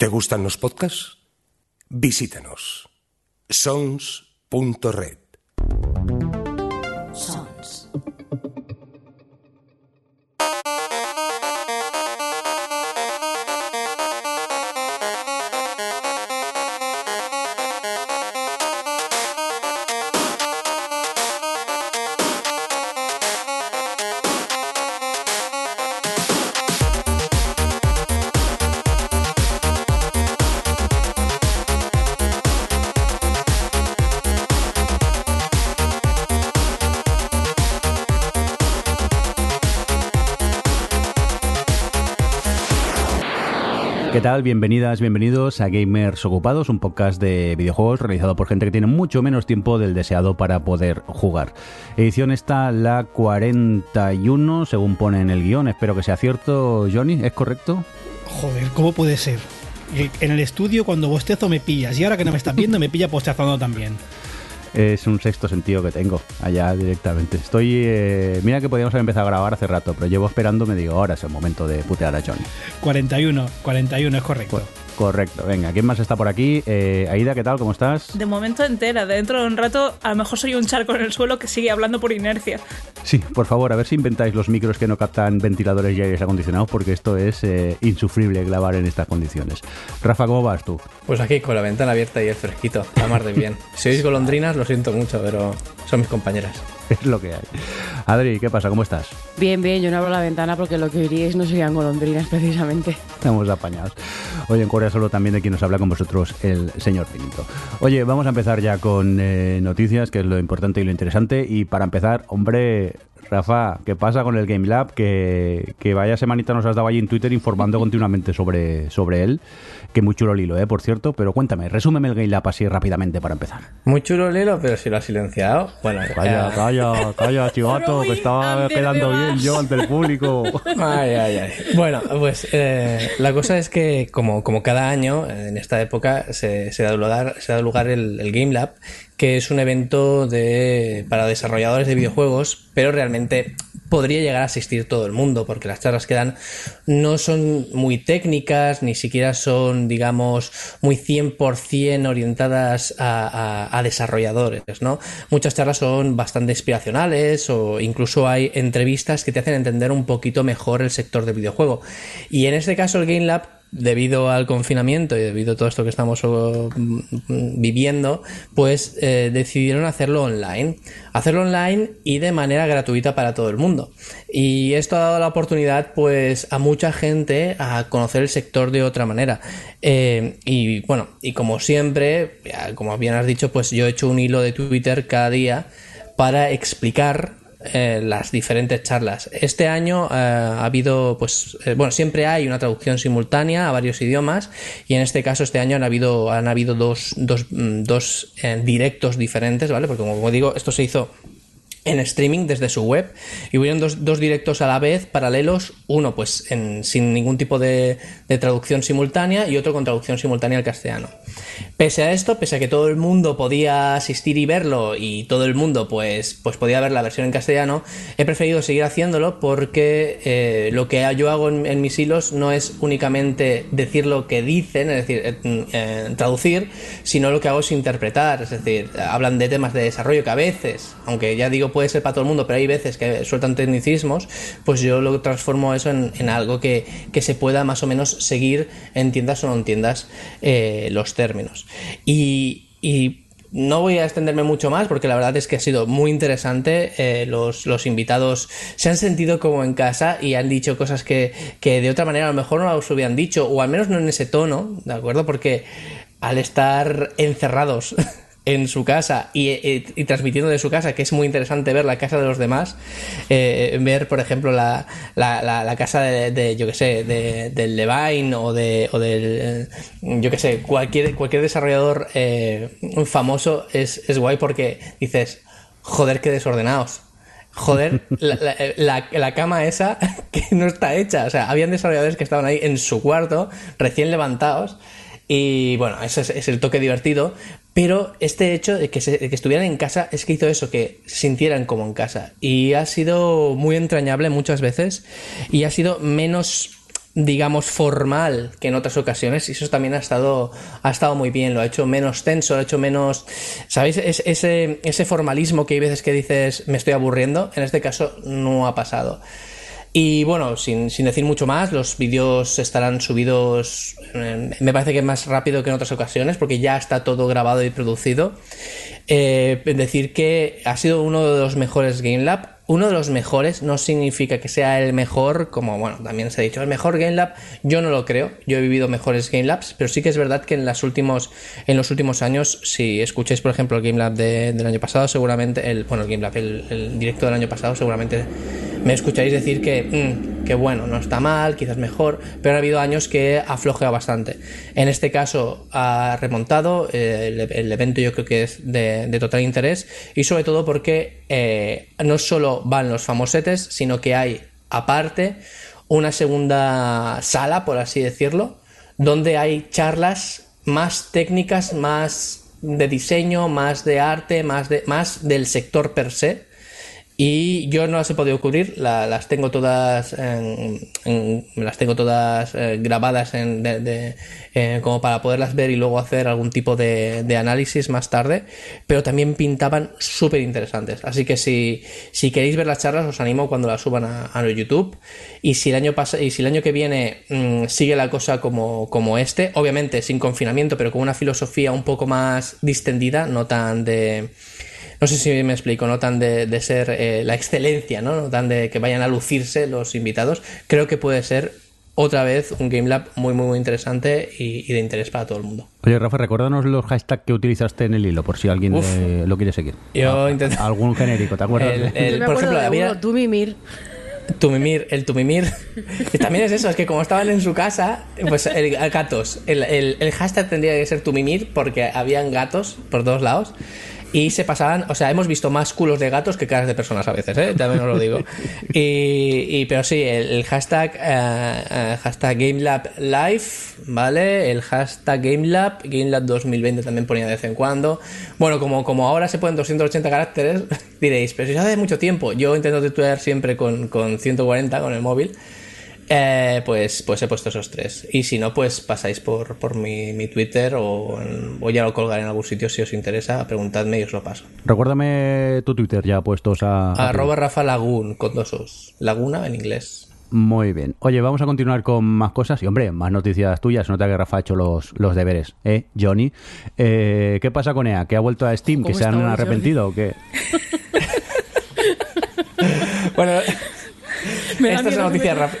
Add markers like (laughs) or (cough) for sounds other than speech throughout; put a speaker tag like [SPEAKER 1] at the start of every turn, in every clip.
[SPEAKER 1] ¿Te gustan los podcasts? Visítanos. sons.red.
[SPEAKER 2] Bienvenidas, bienvenidos a Gamers Ocupados, un podcast de videojuegos realizado por gente que tiene mucho menos tiempo del deseado para poder jugar. Edición esta la 41, según pone en el guion. Espero que sea cierto, Johnny, ¿es correcto?
[SPEAKER 3] Joder, ¿cómo puede ser? En el estudio cuando bostezo me pillas y ahora que no me estás viendo me pilla bostezando también.
[SPEAKER 2] Es un sexto sentido que tengo allá directamente. Estoy. eh, mira que podíamos haber empezado a grabar hace rato, pero llevo esperando, me digo, ahora es el momento de putear a Johnny.
[SPEAKER 3] 41, 41 es correcto.
[SPEAKER 2] Correcto, venga, ¿quién más está por aquí? Eh, Aida, ¿qué tal? ¿Cómo estás?
[SPEAKER 4] De momento entera, dentro de un rato a lo mejor soy un charco en el suelo que sigue hablando por inercia.
[SPEAKER 2] Sí, por favor, a ver si inventáis los micros que no captan ventiladores y aires acondicionados, porque esto es eh, insufrible grabar en estas condiciones. Rafa, ¿cómo vas tú?
[SPEAKER 5] Pues aquí con la ventana abierta y el fresquito, la mar de bien. Si oís golondrinas, lo siento mucho, pero son mis compañeras. (laughs)
[SPEAKER 2] Es lo que hay. Adri, ¿qué pasa? ¿Cómo estás?
[SPEAKER 6] Bien, bien, yo no abro la ventana porque lo que oiríais no serían golondrinas (laughs) precisamente.
[SPEAKER 2] Estamos apañados. Hoy en Corea solo también de quien nos habla con vosotros, el señor Finito. Oye, vamos a empezar ya con eh, noticias, que es lo importante y lo interesante. Y para empezar, hombre, Rafa, ¿qué pasa con el Game Lab? Que, que vaya semanita nos has dado ahí en Twitter informando continuamente sobre, sobre él. Que muy chulo el hilo, ¿eh? Por cierto. Pero cuéntame, resúmeme el Game Lab así rápidamente para empezar.
[SPEAKER 5] Muy chulo Lilo, pero si lo ha silenciado. Bueno,
[SPEAKER 2] Calla,
[SPEAKER 5] eh,
[SPEAKER 2] calla, calla, chivato, que estaba quedando bien yo ante el público.
[SPEAKER 5] Ay, ay, ay. Bueno, pues eh, la cosa es que como, como cada año, en esta época, se, se da lugar, se da lugar el, el Game Lab, que es un evento de, para desarrolladores de videojuegos, pero realmente podría llegar a asistir todo el mundo, porque las charlas que dan no son muy técnicas, ni siquiera son, digamos, muy 100% orientadas a, desarrolladores, ¿no? Muchas charlas son bastante inspiracionales o incluso hay entrevistas que te hacen entender un poquito mejor el sector del videojuego. Y en este caso el Game Lab debido al confinamiento y debido a todo esto que estamos mm, viviendo, pues eh, decidieron hacerlo online. Hacerlo online y de manera gratuita para todo el mundo. Y esto ha dado la oportunidad, pues, a mucha gente a conocer el sector de otra manera. Eh, y bueno, y como siempre, como bien has dicho, pues yo he hecho un hilo de Twitter cada día para explicar eh, las diferentes charlas. Este año eh, ha habido, pues, eh, bueno, siempre hay una traducción simultánea a varios idiomas y en este caso este año han habido, han habido dos, dos, mm, dos eh, directos diferentes, ¿vale? Porque como, como digo, esto se hizo en streaming desde su web y hubieron dos, dos directos a la vez paralelos, uno pues sin ningún tipo de, de traducción simultánea y otro con traducción simultánea al castellano. Pese a esto, pese a que todo el mundo podía asistir y verlo y todo el mundo pues, pues podía ver la versión en castellano, he preferido seguir haciéndolo porque eh, lo que yo hago en, en mis hilos no es únicamente decir lo que dicen, es decir, eh, eh, traducir, sino lo que hago es interpretar, es decir, hablan de temas de desarrollo que a veces, aunque ya digo puede ser para todo el mundo, pero hay veces que sueltan tecnicismos, pues yo lo transformo eso en, algo que, que se pueda más o menos seguir, entiendas o no entiendas eh, los términos. Y, no voy a extenderme mucho más porque la verdad es que ha sido muy interesante. eh, los, los invitados se han sentido como en casa y han dicho cosas que, que de otra manera a lo mejor no los hubieran dicho, o al menos no en ese tono, ¿de acuerdo? Porque al estar encerrados (laughs) en su casa y, y- y transmitiendo de su casa, que es muy interesante ver la casa de los demás, eh, ver, por ejemplo, la, la- la- la casa de, de, yo que sé, de, del Levine o, de, o del, eh, yo que sé, cualquier, cualquier desarrollador eh, famoso es, es guay porque dices, joder, qué desordenados. Joder, (laughs) la, la- la- la cama esa (laughs) que no está hecha. O sea, habían desarrolladores que estaban ahí en su cuarto, recién levantados. Y bueno, ese es, es el toque divertido. Pero este hecho de que, se- de que estuvieran en casa es que hizo eso, que se sintieran como en casa. Y ha sido muy entrañable muchas veces. Y ha sido menos digamos, formal que en otras ocasiones, y eso también ha estado, ha estado muy bien, lo ha hecho menos tenso, lo ha hecho menos, ¿sabéis? Es- ese, ese formalismo que hay veces que dices, me estoy aburriendo, en este caso no ha pasado. Y bueno, sin, sin decir mucho más, los vídeos estarán subidos, eh, me parece que más rápido que en otras ocasiones, porque ya está todo grabado y producido. Eh, decir que ha sido uno de los mejores Game Lab. Uno de los mejores no significa que sea el mejor, como bueno, también se ha dicho, el mejor Game Lab. Yo no lo creo. Yo he vivido mejores Game Labs, pero sí que es verdad que en, las últimos, en los últimos años, si escucháis, por ejemplo, el Game Lab de- del año pasado, seguramente, el, bueno, el Game Lab, el, directo del año pasado, seguramente me escucháis decir que, mm, que bueno, no está mal, quizás mejor, pero ha habido años que ha flojeado bastante. En este caso ha remontado, eh, el, evento yo creo que es de, de total interés y sobre todo porque eh, no solo van los famosetes, sino que hay aparte una segunda sala, por así decirlo, donde hay charlas más técnicas, más de diseño, más de arte, más, de, más del sector per se. Y yo no las he podido cubrir, la- las tengo todas las tengo todas eh, grabadas en, eh, como para poderlas ver y luego hacer algún tipo de, de análisis más tarde, pero también pintaban súper interesantes. Así que si, si queréis ver las charlas, os animo cuando las suban a, a YouTube. Y si el año pasa, y si el año que viene mm, sigue la cosa como, como este, obviamente sin confinamiento, pero con una filosofía un poco más distendida, no tan de no sé si me explico, no tan de, de ser eh, la excelencia, ¿no? no tan de que vayan a lucirse los invitados. Creo que puede ser otra vez un Game Lab muy, muy, muy interesante y, y de interés para todo el mundo.
[SPEAKER 2] Oye, Rafa, recuérdanos los hashtags que utilizaste en el hilo, por si alguien
[SPEAKER 5] Uf.
[SPEAKER 2] eh, lo quiere seguir.
[SPEAKER 5] Yo
[SPEAKER 2] Ah,
[SPEAKER 5] intento-
[SPEAKER 2] Algún genérico, ¿te acuerdas?
[SPEAKER 5] El-
[SPEAKER 6] Yo
[SPEAKER 5] el-
[SPEAKER 6] me
[SPEAKER 5] por ejemplo,
[SPEAKER 6] de
[SPEAKER 5] había
[SPEAKER 6] uno, tú mimir.
[SPEAKER 5] Tumimir, el Tumimir. Y (laughs) también es eso, es que como estaban en su casa, pues el, el gatos. El, el- el hashtag tendría que ser Tumimir porque habían gatos por todos lados. Y se pasaban, o sea, hemos visto más culos de gatos que caras de personas a veces, ¿eh? también os lo digo. Y, pero sí, el, hashtag, eh, hashtag GameLab Live, ¿vale? El hashtag GameLab, GameLab 2020 también ponía de vez en cuando. Bueno, como, como ahora se pueden 280 caracteres, (laughs) diréis, pero si hace mucho tiempo, yo intento titular siempre con, con 140 con el móvil. Eh, pues, pues he puesto esos tres. Y si no, pues pasáis por, por mi, mi Twitter o, en- o ya lo colgaré en algún sitio si os interesa. Preguntadme y os lo paso.
[SPEAKER 2] Recuérdame tu Twitter ya puestos a... a-
[SPEAKER 5] Arroba Rafa Lagoon con dos os. Laguna en inglés.
[SPEAKER 2] Muy bien. Oye, vamos a continuar con más cosas y, hombre, más noticias tuyas. Nota que Rafa ha hecho los, los deberes, ¿eh, Johnny? Eh, ¿Qué pasa con EA? ¿Que ha vuelto a Steam? ¿Que
[SPEAKER 6] ¿Cómo
[SPEAKER 2] se han arrepentido o qué? (laughs)
[SPEAKER 5] Bueno, esta es la noticia rápida.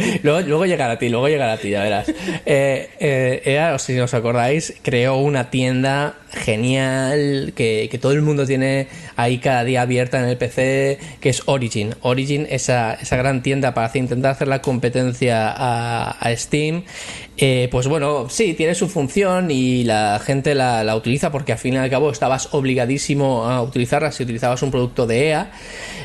[SPEAKER 5] (laughs) luego, luego llegará a ti, luego llegará a ti, ya verás. Eh, eh, si os acordáis, creó una tienda genial que, que todo el mundo tiene ahí cada día abierta en el PC, que es Origin. Origin, esa, esa gran tienda para intentar hacer la competencia a, a Steam. Eh, pues bueno, sí, tiene su función y la gente la, la utiliza porque al fin y al cabo estabas obligadísimo a utilizarla si utilizabas un producto de EA.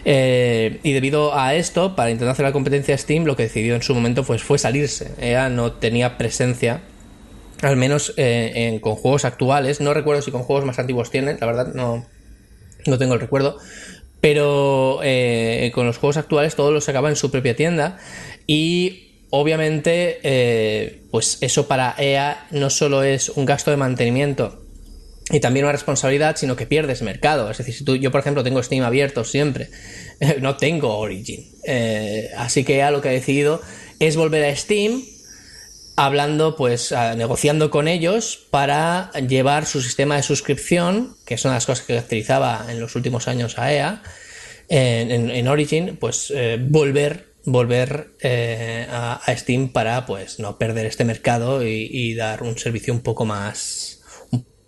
[SPEAKER 5] Eh, y debido a esto, para intentar hacer la competencia a Steam, lo que decidió en su momento pues, fue salirse. EA no tenía presencia al menos eh, en, con juegos actuales. No recuerdo si con juegos más antiguos tienen, la verdad no, no tengo el recuerdo. Pero eh, con los juegos actuales todos los sacaba en su propia tienda. Y obviamente, eh, pues eso para EA no solo es un gasto de mantenimiento y también una responsabilidad, sino que pierdes mercado. Es decir, si tú, yo por ejemplo tengo Steam abierto siempre, (laughs) no tengo Origin. Eh, así que EA lo que ha decidido es volver a Steam hablando, pues, a- negociando con ellos para llevar su sistema de suscripción, que son las cosas que caracterizaba en los últimos años a EA, en, Origin, pues eh, volver, volver eh, a, a Steam para, pues, no perder este mercado y, dar un servicio un poco más,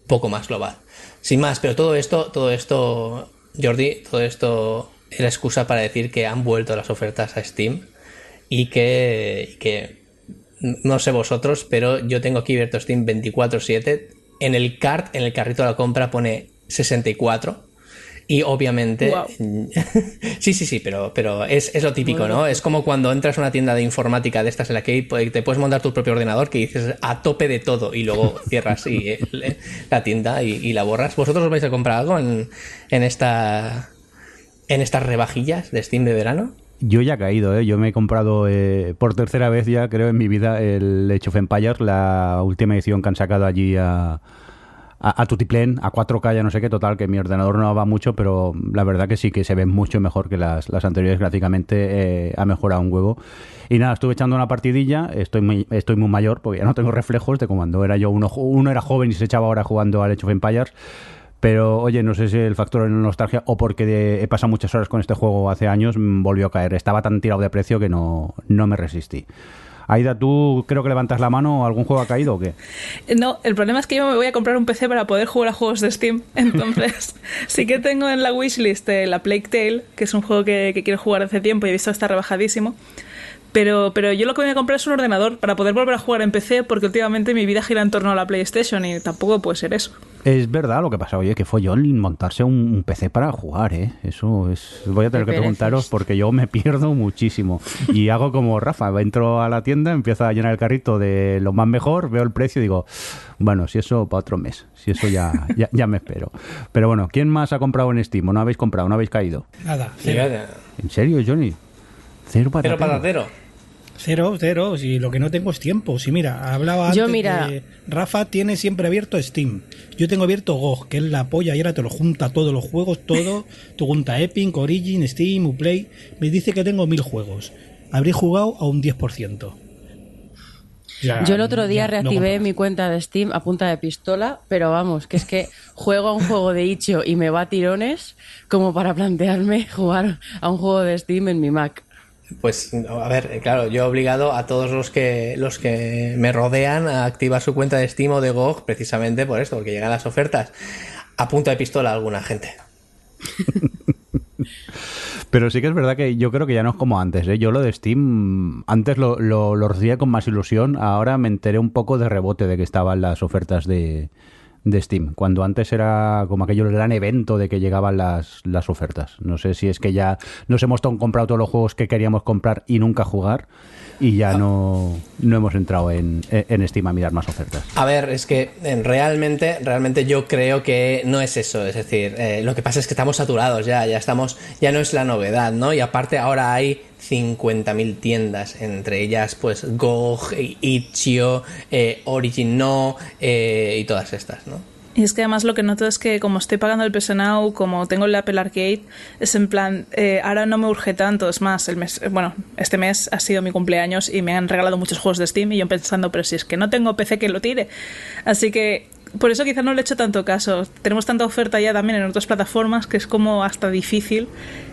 [SPEAKER 5] poco más global. Sin más, pero todo esto, todo esto, Jordi, todo esto era excusa para decir que han vuelto las ofertas a Steam y que, que no sé vosotros, pero yo tengo aquí abierto Steam 24/7. En el cart, en el carrito de la compra pone 64. Y obviamente. (laughs) Sí, sí, sí, pero, pero es, es lo típico, ¿no? Es como cuando entras a una tienda de informática de estas en la que pues, te puedes montar tu propio ordenador que dices a tope de todo y luego (laughs) cierras y, el- la tienda y, y la borras. ¿Vosotros os vais a comprar algo en, en esta. en estas rebajillas de Steam de verano?
[SPEAKER 2] Yo ya he caído, ¿eh? Yo me he comprado eh, por tercera vez ya, creo, en mi vida, el Age of Empires, la última edición que han sacado allí a, a, a Tutiplén, a 4K, ya no sé qué, total, que mi ordenador no va mucho, pero la verdad que sí que se ve mucho mejor que las, las anteriores gráficamente, eh, ha mejorado un huevo. Y nada, estuve echando una partidilla, estoy muy, estoy muy mayor, porque ya no tengo reflejos de cuando era yo, uno, uno era joven y se echaba ahora jugando al Age of Empires, pero oye, no sé si el factor de nostalgia o porque de- he pasado muchas horas con este juego hace años, mm, volvió a caer. Estaba tan tirado de precio que no, no me resistí. Aida, ¿tú creo que levantas la mano? ¿Algún juego ha caído o qué?
[SPEAKER 4] No, el problema es que yo me voy a comprar un PC para poder jugar a juegos de Steam. (laughs) Entonces, (laughs) sí que tengo en la wishlist eh, la Plague Tale, que es un juego que, que quiero jugar hace tiempo y he visto que está rebajadísimo. Pero, pero yo lo que voy a comprar es un ordenador para poder volver a jugar en PC, porque últimamente mi vida gira en torno a la PlayStation y tampoco puede ser eso.
[SPEAKER 2] Es verdad lo que pasa, oye, que fue yo montarse un, un PC para jugar, ¿eh? Eso es... Voy a tener que preguntaros porque yo me pierdo muchísimo. Y hago como Rafa, entro a la tienda, empiezo a llenar el carrito de lo más mejor, veo el precio y digo, bueno, si eso para otro mes, si eso ya, ya, ya me espero. Pero bueno, ¿quién más ha comprado en Steam? ¿O no habéis comprado? ¿No habéis caído?
[SPEAKER 3] Nada, cero.
[SPEAKER 2] ¿En serio, Johnny? Cero para
[SPEAKER 5] Cero patatero.
[SPEAKER 3] Cero, cero. Si lo que no tengo es tiempo. Si mira, hablaba
[SPEAKER 6] Yo,
[SPEAKER 3] antes
[SPEAKER 6] mira-
[SPEAKER 3] de- Rafa tiene siempre abierto Steam. Yo tengo abierto GOG, que es la polla y ahora te lo junta todos los juegos, todo. (laughs) te junta Epic, Origin, Steam, Uplay. Me dice que tengo mil juegos. Habré jugado a un 10%. Ya,
[SPEAKER 6] Yo el otro día
[SPEAKER 3] ya,
[SPEAKER 6] reactivé mi cuenta de Steam a punta de pistola, pero vamos, que es que juego a un juego de Ichio y me va a tirones como para plantearme (laughs) jugar a un juego de Steam en mi Mac.
[SPEAKER 5] Pues a ver, claro, yo he obligado a todos los que los que me rodean a activar su cuenta de Steam o de GOG precisamente por esto, porque llegan las ofertas a punta de pistola a alguna gente. (laughs)
[SPEAKER 2] Pero sí que es verdad que yo creo que ya no es como antes. ¿eh? Yo lo de Steam, antes lo, lo, lo recibía con más ilusión, ahora me enteré un poco de rebote de que estaban las ofertas de, de Steam, cuando antes era como aquello el gran evento de que llegaban las, las ofertas. No sé si es que ya nos hemos comprado todos los juegos que queríamos comprar y nunca jugar y ya no, no hemos entrado en, en Steam a mirar más ofertas.
[SPEAKER 5] A ver, es que eh, realmente, realmente yo creo que no es eso. Es decir, eh, lo que pasa es que estamos saturados ya, ya estamos, ya no es la novedad, ¿no? Y aparte ahora hay 50.000 tiendas, entre ellas pues GOG, Itch.io, eh, Origin No eh, y todas estas, ¿no?
[SPEAKER 4] Y es que además lo que noto es que como estoy pagando el PS como tengo el Apple Arcade, es en plan, eh, ahora no me urge tanto, es más, el mes, eh, bueno, este mes ha sido mi cumpleaños y me han regalado muchos juegos de Steam y yo pensando, pero si es que no tengo PC que lo tire. Así que por eso quizás no le he hecho tanto caso. Tenemos tanta oferta ya también en otras plataformas que es como hasta difícil.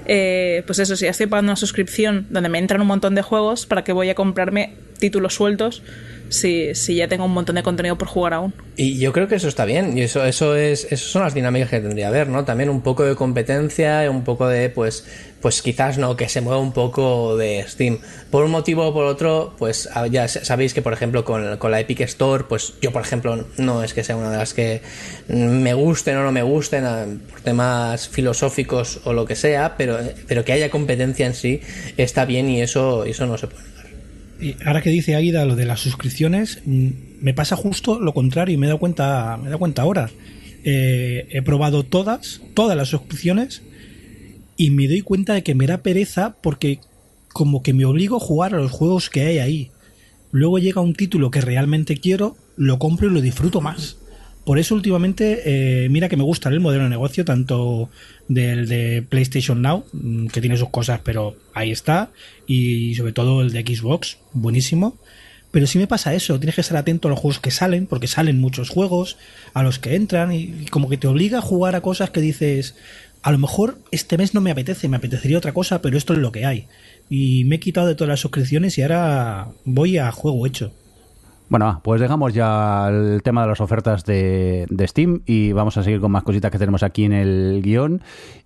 [SPEAKER 4] Eh, pues eso, si ya estoy pagando una suscripción donde me entran un montón de juegos, ¿para qué voy a comprarme títulos sueltos si, si ya tengo un montón de contenido por jugar aún?
[SPEAKER 5] Y yo creo que eso está bien, y eso, eso es, eso son las dinámicas que tendría que haber, ¿no? También un poco de competencia, un poco de, pues, pues quizás no, que se mueva un poco de Steam. Por un motivo o por otro, pues ya sabéis que, por ejemplo, con, con la Epic Store, pues yo, por ejemplo, no es que sea una de las que me gusten o no me gusten ah, por temas filosóficos o lo que sea, pero, pero que haya competencia en sí está bien y eso, eso no se puede negar.
[SPEAKER 3] Y ahora que dice Aida lo de las suscripciones, mm, me pasa justo lo contrario y me he dado cuenta, me he dado cuenta ahora. Eh, he probado todas, todas las suscripciones y me doy cuenta de que me da pereza porque como que me obligo a jugar a los juegos que hay ahí. Luego llega un título que realmente quiero, lo compro y lo disfruto más. Por eso últimamente, eh, mira que me gusta el modelo de negocio, tanto del de PlayStation Now, mm, que tiene sus cosas, pero ahí está, y sobre todo el de Xbox, buenísimo. Pero sí me pasa eso, tienes que estar atento a los juegos que salen, porque salen muchos juegos, a los que entran, y, y como que te obliga a jugar a cosas que dices, a lo mejor este mes no me apetece, me apetecería otra cosa, pero esto es lo que hay. Y me he quitado de todas las suscripciones y ahora voy a juego hecho.
[SPEAKER 2] Bueno, va, pues dejamos ya el tema de las ofertas de, de Steam y vamos a seguir con más cositas que tenemos aquí en el guion.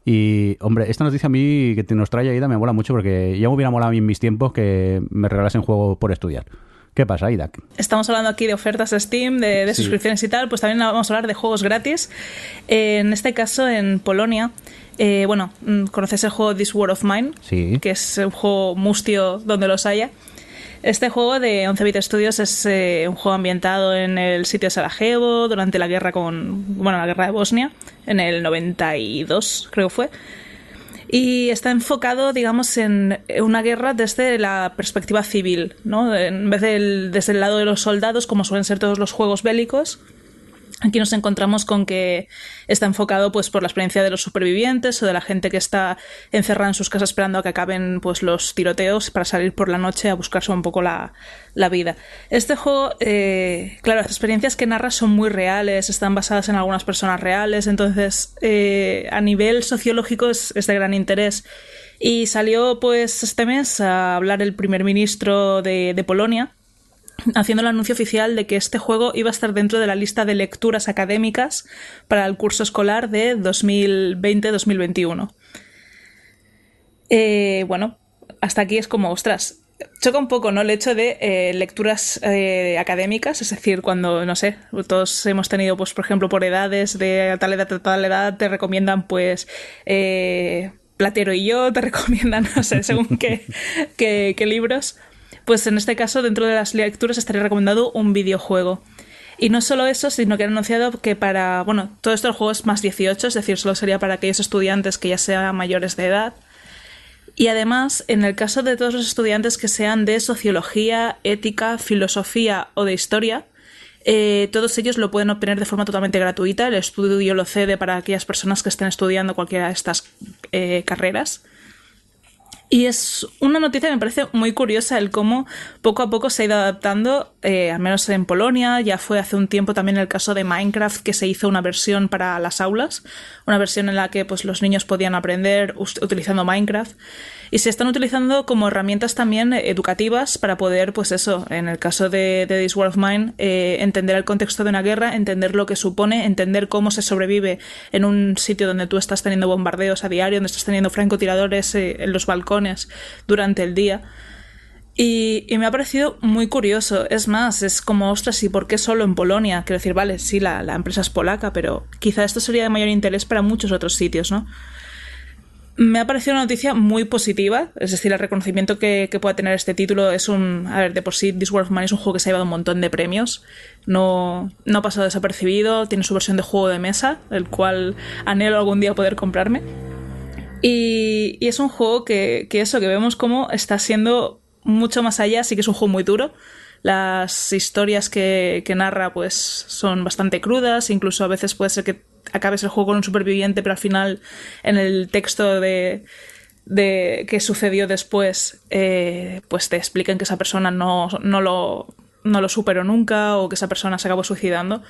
[SPEAKER 2] Y, hombre, esta noticia a mí que te nos trae Aida me mola mucho porque ya me hubiera molado a mí en mis tiempos que me regalasen juego por estudiar. ¿Qué pasa, Aida?
[SPEAKER 4] Estamos hablando aquí de ofertas de Steam, de, de
[SPEAKER 2] Sí.
[SPEAKER 4] suscripciones y tal, pues también vamos a hablar de juegos gratis. Eh, en este caso, en Polonia, eh, bueno, mm, conoces el juego This War of Mine,
[SPEAKER 2] Sí.
[SPEAKER 4] que es un juego mustio donde los haya. Este juego de 11-bit Studios es eh, un juego ambientado en el sitio de Sarajevo durante la guerra con, bueno, la guerra de Bosnia, en el 92 creo que fue. y está enfocado, digamos, en una guerra desde la perspectiva civil, ¿no? En vez de desde el lado de los soldados, como suelen ser todos los juegos bélicos, Aquí nos encontramos con que está enfocado pues por la experiencia de los supervivientes o de la gente que está encerrada en sus casas esperando a que acaben pues los tiroteos para salir por la noche a buscarse un poco la, vida. Este juego, eh, claro, las experiencias que narra son muy reales, están basadas en algunas personas reales, entonces eh, a nivel sociológico es, de gran interés. Y salió pues este mes a hablar el primer ministro de Polonia haciendo el anuncio oficial de que este juego iba a estar dentro de la lista de lecturas académicas para el curso escolar de 2020-2021. Eh, bueno, hasta aquí es como, ostras, choca un poco, ¿no? El hecho de eh, lecturas eh, académicas, es decir, cuando, no sé, todos hemos tenido, pues, por ejemplo, por edades, de tal edad a tal edad, te recomiendan, pues, Platero y yo, te (laughs) recomiendan, no sé, según qué, qué libros pues en este caso dentro de las lecturas estaría recomendado un videojuego. Y no solo eso, sino que han anunciado que para, bueno, todo esto el juego es más 18, es decir, solo sería para aquellos estudiantes que ya sean mayores de edad. Y además, en el caso de todos los estudiantes que sean de sociología, ética, filosofía o de historia, eh, todos ellos lo pueden obtener de forma totalmente gratuita. El estudio lo cede para aquellas personas que estén estudiando cualquiera de estas eh, carreras. Y es una noticia que me parece muy curiosa el cómo poco a poco se ha ido adaptando, eh, al menos en Polonia, ya fue hace un tiempo también el caso de Minecraft que se hizo una versión para las aulas, una versión en la que pues, los niños podían aprender utilizando Minecraft y se están utilizando como herramientas también educativas para poder, pues eso, en el caso de, This War of Mine, eh, entender el contexto de una guerra, entender lo que supone, entender cómo se sobrevive en un sitio donde tú estás teniendo bombardeos a diario, donde estás teniendo francotiradores eh, en los balcones durante el día. Y, me ha parecido muy curioso. Es más, es como, ostras, ¿y por qué solo en Polonia? Quiero decir, vale, sí, la, la empresa es polaca, pero quizá esto sería de mayor interés para muchos otros sitios, ¿no? Me ha parecido una noticia muy positiva, es decir, el reconocimiento que, pueda tener este título es un... A ver, de por sí, This World of Money es un juego que se ha llevado un montón de premios, no, no ha pasado desapercibido, tiene su versión de juego de mesa, el cual anhelo algún día poder comprarme. Y, es un juego que, eso, que vemos como está siendo mucho más allá, sí que es un juego muy duro, las historias que, que, narra pues son bastante crudas, incluso a veces puede ser que acabes el juego con un superviviente, pero al final en el texto de, de qué sucedió después, eh, pues te explican que esa persona no, no, lo, no lo superó nunca o que esa persona se acabó suicidando.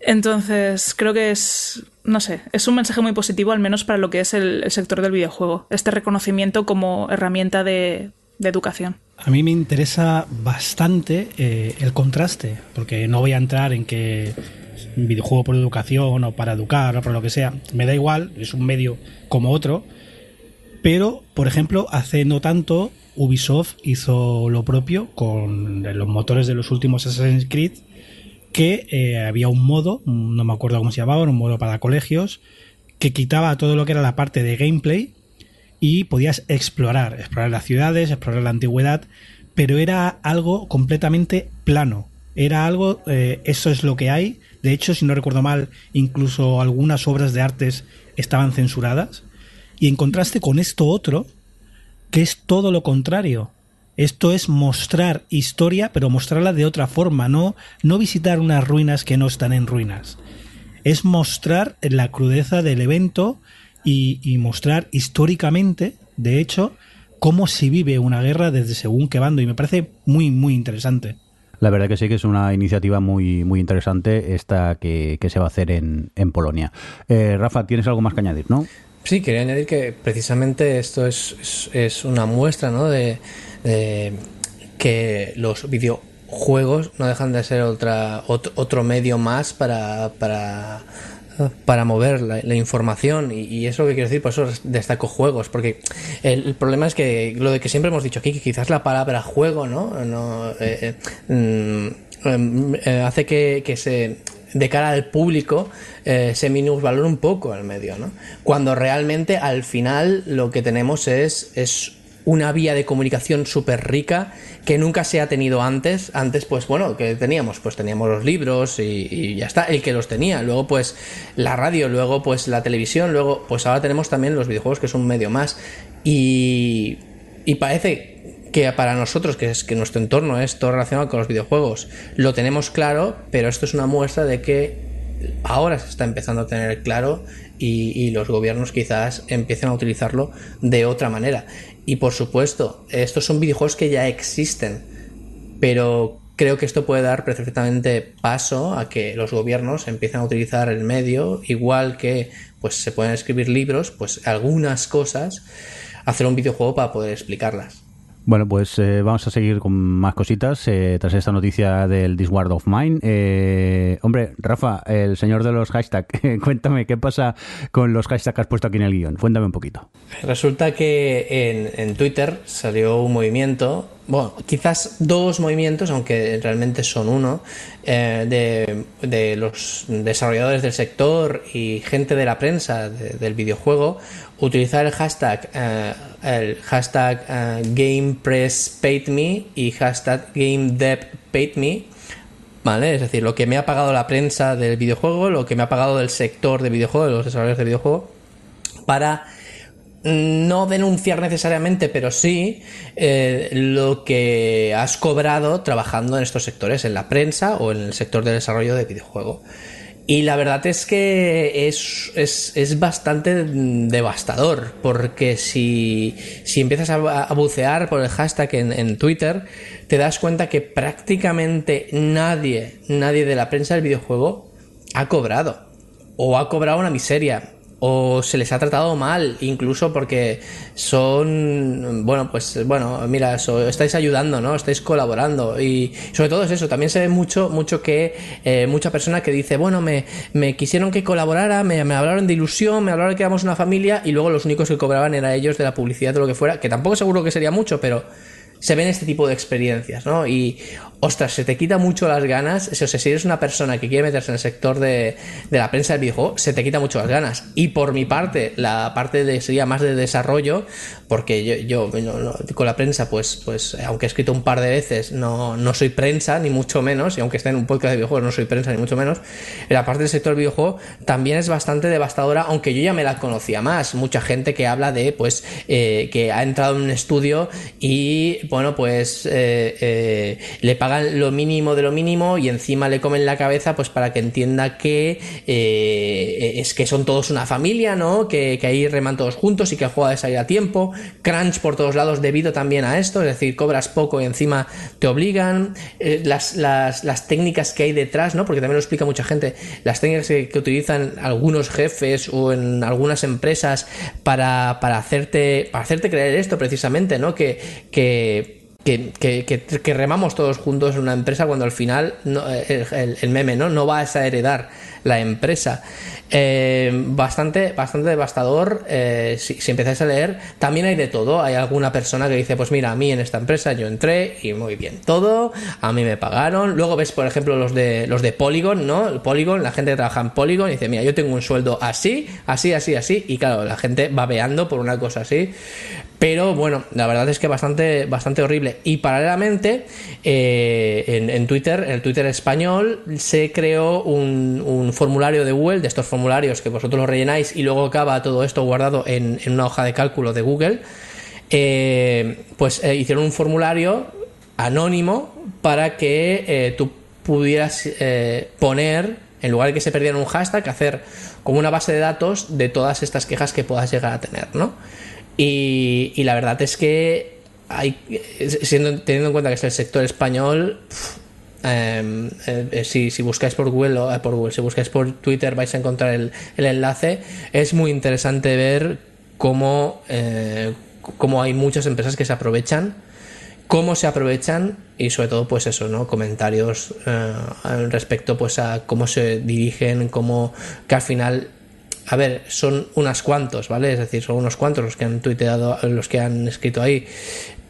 [SPEAKER 4] Entonces, creo que es, no sé, es un mensaje muy positivo, al menos para lo que es el, sector del videojuego. Este reconocimiento como herramienta de, de educación.
[SPEAKER 3] A mí me interesa bastante eh, el contraste, porque no voy a entrar en que videojuego por educación o para educar o por lo que sea, me da igual, es un medio como otro, pero, por ejemplo, hace no tanto Ubisoft hizo lo propio con los motores de los últimos Assassin's Creed, que eh, había un modo, no me acuerdo cómo se llamaba, un modo para colegios, que quitaba todo lo que era la parte de gameplay y podías explorar, explorar las ciudades, explorar la antigüedad, pero era algo completamente plano. Era algo, eh, eso es lo que hay, de hecho, si no recuerdo mal, incluso algunas obras de artes estaban censuradas. Y en contraste con esto otro, que es todo lo contrario. Esto es mostrar historia, pero mostrarla de otra forma, no, no visitar unas ruinas que no están en ruinas. Es mostrar la crudeza del evento y, y mostrar históricamente, de hecho, cómo se vive una guerra desde según qué bando. Y me parece muy, muy interesante.
[SPEAKER 2] La verdad que sí que es una iniciativa muy, muy interesante esta que, se va a hacer en, Polonia. Eh, Rafa, ¿tienes algo más que añadir, no?
[SPEAKER 5] Sí, quería añadir que precisamente esto es, es, una muestra ¿no? de, que los videojuegos no dejan de ser otra, otro, medio más para, para para mover la, información y, eso que quiero decir, por eso destaco juegos, porque el, problema es que lo de que siempre hemos dicho aquí, que quizás la palabra juego, ¿no? eh, eh, mm, eh, hace que, se de cara al público se minusvalore un poco el medio, ¿no? Cuando realmente al final lo que tenemos es, es una vía de comunicación súper rica que nunca se ha tenido antes. Antes, pues bueno, que teníamos, pues teníamos los libros y, ya está, el que los tenía. Luego, pues la radio, luego, pues la televisión, luego, pues ahora tenemos también los videojuegos, que es un medio más. Y, y parece que para nosotros, que es que nuestro entorno es todo relacionado con los videojuegos, lo tenemos claro, pero esto es una muestra de que ahora se está empezando a tener claro y, y, los gobiernos quizás empiecen a utilizarlo de otra manera. Y por supuesto, estos son videojuegos que ya existen, pero creo que esto puede dar perfectamente paso a que los gobiernos empiecen a utilizar el medio, igual que pues se pueden escribir libros, pues algunas cosas, hacer un videojuego para poder explicarlas.
[SPEAKER 2] Bueno, pues eh, vamos a seguir con más cositas eh, tras esta noticia del Disward of Mine. Eh, hombre, Rafa, el señor de los hashtags, (laughs) cuéntame qué pasa con los hashtags que has puesto aquí en el guion. Cuéntame un poquito.
[SPEAKER 5] Resulta que en, en Twitter salió un movimiento, bueno, quizás dos movimientos, aunque realmente son uno, eh, de, de, los desarrolladores del sector y gente de la prensa de, del videojuego utilizar el hashtag eh, el hashtag eh, GamePressPaidMe y hashtag GameDevPaidMe ¿vale? Es decir, lo que me ha pagado la prensa del videojuego, lo que me ha pagado del sector de videojuego, de los desarrolladores de videojuego, para no denunciar necesariamente, pero sí eh, lo que has cobrado trabajando en estos sectores, en la prensa o en el sector de desarrollo de videojuego. Y la verdad es que es, es, es bastante devastador, porque si, si empiezas a, bucear por el hashtag en, en, Twitter, te das cuenta que prácticamente nadie, nadie de la prensa del videojuego ha cobrado. O ha cobrado una miseria o se les ha tratado mal, incluso porque son, bueno, pues bueno, mira, so, estáis ayudando, ¿no? Estáis colaborando y sobre todo es eso, también se ve mucho, mucho que eh, mucha persona que dice, bueno, me, me quisieron que colaborara, me, hablaron de ilusión, me hablaron que éramos una familia y luego los únicos que cobraban eran ellos de la publicidad de lo que fuera, que tampoco seguro que sería mucho, pero se ven este tipo de experiencias, ¿no? Y, ostras, se te quita mucho las ganas. O sea, si eres una persona que quiere meterse en el sector de, la prensa del videojuego, se te quita mucho las ganas. Y por mi parte, la parte de, sería más de desarrollo, porque yo, con la prensa, pues, pues, aunque he escrito un par de veces, no, soy prensa, ni mucho menos, y aunque esté en un podcast de videojuegos, no soy prensa, ni mucho menos. La parte del sector del videojuego también es bastante devastadora, aunque yo ya me la conocía más. Mucha gente que habla de, pues, eh, que ha entrado en un estudio y, bueno, pues, eh, eh, le lo mínimo de lo mínimo y encima le comen la cabeza pues para que entienda que eh, es que son todos una familia, ¿no? Que, que, ahí reman todos juntos y que el juego ha de salir a tiempo. Crunch por todos lados debido también a esto, es decir, cobras poco y encima te obligan. Eh, las, las, las, técnicas que hay detrás, ¿no? Porque también lo explica mucha gente. Las técnicas que, que utilizan algunos jefes o en algunas empresas para, para, hacerte, para hacerte creer esto precisamente, ¿no? Que, que que, que, que, que, remamos todos juntos en una empresa cuando al final no, el, el, el, meme no no vas a heredar la empresa. Eh, bastante bastante devastador eh, si, empezáis a leer. También hay de todo. Hay alguna persona que dice pues mira a mí en esta empresa yo entré y muy bien todo a mí me pagaron luego ves por ejemplo los de los de Polygon no el Polygon la gente que trabaja en Polygon dice mira yo tengo un sueldo así así así así y claro la gente va veando por una cosa así. Pero bueno, la verdad es que bastante, bastante horrible. Y paralelamente, eh, en, Twitter, en el Twitter español, se creó un, formulario de Google, de estos formularios que vosotros lo rellenáis y luego acaba todo esto guardado en, una hoja de cálculo de Google. Eh, pues eh, hicieron un formulario anónimo para que eh, tú pudieras poner, en lugar de que se perdiera un hashtag, hacer como una base de datos de todas estas quejas que puedas llegar a tener, ¿no? Y, la verdad es que siendo, teniendo en cuenta que es el sector español, eh, eh, si, buscáis por Google, o, eh, por Google, si buscáis por Twitter vais a encontrar el, enlace. Es muy interesante ver cómo, cómo hay muchas empresas que se aprovechan cómo se aprovechan y sobre todo pues eso no comentarios respecto pues a cómo se dirigen cómo que al final a ver, son unas cuantos, ¿vale? Es decir, son unos cuantos los que han tuiteado, los que han escrito ahí.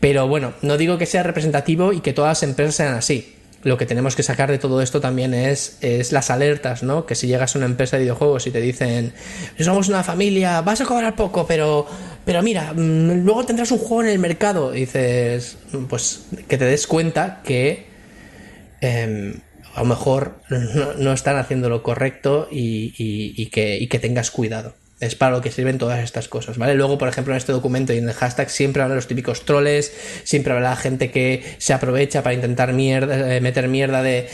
[SPEAKER 5] Pero bueno, no digo que sea representativo y que todas las empresas sean así. Lo que tenemos que sacar de todo esto también es, es las alertas, ¿no? Que si llegas a una empresa de videojuegos y te dicen, somos una familia, vas a cobrar poco, pero, pero mira, mm, luego tendrás un juego en el mercado. Dices, pues que te des cuenta que em, a lo mejor no, están haciendo lo correcto y, y, que, y que tengas cuidado. Es para lo que sirven todas estas cosas, ¿vale? Luego, por ejemplo, en este documento y en el hashtag siempre hablan los típicos troles, siempre habla gente que se aprovecha para intentar eh, meter mierda de,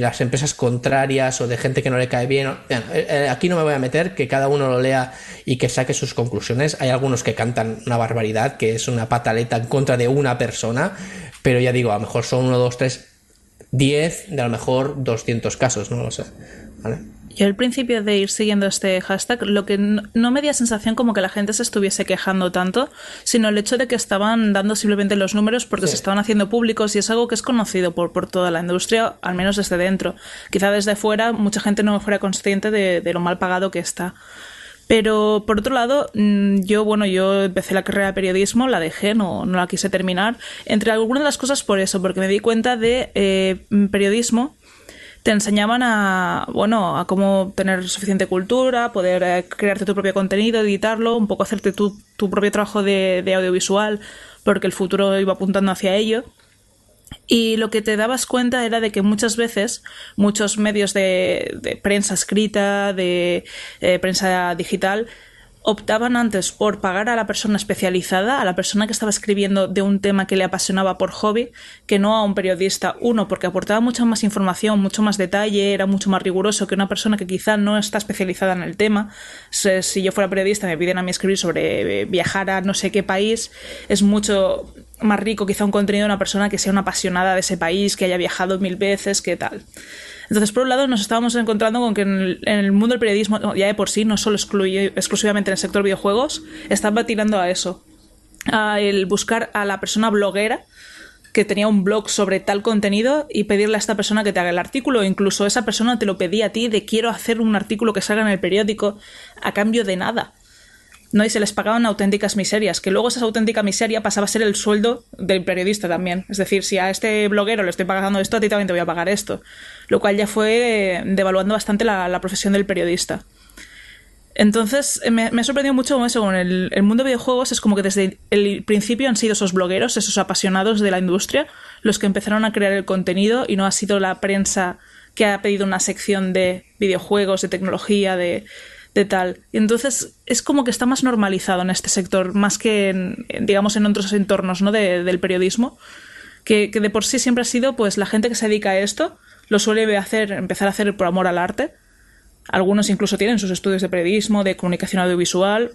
[SPEAKER 5] las empresas contrarias o de gente que no le cae bien. Eh, eh, aquí no me voy a meter, que cada uno lo lea y que saque sus conclusiones. Hay algunos que cantan una barbaridad, que es una pataleta en contra de una persona, pero ya digo, a lo mejor son uno, dos, tres, diez, de a lo mejor 200 casos, no lo sé, ¿vale?
[SPEAKER 4] Yo al principio de ir siguiendo este hashtag, lo que no, me dio sensación como que la gente se estuviese quejando tanto, sino el hecho de que estaban dando simplemente los números porque se estaban haciendo públicos y es algo que es conocido por, por toda la industria, al menos desde dentro. Quizá desde fuera mucha gente no fuera consciente de, de lo mal pagado que está. Pero por otro lado, mm, yo, bueno, yo empecé la carrera de periodismo, la dejé, no, no la quise terminar. Entre algunas de las cosas por eso, porque me di cuenta de eh, periodismo te enseñaban a, bueno, a cómo tener suficiente cultura, poder eh, crearte tu propio contenido, editarlo, un poco hacerte tu, tu propio trabajo de, de, audiovisual, porque el futuro iba apuntando hacia ello. Y lo que te dabas cuenta era de que muchas veces muchos medios de, de prensa escrita, de eh, prensa digital, optaban antes por pagar a la persona especializada, a la persona que estaba escribiendo de un tema que le apasionaba por hobby, que no a un periodista. Uno, porque aportaba mucha más información, mucho más detalle, era mucho más riguroso que una persona que quizá no está especializada en el tema. Si yo fuera periodista, me piden a mí escribir sobre eh, viajar a no sé qué país, es mucho más rico quizá un contenido de una persona que sea una apasionada de ese país, que haya viajado mil veces, que tal. Entonces, por un lado, nos estábamos encontrando con que en el, mundo del periodismo, ya de por sí, no solo exclusivamente en el sector videojuegos, estaba tirando a eso. A el buscar a la persona bloguera que tenía un blog sobre tal contenido y pedirle a esta persona que te haga el artículo, incluso esa persona te lo pedía a ti de quiero hacer un artículo que salga en el periódico a cambio de nada. ¿no? Y se les pagaban auténticas miserias, que luego esa auténtica miseria pasaba a ser el sueldo del periodista también. Es decir, si a este bloguero le estoy pagando esto, a ti también te voy a pagar esto. Lo cual ya fue devaluando bastante la, profesión del periodista. Entonces, me, ha sorprendido mucho eso con el, el, mundo de videojuegos. Es como que desde el principio han sido esos blogueros, esos apasionados de la industria, los que empezaron a crear el contenido y no ha sido la prensa que ha pedido una sección de videojuegos, de tecnología, de, de tal. Y entonces es como que está más normalizado en este sector, más que en, digamos, en otros entornos ¿no? del periodismo, que, de por sí siempre ha sido, pues, la gente que se dedica a esto lo suele hacer, empezar a hacer por amor al arte. Algunos incluso tienen sus estudios de periodismo, de comunicación audiovisual,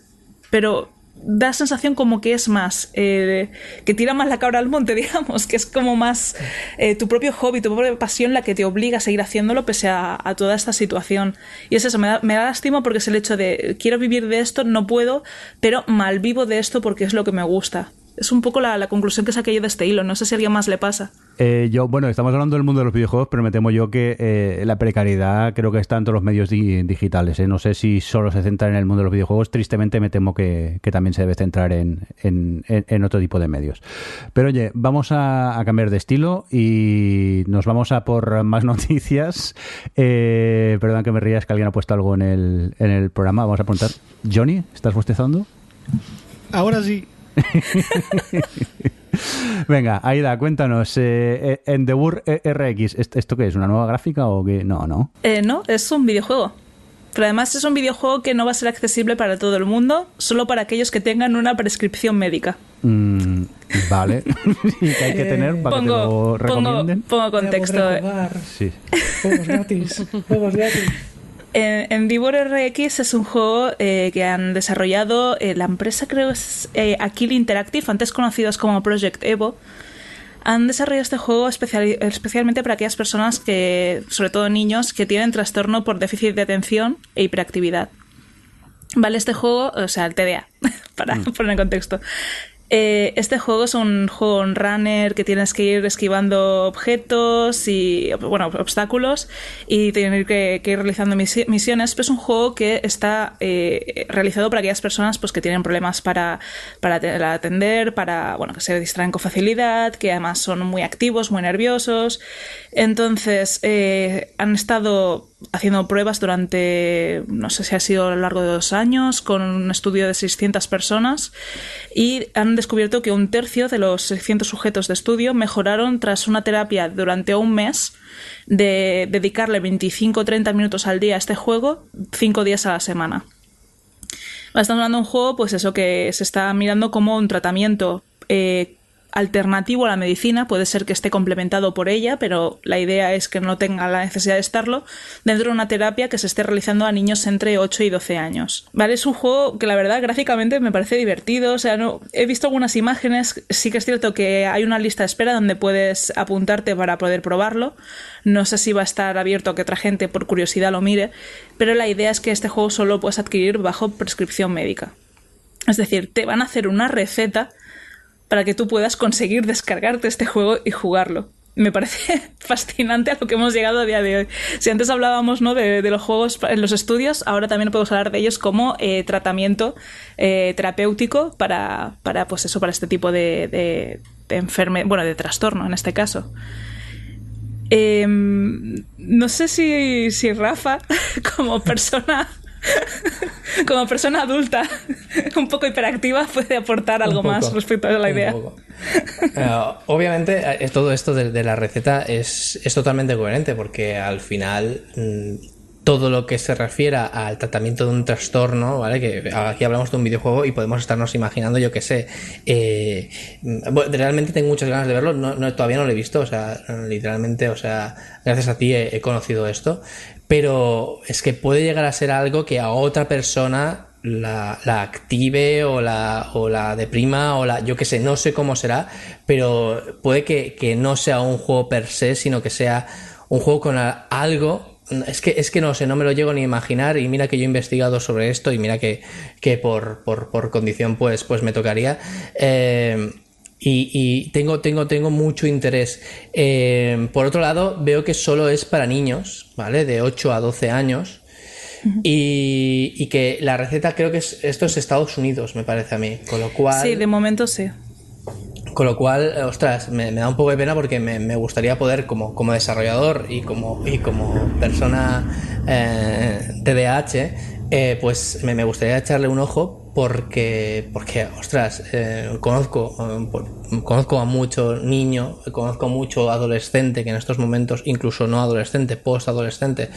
[SPEAKER 4] pero da sensación como que es más, eh, que tira más la cabra al monte, (laughs) digamos, que es como más eh, tu propio hobby, tu propia pasión la que te obliga a seguir haciéndolo pese a, toda esta situación. Y es eso, me da, me da lástima porque es el hecho de quiero vivir de esto, no puedo, pero mal vivo de esto porque es lo que me gusta. Es un poco la, la conclusión que saqué yo de este hilo, no sé si a alguien más le pasa.
[SPEAKER 2] Eh, yo, bueno, estamos hablando del mundo de los videojuegos, pero me temo yo que eh, la precariedad creo que está en todos los medios digitales. ¿eh? No sé si solo se centra en el mundo de los videojuegos. Tristemente me temo que, también se debe centrar en, en, otro tipo de medios. Pero oye, vamos a, cambiar de estilo y nos vamos a por más (laughs) noticias. perdón que me rías que alguien ha puesto algo en el, en el programa. Vamos a preguntar. Johnny, ¿estás bostezando?
[SPEAKER 3] Ahora sí. (laughs)
[SPEAKER 2] Venga, Aida, cuéntanos. Eh, eh Endeavour RX, ¿esto qué es? ¿Una nueva gráfica o qué? No, no.
[SPEAKER 4] Eh, no, es un videojuego. Pero además es un videojuego que no va a ser accesible para todo el mundo, solo para aquellos que tengan una prescripción médica.
[SPEAKER 2] Mm, vale. (laughs) ¿Y qué hay que tener para que te lo recomienden?
[SPEAKER 4] Pongo, contexto.
[SPEAKER 3] Sí. Juegos gratis. Juegos gratis.
[SPEAKER 4] En, RX es un juego eh, que han desarrollado eh, la empresa, creo es eh, Aquil Interactive, antes conocidos como Project Evo. Han desarrollado este juego especialmente para aquellas personas que, sobre todo niños, que tienen trastorno por déficit de atención e hiperactividad. Vale, este juego, o sea, el TDA, (laughs) para mm. poner en contexto. Eh, este juego es un juego en runner que tienes que ir esquivando objetos y bueno obstáculos y tener que, que ir realizando misiones. Pero es un juego que está eh, realizado para aquellas personas pues que tienen problemas para, para atender, para bueno que se distraen con facilidad, que además son muy activos, muy nerviosos. Entonces eh, han estado haciendo pruebas durante, no sé si ha sido a lo largo de dos años, con un estudio de 600 personas y han descubierto que un tercio de los 600 sujetos de estudio mejoraron tras una terapia durante un mes de dedicarle 25 o 30 minutos al día a este juego, 5 días a la semana. Estamos hablando de un juego, pues eso que se está mirando como un tratamiento eh, alternativo a la medicina, puede ser que esté complementado por ella, pero la idea es que no tenga la necesidad de estarlo, dentro de una terapia que se esté realizando a niños entre 8 y 12 años. ¿Vale? Es un juego que la verdad gráficamente me parece divertido, o sea, no he visto algunas imágenes, sí que es cierto que hay una lista de espera donde puedes apuntarte para poder probarlo. No sé si va a estar abierto a que otra gente por curiosidad lo mire, pero la idea es que este juego solo lo puedes adquirir bajo prescripción médica. Es decir, te van a hacer una receta para que tú puedas conseguir descargarte este juego y jugarlo. Me parece (laughs) fascinante a lo que hemos llegado a día de hoy. Si antes hablábamos ¿no? de, los juegos en los estudios, ahora también podemos hablar de ellos como eh, tratamiento eh, terapéutico para, para, pues eso, para este tipo de, de, enferme, bueno, de trastorno en este caso. Em, no sé si, si Rafa, (laughs) como persona (laughs) como persona adulta un poco hiperactiva puede aportar algo más respecto a la idea.
[SPEAKER 5] Eh, obviamente eh, todo esto de, la receta es, totalmente coherente porque al final mm, todo lo que se refiera al tratamiento de un trastorno, ¿vale? Que aquí hablamos de un videojuego y podemos estarnos imaginando, yo qué sé. Eh, realmente tengo muchas ganas de verlo, no, todavía no lo he visto, o sea, literalmente, o sea, gracias a ti he conocido esto, pero es que puede llegar a ser algo que a otra persona la, active o la, o la deprima o la, yo qué sé, no sé cómo será, pero puede que, no sea un juego per se, sino que sea un juego con algo es que, es que no sé, no me lo llego ni a imaginar y mira que yo he investigado sobre esto y mira que, que por, por, por condición pues, pues me tocaría. Eh, y, tengo, tengo, tengo mucho interés. Eh, por otro lado, veo que solo es para niños, ¿vale? De 8 a 12 años. y, que la receta creo que es, esto es Estados Unidos, me parece a mí. Con lo cual.
[SPEAKER 4] Sí, de momento sí.
[SPEAKER 5] Con lo cual, ostras, me, da un poco de pena porque me, gustaría poder, como, como desarrollador y como, y como persona eh, TDAH, eh, pues me, gustaría echarle un ojo porque, porque ostras, eh, conozco, eh, conozco a mucho niño, conozco a mucho adolescente que en estos momentos, incluso no adolescente, post-adolescente,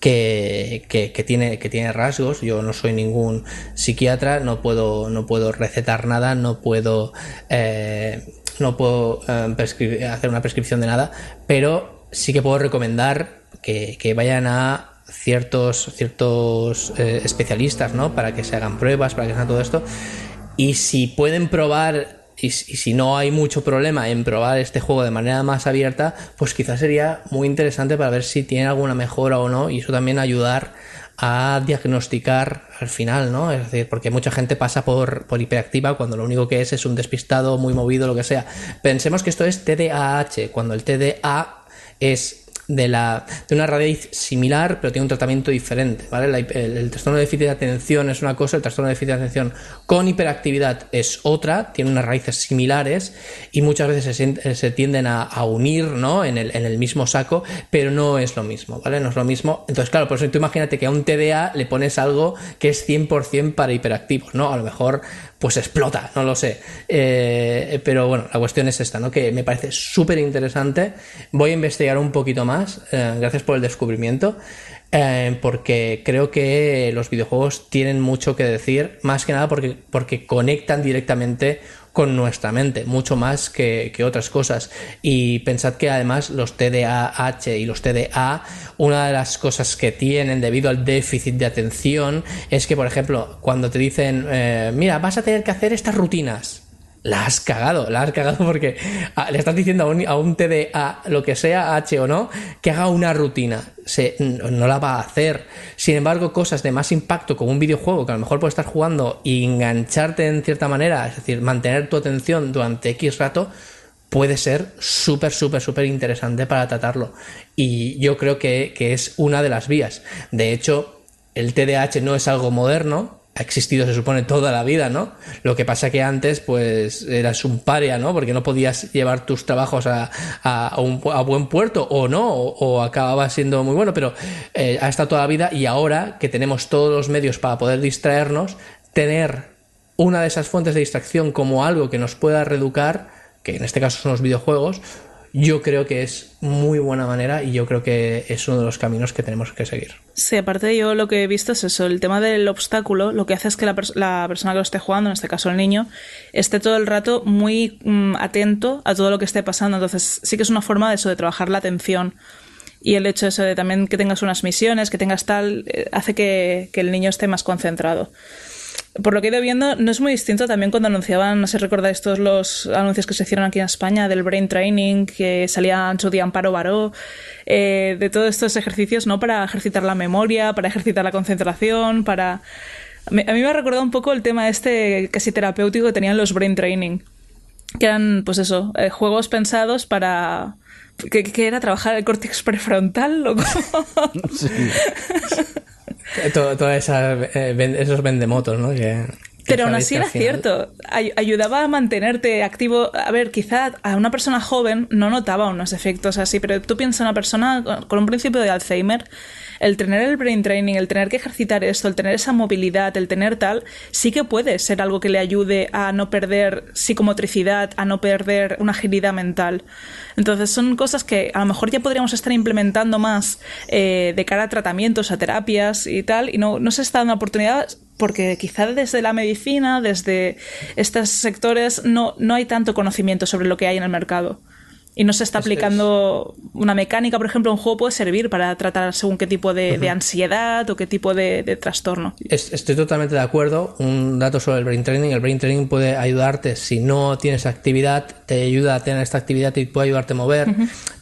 [SPEAKER 5] que, que, tiene, que tiene rasgos. Yo no soy ningún psiquiatra, no puedo, no puedo recetar nada, no puedo, eh, no puedo hacer una prescripción de nada, pero sí que puedo recomendar que, que vayan a ciertos, ciertos eh, especialistas, ¿no? Para que se hagan pruebas, para que se haga todo esto. Y si pueden probar, y, si no hay mucho problema en probar este juego de manera más abierta, pues quizás sería muy interesante para ver si tiene alguna mejora o no, y eso también ayudar a diagnosticar al final, ¿no? Es decir, porque mucha gente pasa por, por hiperactiva cuando lo único que es es un despistado, muy movido, lo que sea. Pensemos que esto es TDAH, cuando el TDA es de, la, de una raíz similar, pero tiene un tratamiento diferente. ¿vale? el, trastorno de déficit de atención es una cosa, el trastorno de déficit de atención con hiperactividad es otra, tiene unas raíces similares y muchas veces se, se tienden a, unir ¿no? en, el, en el mismo saco, pero no es lo mismo, ¿vale? No es lo mismo. Entonces, claro, por eso tú imagínate que a un TDA le pones algo que es 100% para hiperactivos, ¿no? A lo mejor pues explota, no lo sé. Eh, pero bueno, la cuestión es esta, ¿no? Que me parece súper interesante. Voy a investigar un poquito más. Eh, gracias por el descubrimiento. Eh, porque creo que los videojuegos tienen mucho que decir, más que nada porque, porque conectan directamente con nuestra mente, mucho más que, otras cosas. Y pensad que además los TDAH y los TDA, una de las cosas que tienen debido al déficit de atención es que, por ejemplo, cuando te dicen, eh, mira, vas a tener que hacer estas rutinas, la has cagado, la has cagado porque ah, le estás diciendo a un, a un TDA, lo que sea, H o no, que haga una rutina. Se, no la va a hacer. Sin embargo, cosas de más impacto como un videojuego que a lo mejor puedes estar jugando y engancharte en cierta manera, es decir, mantener tu atención durante X rato, puede ser súper, súper, súper interesante para tratarlo. Y yo creo que, que es una de las vías. De hecho, el TDAH no es algo moderno, ha existido, se supone, toda la vida, ¿no? Lo que pasa que antes, pues, eras un paria, ¿no? Porque no podías llevar tus trabajos a, a, buen puerto, o no, o, acababa siendo muy bueno, pero eh, ha estado toda la vida y ahora que tenemos todos los medios para poder distraernos, tener una de esas fuentes de distracción como algo que nos pueda reeducar, que en este caso son los videojuegos, yo creo que es muy buena manera y yo creo que es uno de los caminos que tenemos que seguir.
[SPEAKER 4] Sí, aparte de yo lo que he visto es eso, el tema del obstáculo, lo que hace es que la, la persona que lo esté jugando, en este caso el niño, esté todo el rato muy mm, atento a todo lo que esté pasando. Entonces sí que es una forma de eso, de trabajar la atención. Y el hecho de eso de también que tengas unas misiones, que tengas tal, eh, hace que el niño esté más concentrado por lo que he ido viendo, no es muy distinto también cuando anunciaban, no sé si recordáis todos los anuncios que se hicieron aquí en España del Brain Training, que salía su día Amparo Baró, eh, de todos estos ejercicios, ¿no? Para ejercitar la memoria, para ejercitar la concentración, para... A mí me ha recordado un poco el tema este casi terapéutico que tenían los Brain Training, que eran, pues eso, eh, juegos pensados para... ¿Qué, era? ¿Trabajar el córtex prefrontal? ¿o (laughs) sí. (laughs)
[SPEAKER 5] Todos eh, esos vendemotos, ¿no?
[SPEAKER 4] pero aún así era cierto. ayudaba a mantenerte activo. A ver, quizá a una persona joven no notaba unos efectos así, pero tú piensas en una persona con un principio de Alzheimer el tener el brain training, el tener que ejercitar esto, el tener esa movilidad, el tener tal, sí que puede ser algo que le ayude a no perder psicomotricidad, a no perder una agilidad mental. Entonces son cosas que a lo mejor ya podríamos estar implementando más eh, de cara a tratamientos, a terapias y tal, y no, se está dando oportunidad porque quizá desde la medicina, desde estos sectores, no, no hay tanto conocimiento sobre lo que hay en el mercado y no se está aplicando una mecánica, por ejemplo, un juego puede servir para tratar según qué tipo de, ansiedad o qué tipo de, trastorno.
[SPEAKER 5] Estoy totalmente de acuerdo. Un dato sobre el brain training. El brain training puede ayudarte si no tienes actividad, te ayuda a tener esta actividad y puede ayudarte a mover.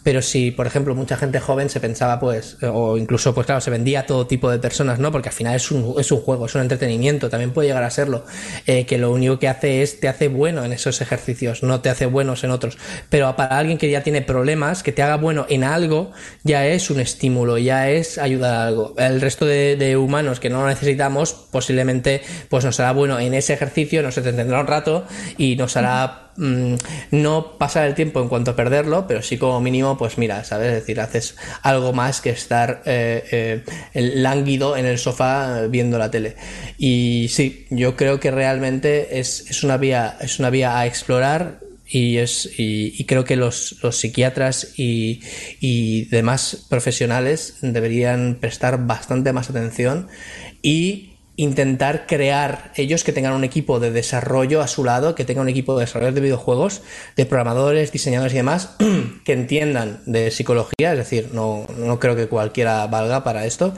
[SPEAKER 5] Pero si, por ejemplo, mucha gente joven se pensaba, pues, o incluso, pues claro, se vendía a todo tipo de personas, ¿no? Porque al final es un, es un juego, es un entretenimiento, también puede llegar a serlo. Eh, que lo único que hace es, te hace bueno en esos ejercicios, no te hace buenos en otros. Pero para alguien que ya tiene problemas, que te haga bueno en algo, ya es un estímulo, ya es ayudar a algo. El resto de, de humanos que no lo necesitamos, posiblemente, pues nos hará bueno en ese ejercicio, nos entretendrá un rato y nos hará Mm, no pasar el tiempo en cuanto a perderlo, pero sí como mínimo, pues mira, ¿sabes? Es decir, haces algo más que estar eh, eh, lánguido en el sofá viendo la tele. Y sí, yo creo que realmente es, es una, vía, es una vía a explorar y, es, y, creo que los, los psiquiatras y, y, demás profesionales deberían prestar bastante más atención y intentar crear ellos que tengan un equipo de desarrollo a su lado, que tengan un equipo de desarrollo de videojuegos, de programadores, diseñadores y demás, (clears throat) que entiendan de psicología, es decir, no, no creo que cualquiera valga para esto,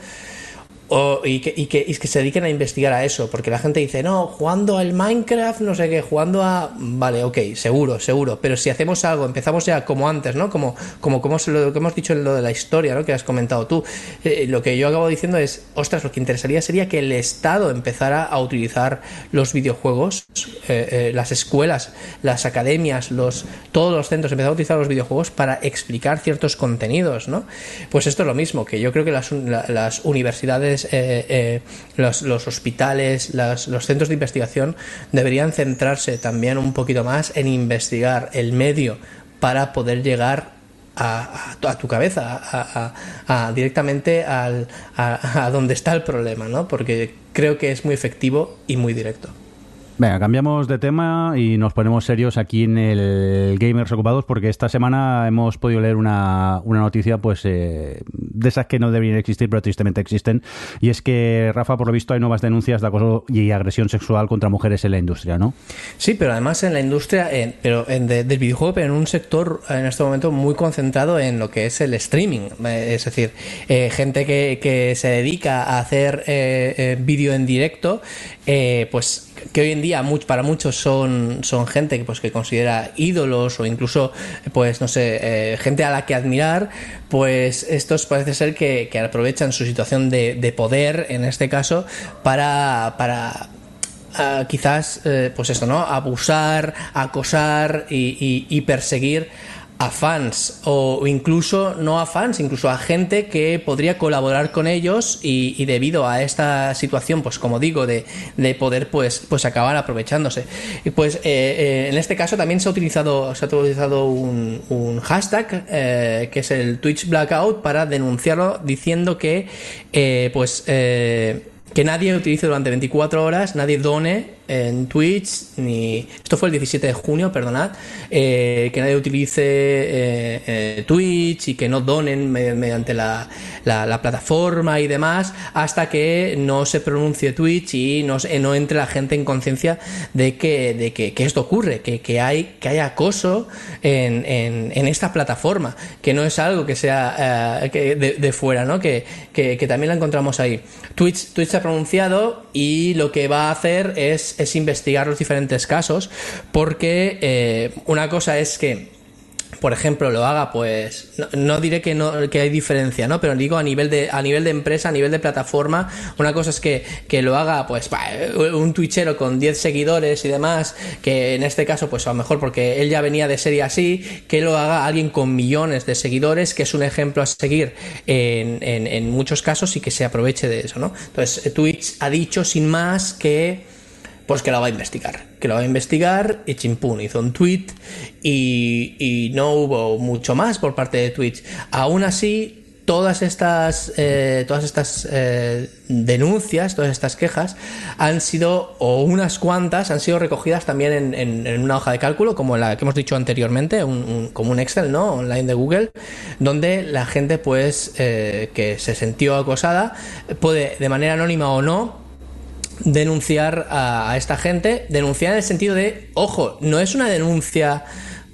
[SPEAKER 5] y, que, y, que, y, que, se dediquen a investigar a eso, porque la gente dice, no, jugando al Minecraft, no sé qué, jugando a... Vale, ok, seguro, seguro, pero si hacemos algo, empezamos ya como antes, ¿no? Como, como, como lo que hemos dicho en lo de la historia, ¿no? Que has comentado tú. Eh, lo que yo acabo diciendo es, ostras, lo que interesaría sería que el Estado empezara a utilizar los videojuegos, eh, eh, las escuelas, las academias, los, todos los centros empezaran a utilizar los videojuegos para explicar ciertos contenidos, ¿no? Pues esto es lo mismo, que yo creo que las, las universidades eh, eh, los, hospitales, los centros de investigación deberían centrarse también un poquito más en investigar el medio para poder llegar a, tu cabeza, a, directamente al, a, donde está el problema, ¿no? Porque creo que es muy efectivo y muy directo.
[SPEAKER 2] Venga, cambiamos de tema y nos ponemos serios aquí en el Gamers Ocupados porque esta semana hemos podido leer una, una noticia pues eh, de esas que no deberían existir pero tristemente existen y es que Rafa por lo visto hay nuevas denuncias de acoso y agresión sexual contra mujeres en la industria, ¿no?
[SPEAKER 5] Sí, pero además en la industria, pero en del videojuego, pero en un sector en este momento muy concentrado en lo que es el streaming, eh, es decir, eh, gente que, que, se dedica a hacer vídeo en directo, pues que hoy en día para muchos son, son gente que, pues, que considera ídolos o incluso, pues no sé, eh, gente a la que admirar, pues estos parece ser que, aprovechan su situación de, poder, en este caso, para, para ah, quizás, eh, pues esto, ¿no? Abusar, acosar y perseguir a fans o incluso no a fans, incluso a gente que podría colaborar con ellos y, debido a esta situación, pues como digo, de, poder pues, pues acabar aprovechándose. Y pues eh, eh, en este caso también se ha utilizado, se ha utilizado un, hashtag eh, que es el Twitch Blackout para denunciarlo diciendo que pues que nadie utilice durante 24 horas, nadie done en Twitch, ni. Esto fue el 17 de junio, perdonad. Eh, que nadie utilice eh, eh, Twitch y que no donen mediante la, la, plataforma y demás, hasta que no se pronuncie Twitch y no, no entre la gente en conciencia de, que, de que, esto ocurre, que, que, hay, que hay acoso en, en, esta plataforma, que no es algo que sea que de, fuera, ¿no? Que, que, también la encontramos ahí. Twitch, Twitch se ha pronunciado y lo que va a hacer es es, investigar los diferentes casos, porque eh, una cosa es que por ejemplo, lo haga, pues no, diré que no que hay diferencia, ¿no? Pero digo a nivel de a nivel de empresa, a nivel de plataforma, una cosa es que, que lo haga pues un twitchero con 10 seguidores y demás, que en este caso pues a lo mejor porque él ya venía de serie así, que lo haga alguien con millones de seguidores, que es un ejemplo a seguir en, en, en muchos casos y que se aproveche de eso, ¿no? Entonces, Twitch ha dicho sin más que pues que la va a investigar. Que la va a investigar y chimpún hizo un tweet y, no hubo mucho más por parte de Twitch. Aún así, todas estas, eh, todas estas eh, denuncias, todas estas quejas han sido, o unas cuantas, han sido recogidas también en, una hoja de cálculo, como la que hemos dicho anteriormente, como un Excel, ¿no? Online de Google, donde la gente, pues, eh, que se sintió acosada, puede, de manera anónima o no, denunciar a, esta gente, denunciar en el sentido de, ojo, no es una denuncia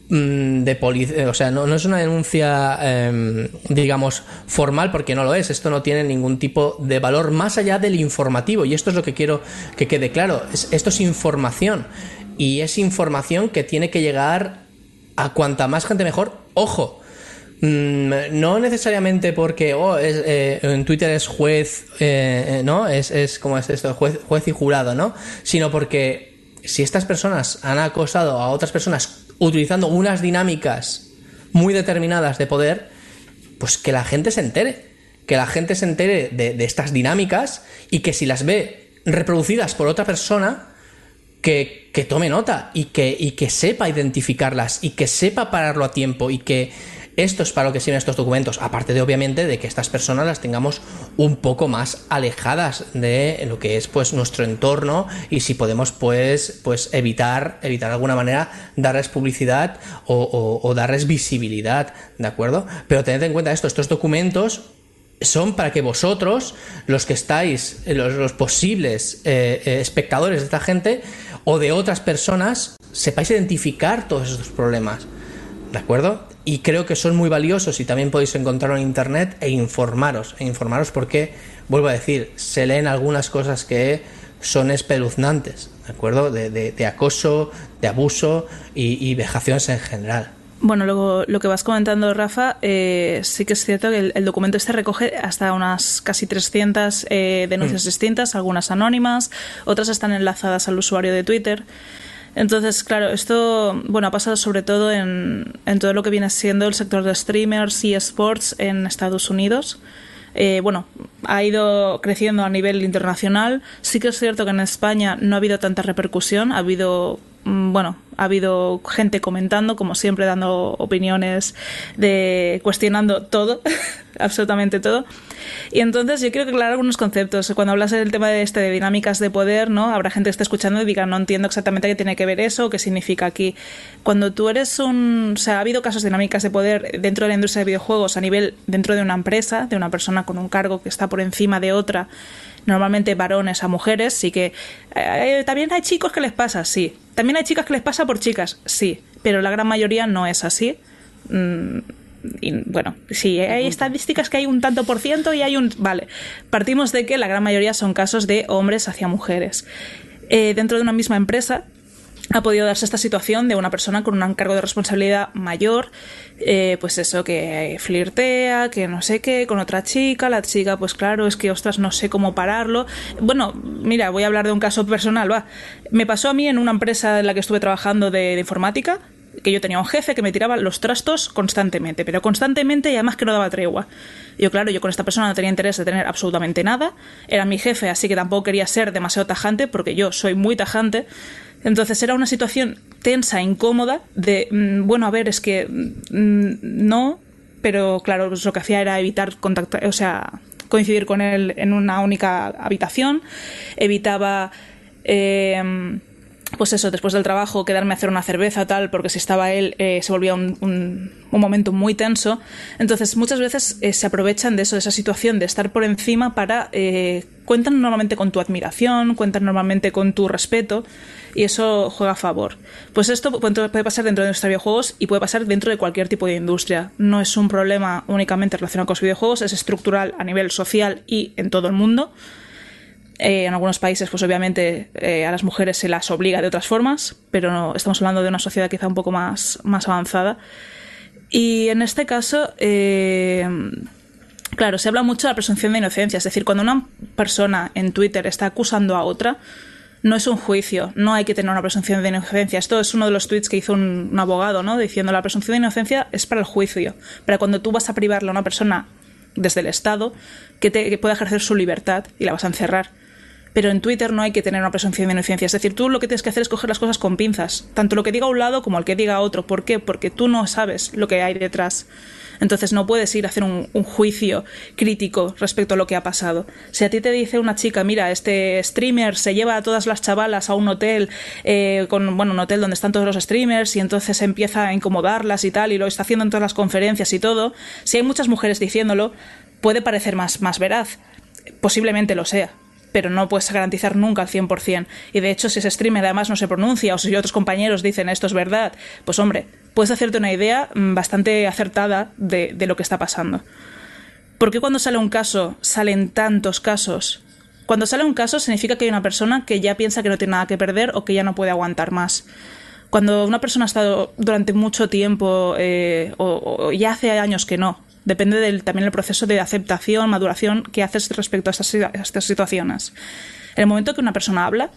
[SPEAKER 5] mm, de policía, o sea, no, es una denuncia, em, digamos, formal, porque no lo es. Esto no tiene ningún tipo de valor más allá del informativo. Y esto es lo que quiero que quede claro. esto es información. Y es información que tiene que llegar a cuanta más gente mejor. Ojo, no necesariamente porque oh, eh, en Twitter es juez, eh, eh, ¿no? Es, es como es esto, juez, juez y jurado, ¿no? Sino porque si estas personas han acosado a otras personas utilizando unas dinámicas muy determinadas de poder, pues que la gente se entere. Que la gente se entere de, estas dinámicas y que si las ve reproducidas por otra persona, que, que tome nota y que, y que sepa identificarlas y que sepa pararlo a tiempo y que esto es para lo que sirven estos documentos, aparte de obviamente de que estas personas las tengamos un poco más alejadas de lo que es pues nuestro entorno y si podemos pues, pues evitar, evitar de alguna manera darles publicidad o, darles visibilidad, ¿de acuerdo? Pero tened en cuenta esto, estos documentos son para que vosotros, los que estáis, los, posibles eh, eh, espectadores de esta gente o de otras personas, sepáis identificar todos estos problemas. ¿De acuerdo? Y creo que son muy valiosos y también podéis encontrarlo en internet e informaros, e informaros porque, vuelvo a decir, se leen algunas cosas que son espeluznantes, ¿de acuerdo? De, acoso, de abuso y, vejaciones en general.
[SPEAKER 4] Bueno, luego lo que vas comentando, Rafa, eh, sí que es cierto que el, documento este recoge hasta unas casi 300 eh, denuncias mm. distintas, algunas anónimas, otras están enlazadas al usuario de Twitter. Entonces, claro, esto bueno, ha pasado sobre todo en, en todo lo que viene siendo el sector de streamers y sports en Estados Unidos. Eh, bueno, ha ido creciendo a nivel internacional. Sí que es cierto que en España no ha habido tanta repercusión, ha habido bueno, ha habido gente comentando, como siempre, dando opiniones, de cuestionando todo, (laughs) absolutamente todo. Y entonces yo quiero aclarar algunos conceptos. Cuando hablas del tema de este de dinámicas de poder, ¿no? Habrá gente que esté escuchando y diga, no entiendo exactamente qué tiene que ver eso, qué significa aquí. Cuando tú eres un, o sea, ha habido casos de dinámicas de poder dentro de la industria de videojuegos a nivel dentro de una empresa, de una persona con un cargo que está por encima de otra normalmente varones a mujeres, sí que eh, también hay chicos que les pasa, sí. También hay chicas que les pasa por chicas, sí. Pero la gran mayoría no es así. Mm, y bueno, sí, hay estadísticas que hay un tanto por ciento y hay un... Vale, partimos de que la gran mayoría son casos de hombres hacia mujeres. eh, dentro de una misma empresa ha podido darse esta situación de una persona con un cargo de responsabilidad mayor, eh, pues eso, que flirtea, que no sé qué, con otra chica, la chica, pues claro, es que, ostras, no sé cómo pararlo. Bueno, mira, voy a hablar de un caso personal, va. Me pasó a mí en una empresa en la que estuve trabajando de, de informática, que yo tenía un jefe que me tiraba los trastos constantemente, pero constantemente y además que no daba tregua. Yo, claro, yo con esta persona no tenía interés de tener absolutamente nada. Era mi jefe, así que tampoco quería ser demasiado tajante, porque yo soy muy tajante. Entonces era una situación tensa, incómoda, de, mm, bueno, a ver, es que mm, no, pero claro, pues lo que hacía era evitar contactar, o sea, coincidir con él en una única habitación, evitaba... Eh, pues eso, después del trabajo, quedarme a hacer una cerveza, tal, porque si estaba él, eh, se volvía un, momento muy tenso. Entonces, muchas veces eh, se aprovechan de eso, de esa situación, de estar por encima para. Eh, cuentan normalmente con tu admiración, cuentan normalmente con tu respeto, y eso juega a favor. Pues esto puede pasar dentro de nuestros videojuegos y puede pasar dentro de cualquier tipo de industria. No es un problema únicamente relacionado con los videojuegos, es estructural a nivel social y en todo el mundo. Eh, en algunos países, pues obviamente eh, a las mujeres se las obliga de otras formas, pero no, estamos hablando de una sociedad quizá un poco más, más avanzada. Y en este caso, eh, claro, se habla mucho de la presunción de inocencia, es decir, cuando una persona en Twitter está acusando a otra, no es un juicio, no hay que tener una presunción de inocencia. Esto es uno de los tweets que hizo un, abogado, ¿no? Diciendo la presunción de inocencia es para el juicio, para cuando tú vas a privarle a una persona desde el Estado que, te, que pueda ejercer su libertad y la vas a encerrar pero en Twitter no hay que tener una presunción de inocencia. Es decir, tú lo que tienes que hacer es coger las cosas con pinzas, tanto lo que diga un lado como el que diga otro. ¿Por qué? Porque tú no sabes lo que hay detrás. Entonces no puedes ir a hacer un, juicio crítico respecto a lo que ha pasado. Si a ti te dice una chica, mira, este streamer se lleva a todas las chavalas a un hotel, eh, bueno, un hotel donde están todos los streamers y entonces empieza a incomodarlas y tal, y lo está haciendo en todas las conferencias y todo, si hay muchas mujeres diciéndolo, puede parecer más, más veraz. Posiblemente lo sea, pero no puedes garantizar nunca al 100%. Y de hecho, si ese streamer además no se pronuncia o si otros compañeros dicen esto es verdad, pues hombre, puedes hacerte una idea bastante acertada de, lo que está pasando. ¿Por qué cuando sale un caso salen tantos casos? Cuando sale un caso significa que hay una persona que ya piensa que no tiene nada que perder o que ya no puede aguantar más. Cuando una persona ha estado durante mucho tiempo eh, o ya hace años que no, Depende del, también del proceso de aceptación, maduración que haces respecto a estas, situaciones. El momento que una persona habla,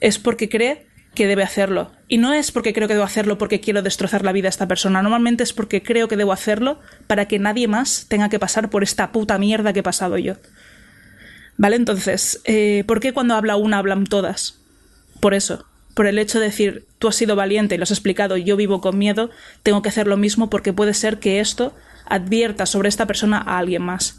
[SPEAKER 4] es porque cree que debe hacerlo. Y no es porque creo que debo hacerlo porque quiero destrozar la vida a esta persona. Normalmente es porque creo que debo hacerlo para que nadie más tenga que pasar por esta puta mierda que he pasado yo. ¿Vale? Entonces, eh, ¿por qué cuando habla una hablan todas? Por eso. Por el hecho de decir, tú has sido valiente y lo has explicado, yo vivo con miedo, tengo que hacer lo mismo porque puede ser que esto advierta sobre esta persona a alguien más.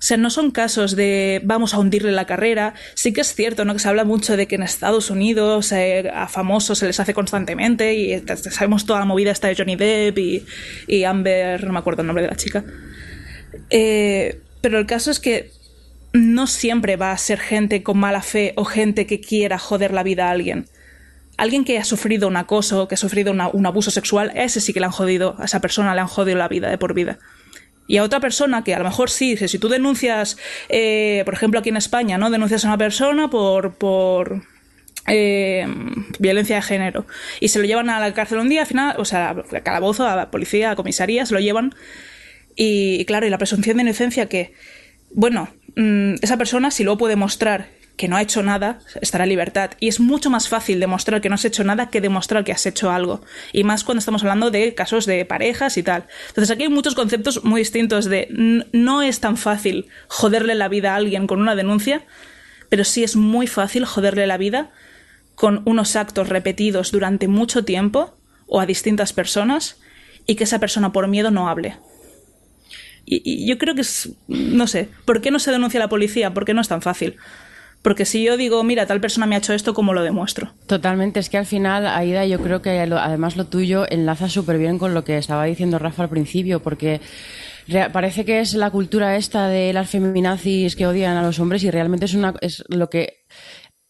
[SPEAKER 4] O sea, no son casos de vamos a hundirle la carrera. Sí que es cierto, ¿no? Que se habla mucho de que en Estados Unidos eh, a famosos se les hace constantemente y sabemos toda la movida esta de Johnny Depp y, y Amber, no me acuerdo el nombre de la chica. Eh, pero el caso es que no siempre va a ser gente con mala fe o gente que quiera joder la vida a alguien alguien que ha sufrido un acoso, que ha sufrido un abuso sexual, ese sí que le han jodido, a esa persona le han jodido la vida de por vida. Y a otra persona que a lo mejor sí, si tú denuncias, eh, por ejemplo aquí en España, ¿no? Denuncias a una persona por, por eh, violencia de género y se lo llevan a la cárcel un día, al final, o sea, a calabozo, a la policía, a comisaría, se lo llevan. Y, y claro, y la presunción de inocencia que, bueno, mmm, esa persona si luego puede mostrar que no ha hecho nada, estará en libertad. Y es mucho más fácil demostrar que no has hecho nada que demostrar que has hecho algo. Y más cuando estamos hablando de casos de parejas y tal. Entonces aquí hay muchos conceptos muy distintos de no es tan fácil joderle la vida a alguien con una denuncia, pero sí es muy fácil joderle la vida con unos actos repetidos durante mucho tiempo o a distintas personas y que esa persona por miedo no hable. Y, y yo creo que es, no sé, ¿por qué no se denuncia a la policía? ¿Por qué no es tan fácil? Porque si yo digo, mira, tal persona me ha hecho esto, ¿cómo lo demuestro?
[SPEAKER 6] Totalmente, es que al final, Aida, yo creo que además lo tuyo enlaza súper bien con lo que estaba diciendo Rafa al principio, porque parece que es la cultura esta de las feminazis que odian a los hombres y realmente es, una, es lo que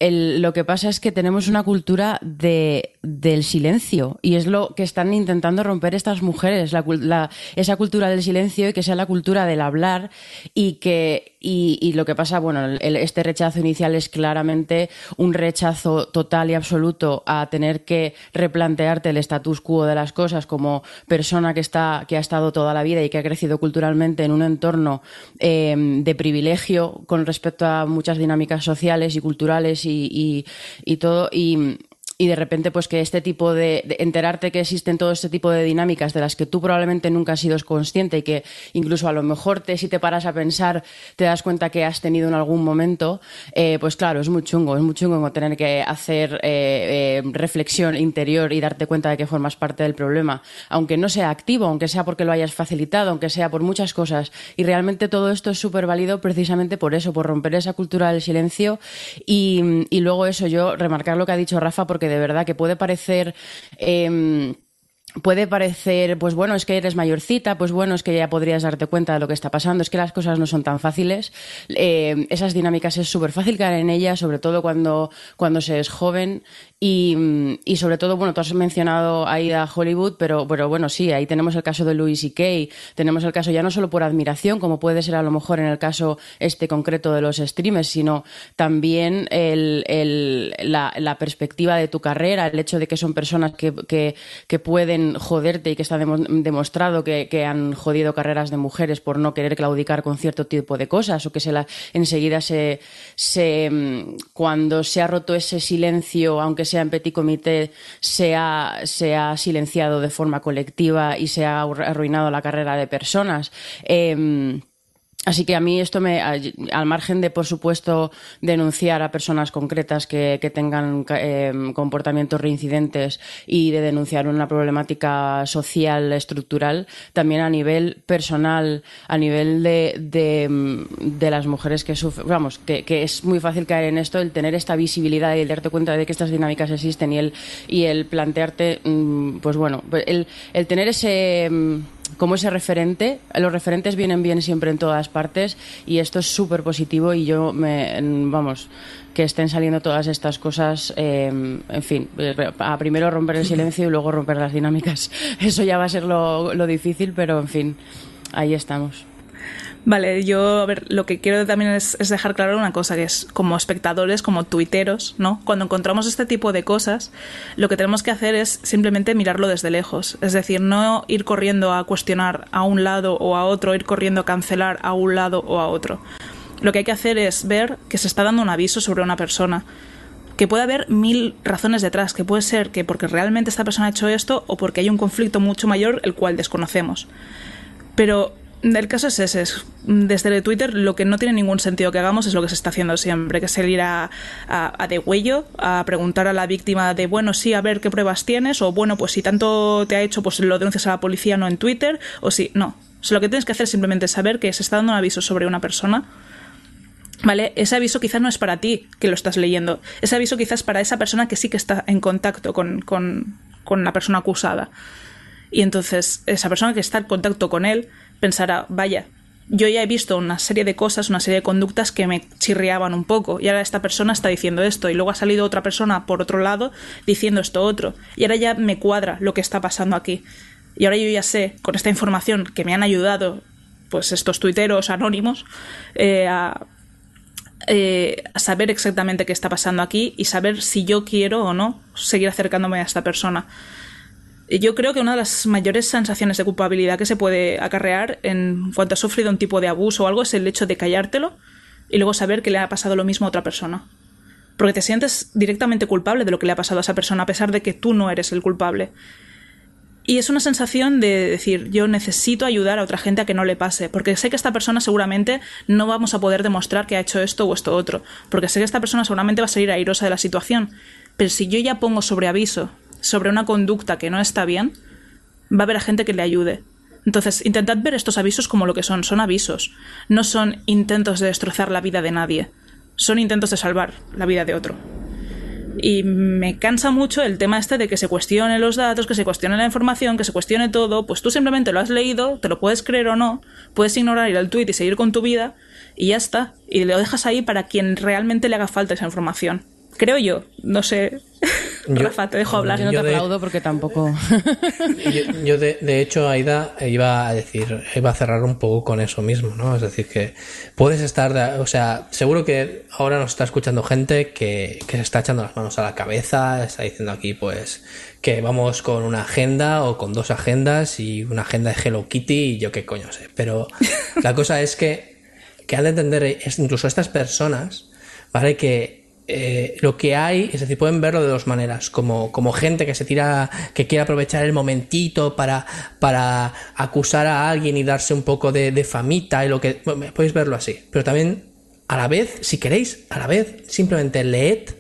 [SPEAKER 6] el- lo que pasa es que tenemos una cultura de, del silencio y es lo que están intentando romper estas mujeres, la, la- esa cultura del silencio y que sea la cultura del hablar y que y, lo que pasa, bueno, el- este rechazo inicial es claramente un rechazo total y absoluto a tener que replantearte el status quo de las cosas como persona que está que ha estado toda la vida y que ha crecido culturalmente en un entorno eh, de privilegio con respecto a muchas dinámicas sociales y culturales y- y todo y y de repente pues que este tipo de, enterarte que existen todo este tipo de dinámicas de las que tú probablemente nunca has sido consciente y que incluso a lo mejor te si te paras a pensar te das cuenta que has tenido en algún momento eh, pues claro es muy chungo es muy chungo tener que hacer eh, eh, reflexión interior y darte cuenta de que formas parte del problema. Aunque no sea activo aunque sea porque lo hayas facilitado aunque sea por muchas cosas. Y realmente todo esto es súper válido precisamente por eso por romper esa cultura del silencio. Y, y luego eso yo remarcar lo que ha dicho Rafa porque de verdad que puede parecer em, Puede parecer, pues bueno, es que eres mayorcita, pues bueno, es que ya podrías darte cuenta de lo que está pasando, es que las cosas no son tan fáciles. Eh, esas dinámicas es súper fácil caer en ellas, sobre todo cuando, cuando se es joven. Y, y sobre todo, bueno, tú has mencionado ahí a Hollywood, pero, pero bueno, sí, ahí tenemos el caso de Louis C.K., tenemos el caso ya no solo por admiración, como puede ser a lo mejor en el caso este concreto de los streamers, sino también la, perspectiva de tu carrera, el hecho de que son personas que, que, que pueden joderte y que está demo- demostrado que, que han jodido carreras de mujeres por no querer claudicar con cierto tipo de cosas o que se la, enseguida se, se mm, cuando se ha roto ese silencio, aunque sea en petit comité, se ha, silenciado de forma colectiva y se ha arruinado la carrera de personas. Em, Así que a mí esto me, al margen de, por supuesto, denunciar a personas concretas que, que tengan eh, comportamientos reincidentes y de denunciar una problemática social estructural, también a nivel personal, a nivel de, de, mm, de las mujeres que sufren, vamos, que, que es muy fácil caer en esto, el tener esta visibilidad y el darte cuenta de que estas dinámicas existen y el, y el plantearte, mm, pues bueno, el, el tener ese... como ese referente. Los referentes vienen bien siempre en todas partes y esto es súper positivo y yo me, vamos, que estén saliendo todas estas cosas, eh, en fin, eh, a primero romper el silencio y luego romper las dinámicas. (laughs) Eso ya va a ser lo, lo difícil, pero en fin, ahí estamos.
[SPEAKER 4] Vale, yo, a ver, lo que quiero también es, dejar claro una cosa, que es como espectadores, como tuiteros, ¿no? Cuando encontramos este tipo de cosas, lo que tenemos que hacer es simplemente mirarlo desde lejos. Es decir, no ir corriendo a cuestionar a un lado o a otro, ir corriendo a cancelar a un lado o a otro. Lo que hay que hacer es ver que se está dando un aviso sobre una persona. Que puede haber mil razones detrás, que puede ser que porque realmente esta persona ha hecho esto o porque hay un conflicto mucho mayor el cual desconocemos. Pero el caso es ese. es- desde Twitter lo que no tiene ningún sentido que hagamos es lo que se está haciendo siempre, que es salir a, a, a de huello, a preguntar a la víctima de, bueno, sí, a ver qué pruebas tienes, o bueno, pues si tanto te ha hecho, pues lo denuncias a la policía, no en Twitter, o si, no. Lo que tienes que hacer es simplemente saber que se está dando un aviso sobre una persona. ¿Vale? Ese aviso quizás no es para ti que lo estás leyendo. Ese aviso quizás es para esa persona que sí que está en contacto con, con, con la persona acusada. Y entonces esa persona que está en contacto con él pensará, vaya, yo ya he visto una serie de cosas, una serie de conductas que me chirriaban un poco y ahora esta persona está diciendo esto y luego ha salido otra persona por otro lado diciendo esto otro y ahora ya me cuadra lo que está pasando aquí. Y ahora yo ya sé, con esta información que me han ayudado pues estos tuiteros anónimos, eh, a, eh, a saber exactamente qué está pasando aquí y saber si yo quiero o no seguir acercándome a esta persona. Yo creo que una de las mayores sensaciones de culpabilidad que se puede acarrear en cuanto has sufrido un tipo de abuso o algo es el hecho de callártelo y luego saber que le ha pasado lo mismo a otra persona. Porque te sientes directamente culpable de lo que le ha pasado a esa persona a pesar de que tú no eres el culpable. Y es una sensación de decir, yo necesito ayudar a otra gente a que no le pase, porque sé que esta persona seguramente no vamos a poder demostrar que ha hecho esto o esto otro, porque sé que esta persona seguramente va a salir airosa de la situación, pero si yo ya pongo sobre aviso sobre una conducta que no está bien, va a haber a gente que le ayude. Entonces, intentad ver estos avisos como lo que son, son avisos, no son intentos de destrozar la vida de nadie, son intentos de salvar la vida de otro. Y me cansa mucho el tema este de que se cuestione los datos, que se cuestione la información, que se cuestione todo. Pues tú simplemente lo has leído, te lo puedes creer o no, puedes ignorar ir al tweet y seguir con tu vida, y ya está. Y lo dejas ahí para quien realmente le haga falta esa información. Creo yo, no sé. Rafa, te dejo hablar.
[SPEAKER 6] Yo no te
[SPEAKER 5] de-
[SPEAKER 6] aplaudo porque tampoco. (laughs)
[SPEAKER 5] Yo, yo de, de hecho, Aida, iba a decir, iba a cerrar un poco con eso mismo, ¿no? Es decir, que puedes estar, de- o sea, seguro que ahora nos está escuchando gente que, que se está echando las manos a la cabeza, está diciendo aquí, pues, que vamos con una agenda o con dos agendas y una agenda de Hello Kitty y yo qué coño sé. Pero la cosa es que, que han de entender, es incluso estas personas, ¿vale? Que eh, lo que hay, es decir, pueden verlo de dos maneras, como, como gente que se tira, que quiere aprovechar el momentito para, para acusar a alguien y darse un poco de, de famita y lo que, bueno, podéis verlo así, pero también a la vez, si queréis, a la vez, simplemente leed,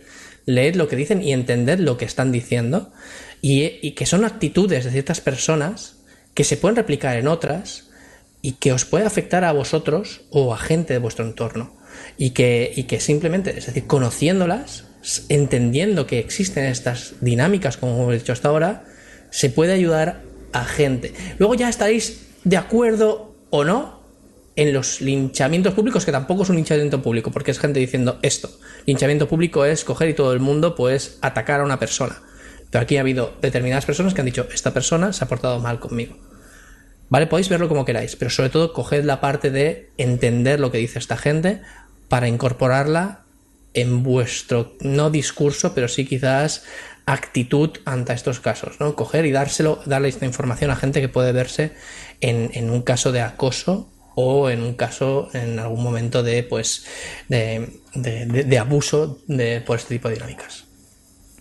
[SPEAKER 5] leed lo que dicen y entended lo que están diciendo y, y que son actitudes de ciertas personas que se pueden replicar en otras y que os puede afectar a vosotros o a gente de vuestro entorno. Y que, y que simplemente, es decir, conociéndolas, entendiendo que existen estas dinámicas, como hemos dicho hasta ahora, se puede ayudar a gente. Luego ya estaréis de acuerdo o no en los linchamientos públicos, que tampoco es un linchamiento público, porque es gente diciendo esto. Linchamiento público es coger y todo el mundo pues atacar a una persona. Pero aquí ha habido determinadas personas que han dicho, esta persona se ha portado mal conmigo. ¿Vale? Podéis verlo como queráis, pero sobre todo coged la parte de entender lo que dice esta gente para incorporarla en vuestro, no discurso, pero sí quizás actitud ante estos casos, ¿no? Coger y dárselo, darle esta información a gente que puede verse en, un caso de acoso o en un caso, en algún momento de, pues, de, de- de- de abuso por este tipo de dinámicas.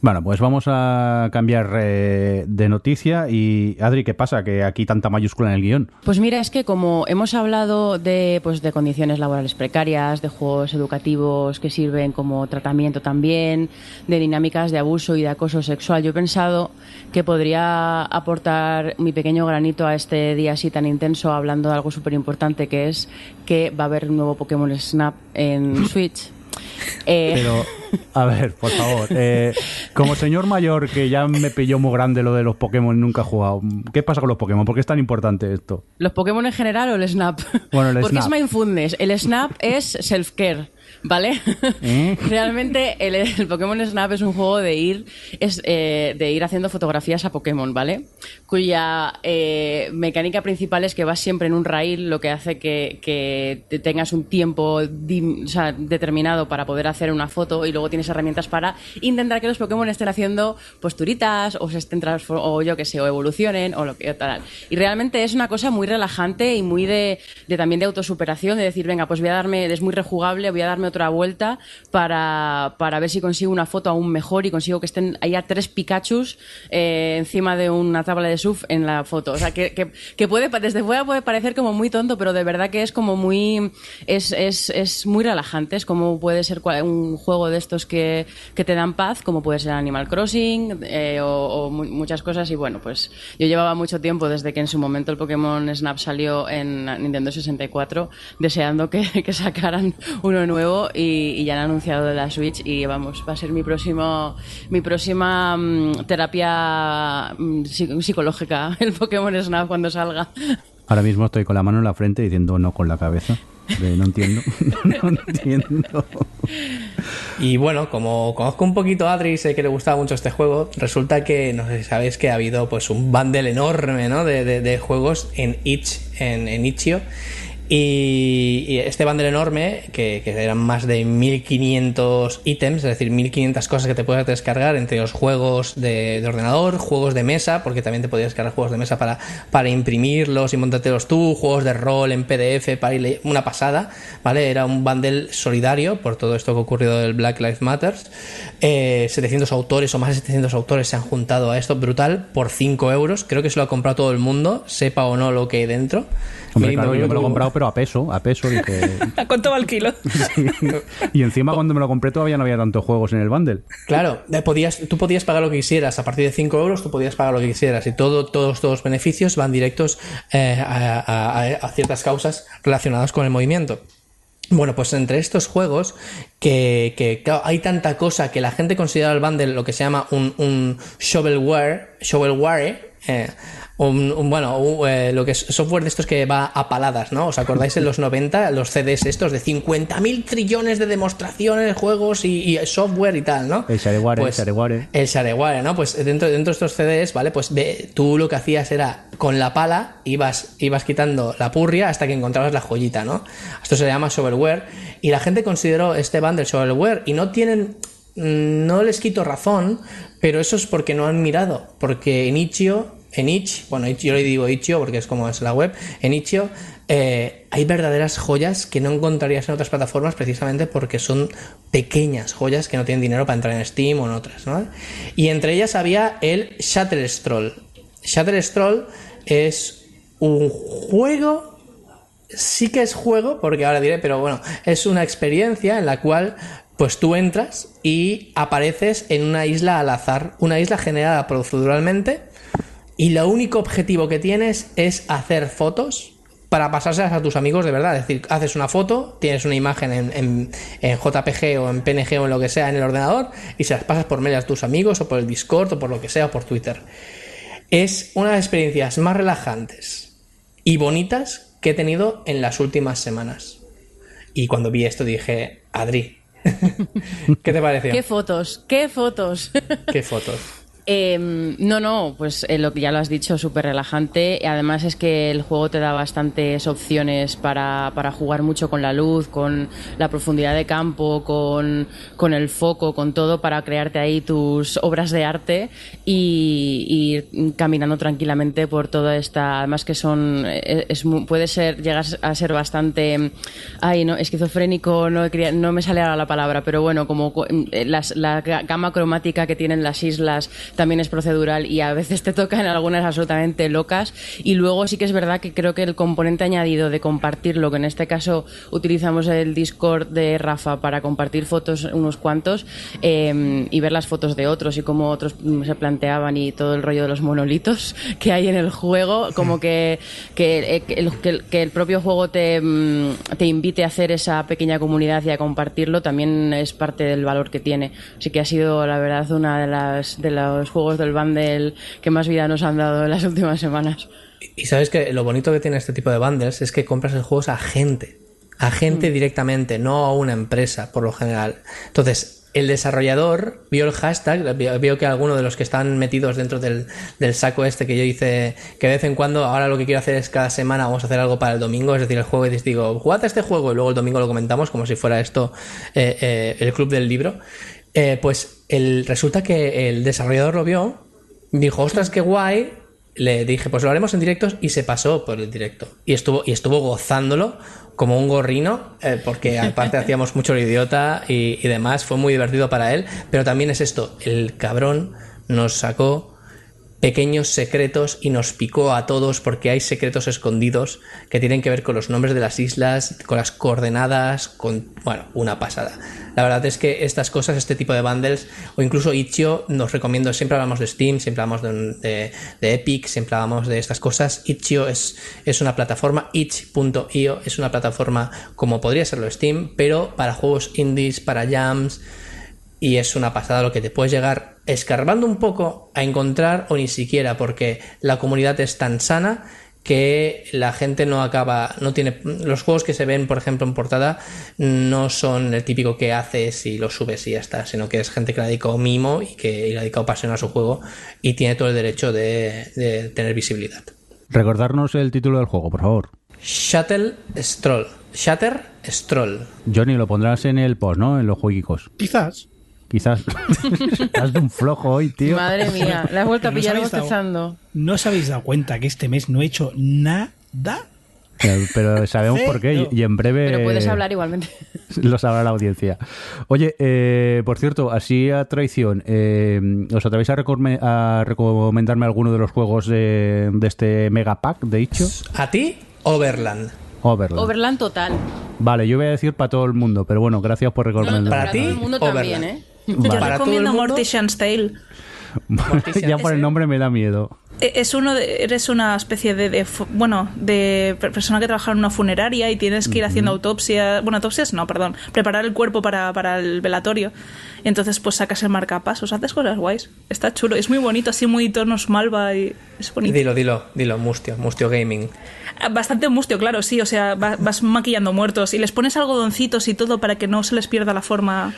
[SPEAKER 2] Bueno, pues vamos a cambiar eh, de noticia y Adri, ¿qué pasa? Que aquí tanta mayúscula en el guion.
[SPEAKER 6] Pues mira, es que como hemos hablado de, pues, de condiciones laborales precarias, de juegos educativos que sirven como tratamiento también, de dinámicas de abuso y de acoso sexual, yo he pensado que podría aportar mi pequeño granito a este día así tan intenso hablando de algo súper importante que es que va a haber un nuevo Pokémon Snap en (laughs) Switch. Eh,
[SPEAKER 2] Pero, a ver, por favor, eh, como señor mayor que ya me pilló muy grande lo de los Pokémon y nunca he jugado, ¿qué pasa con los Pokémon? ¿Por qué es tan importante esto?
[SPEAKER 6] ¿Los Pokémon en general o el Snap?
[SPEAKER 2] Bueno, el (laughs)
[SPEAKER 6] Porque
[SPEAKER 2] Snap.
[SPEAKER 6] es mindfulness. El Snap es self-care, ¿vale?
[SPEAKER 2] ¿Eh? (laughs)
[SPEAKER 6] Realmente el, el Pokémon Snap es un juego de ir, es, eh, de ir haciendo fotografías a Pokémon, ¿vale? Cuya eh, mecánica principal es que vas siempre en un rail, lo que hace que, que te tengas un tiempo dim- o sea, determinado para poder hacer una foto y luego tienes herramientas para intentar que los Pokémon estén haciendo posturitas o se estén o yo que sé, o evolucionen o lo que tal. Y realmente es una cosa muy relajante y muy de, de también de autosuperación, de decir, venga, pues voy a darme, es muy rejugable, voy a darme otra vuelta para, para ver si consigo una foto aún mejor y consigo que estén haya tres Pikachus eh, encima de una tabla de surf en la foto. O sea, que, que, puede, desde fuera puede parecer como muy tonto, pero de verdad que es como muy, es, es, es muy relajante. Es como puede ser un juego de estos que, que te dan paz, como puede ser Animal Crossing eh, o, o mu- muchas cosas. Y bueno, pues yo llevaba mucho tiempo desde que en su momento el Pokémon Snap salió en Nintendo 64 deseando que, que sacaran uno nuevo y, y ya han anunciado de la Switch y vamos, va a ser mi próximo mi próxima mm, terapia mm, psi- psicológica (laughs) el Pokémon Snap cuando salga.
[SPEAKER 2] Ahora mismo estoy con la mano en la frente diciendo no con la cabeza. De, no entiendo, (laughs) no entiendo.
[SPEAKER 5] Y bueno, como conozco un poquito a Adri, sé que le gustaba mucho este juego, resulta que, no sé si sabéis que ha habido pues un bundle enorme ¿no? de, de- de juegos en itch, en, en Itch.io. Y, y este bundle enorme, que, que eran más de 1500 ítems, es decir, 1500 cosas que te puedes descargar entre los juegos de, de ordenador, juegos de mesa, porque también te podías descargar juegos de mesa para, para imprimirlos y montártelos tú, juegos de rol en PDF, para ir una pasada, ¿vale? Era un bundle solidario por todo esto que ha ocurrido del Black Lives Matter. Eh, 700 autores o más de 700 autores se han juntado a esto, brutal, por 5 euros. Creo que se lo ha comprado todo el mundo, sepa o no lo que hay dentro.
[SPEAKER 2] Hombre,
[SPEAKER 5] Mínimo,
[SPEAKER 2] claro, yo me lo he comprado, pero a peso, a peso. Dije,
[SPEAKER 4] ¿A (laughs) cuánto va el kilo? (laughs)
[SPEAKER 2] y encima cuando me lo compré todavía no había tantos juegos en el bundle.
[SPEAKER 5] Claro, eh, podías, tú podías pagar lo que quisieras. A partir de 5 euros tú podías pagar lo que quisieras. Y todo, todos los beneficios van directos eh, a, a- a- a ciertas causas relacionadas con el movimiento. Bueno, pues entre estos juegos, que, que, claro, hay tanta cosa que la gente considera el bundle lo que se llama un, un shovelware, shovelware, Eh, un, un- bueno, un, eh, lo que es software de estos que va a paladas, ¿no? ¿Os acordáis en los (laughs) 90, los CDs estos de 50.000 trillones de demostraciones, juegos y, y software y tal, ¿no?
[SPEAKER 2] El shareware,
[SPEAKER 5] Pues,
[SPEAKER 2] el shareware.
[SPEAKER 5] El shareware, ¿no? Pues dentro, dentro de estos CDs, ¿vale? Pues ve- tú lo que hacías era con la pala ibas, ibas quitando la purria hasta que encontrabas la joyita, ¿no? Esto se llama shovelware y la gente consideró este bundle shovelware y no tienen mm, no les quito razón, pero eso es porque no han mirado, porque en Itch.io, en Itch, bueno, yo le digo Itch.io porque es como es la web, en Itch.io eh, hay verdaderas joyas que no encontrarías en otras plataformas precisamente porque son pequeñas joyas que no tienen dinero para entrar en Steam o en otras, ¿no? Y entre ellas había el Shutter Stroll. Shutter Stroll es un juego sí que es juego, porque ahora diré, pero bueno, es una experiencia en la cual pues tú entras y apareces en una isla al azar, una isla generada proceduralmente y lo único objetivo que tienes es hacer fotos para pasárselas a tus amigos de verdad. Es decir, haces una foto, tienes una imagen en, en- en JPG o en PNG o en lo que sea en el ordenador y se las pasas por mail a tus amigos o por el Discord o por lo que sea o por Twitter. Es una de las experiencias más relajantes y bonitas que he tenido en las últimas semanas. Y cuando vi esto dije, Adri, (laughs) ¿qué te pareció?
[SPEAKER 6] ¿Qué fotos? ¿Qué fotos?
[SPEAKER 5] ¿Qué fotos?
[SPEAKER 6] Eh, no, no, pues eh, lo que ya lo has dicho, súper relajante. Además es que el juego te da bastantes opciones para, para jugar mucho con la luz, con la profundidad de campo, con, con el foco, con todo, para crearte ahí tus obras de arte y, ir caminando tranquilamente por toda esta. Además que son. eh, puede ser, llegar a ser bastante. Ay, no, esquizofrénico, no, no me sale ahora la palabra, pero bueno, como eh, la ga- gama cromática que tienen las islas también es procedural y a veces te tocan algunas absolutamente locas. Y luego sí que es verdad que creo que el componente añadido de compartirlo, que en este caso utilizamos el Discord de Rafa para compartir fotos unos cuantos eh, y ver las fotos de otros y cómo otros mm, se planteaban y todo el rollo de los monolitos (laughs) que hay en el juego, como que, que, eh, que el, que que el propio juego te, mm, te invite a hacer esa pequeña comunidad y a compartirlo también es parte del valor que tiene. Así que ha sido, la verdad, una de las de los juegos del bundle que más vida nos han dado en las últimas semanas.
[SPEAKER 5] Y sabes que lo bonito que tiene este tipo de bundles es que compras el juego a gente, a gente directamente, no a una empresa por lo general. Entonces, el desarrollador vio el hashtag, vio, vio que alguno de los que están metidos dentro del, del saco este que yo hice, que de vez en cuando, ahora lo que quiero hacer es cada semana vamos a hacer algo para el domingo, es decir, el juego y les digo, jugad a este juego y luego el domingo lo comentamos como si fuera esto eh, eh, el club del libro. Eh, pues el, resulta que el desarrollador lo vio, dijo, ostras, qué guay, le dije, pues lo haremos en directos y se pasó por el directo. Y estuvo, y estuvo gozándolo como un gorrino, eh, porque (laughs) aparte hacíamos mucho el idiota y, y demás, fue muy divertido para él, pero también es esto, el cabrón nos sacó pequeños secretos y nos picó a todos porque hay secretos escondidos que tienen que ver con los nombres de las islas, con las coordenadas, con, bueno, una pasada. La verdad es que estas cosas, este tipo de bundles, o incluso Itch.io, nos recomiendo, siempre hablamos de Steam, siempre hablamos de, de- de Epic, siempre hablamos de estas cosas. Itch.io es, es una plataforma, itch.io es una plataforma como podría serlo Steam, pero para juegos indies, para jams, y es una pasada lo que te puedes llegar escarbando un poco a encontrar o ni siquiera porque la comunidad es tan sana que la gente no acaba no tiene los juegos que se ven por ejemplo en portada no son el típico que haces y lo subes y ya está sino que es gente que le ha dedicado mimo y que y le ha dedicado pasión a su juego y tiene todo el derecho de, de tener visibilidad
[SPEAKER 2] Recordarnos el título del juego, por favor.
[SPEAKER 5] Shuttle Stroll Shatter Stroll
[SPEAKER 2] Johnny, lo pondrás en el post, ¿no? En los jueguicos.
[SPEAKER 3] Quizás.
[SPEAKER 2] Quizás. (laughs) Estás de un flojo hoy, tío.
[SPEAKER 6] Madre (laughs) mía, la has vuelto a
[SPEAKER 3] ¿No
[SPEAKER 6] pillar
[SPEAKER 3] dado-
[SPEAKER 6] bostezando.
[SPEAKER 3] ¿No os habéis dado cuenta que este mes no he hecho nada?
[SPEAKER 2] Pero, pero sabemos por qué y- y en breve
[SPEAKER 6] Pero puedes hablar igualmente. (laughs)
[SPEAKER 2] lo sabrá la audiencia. Oye, eh, por cierto, así a traición, eh, ¿os atrevéis a, recome- a recomendarme alguno de los juegos de, de este Mega Pack, de hecho?
[SPEAKER 5] a ti Overland
[SPEAKER 2] Overland.
[SPEAKER 6] Overland total.
[SPEAKER 2] Vale, yo voy a decir para todo el mundo, pero bueno, gracias por recomendarlo.
[SPEAKER 5] para
[SPEAKER 6] Para
[SPEAKER 5] ti,
[SPEAKER 6] todo el mundo también,
[SPEAKER 5] Overland.
[SPEAKER 6] ¿eh?
[SPEAKER 4] Yo
[SPEAKER 2] Vale.
[SPEAKER 5] Para
[SPEAKER 4] recomiendo Mortician's Tale.
[SPEAKER 2] ya por el nombre me da miedo.
[SPEAKER 4] E, es uno de, eres una especie de, bueno de per- persona que trabaja en una funeraria y tienes que ir haciendo autopsias bueno autopsias no perdón preparar el cuerpo para, para el velatorio y entonces pues sacas el marcapasos haces cosas guays está chulo es muy bonito así muy tonos malva y es bonito
[SPEAKER 5] Dilo, dilo, dilo, Mustio, Mustio Gaming.
[SPEAKER 4] bastante mustio claro sí o sea va- vas maquillando muertos y les pones algodoncitos y todo para que no se les pierda la forma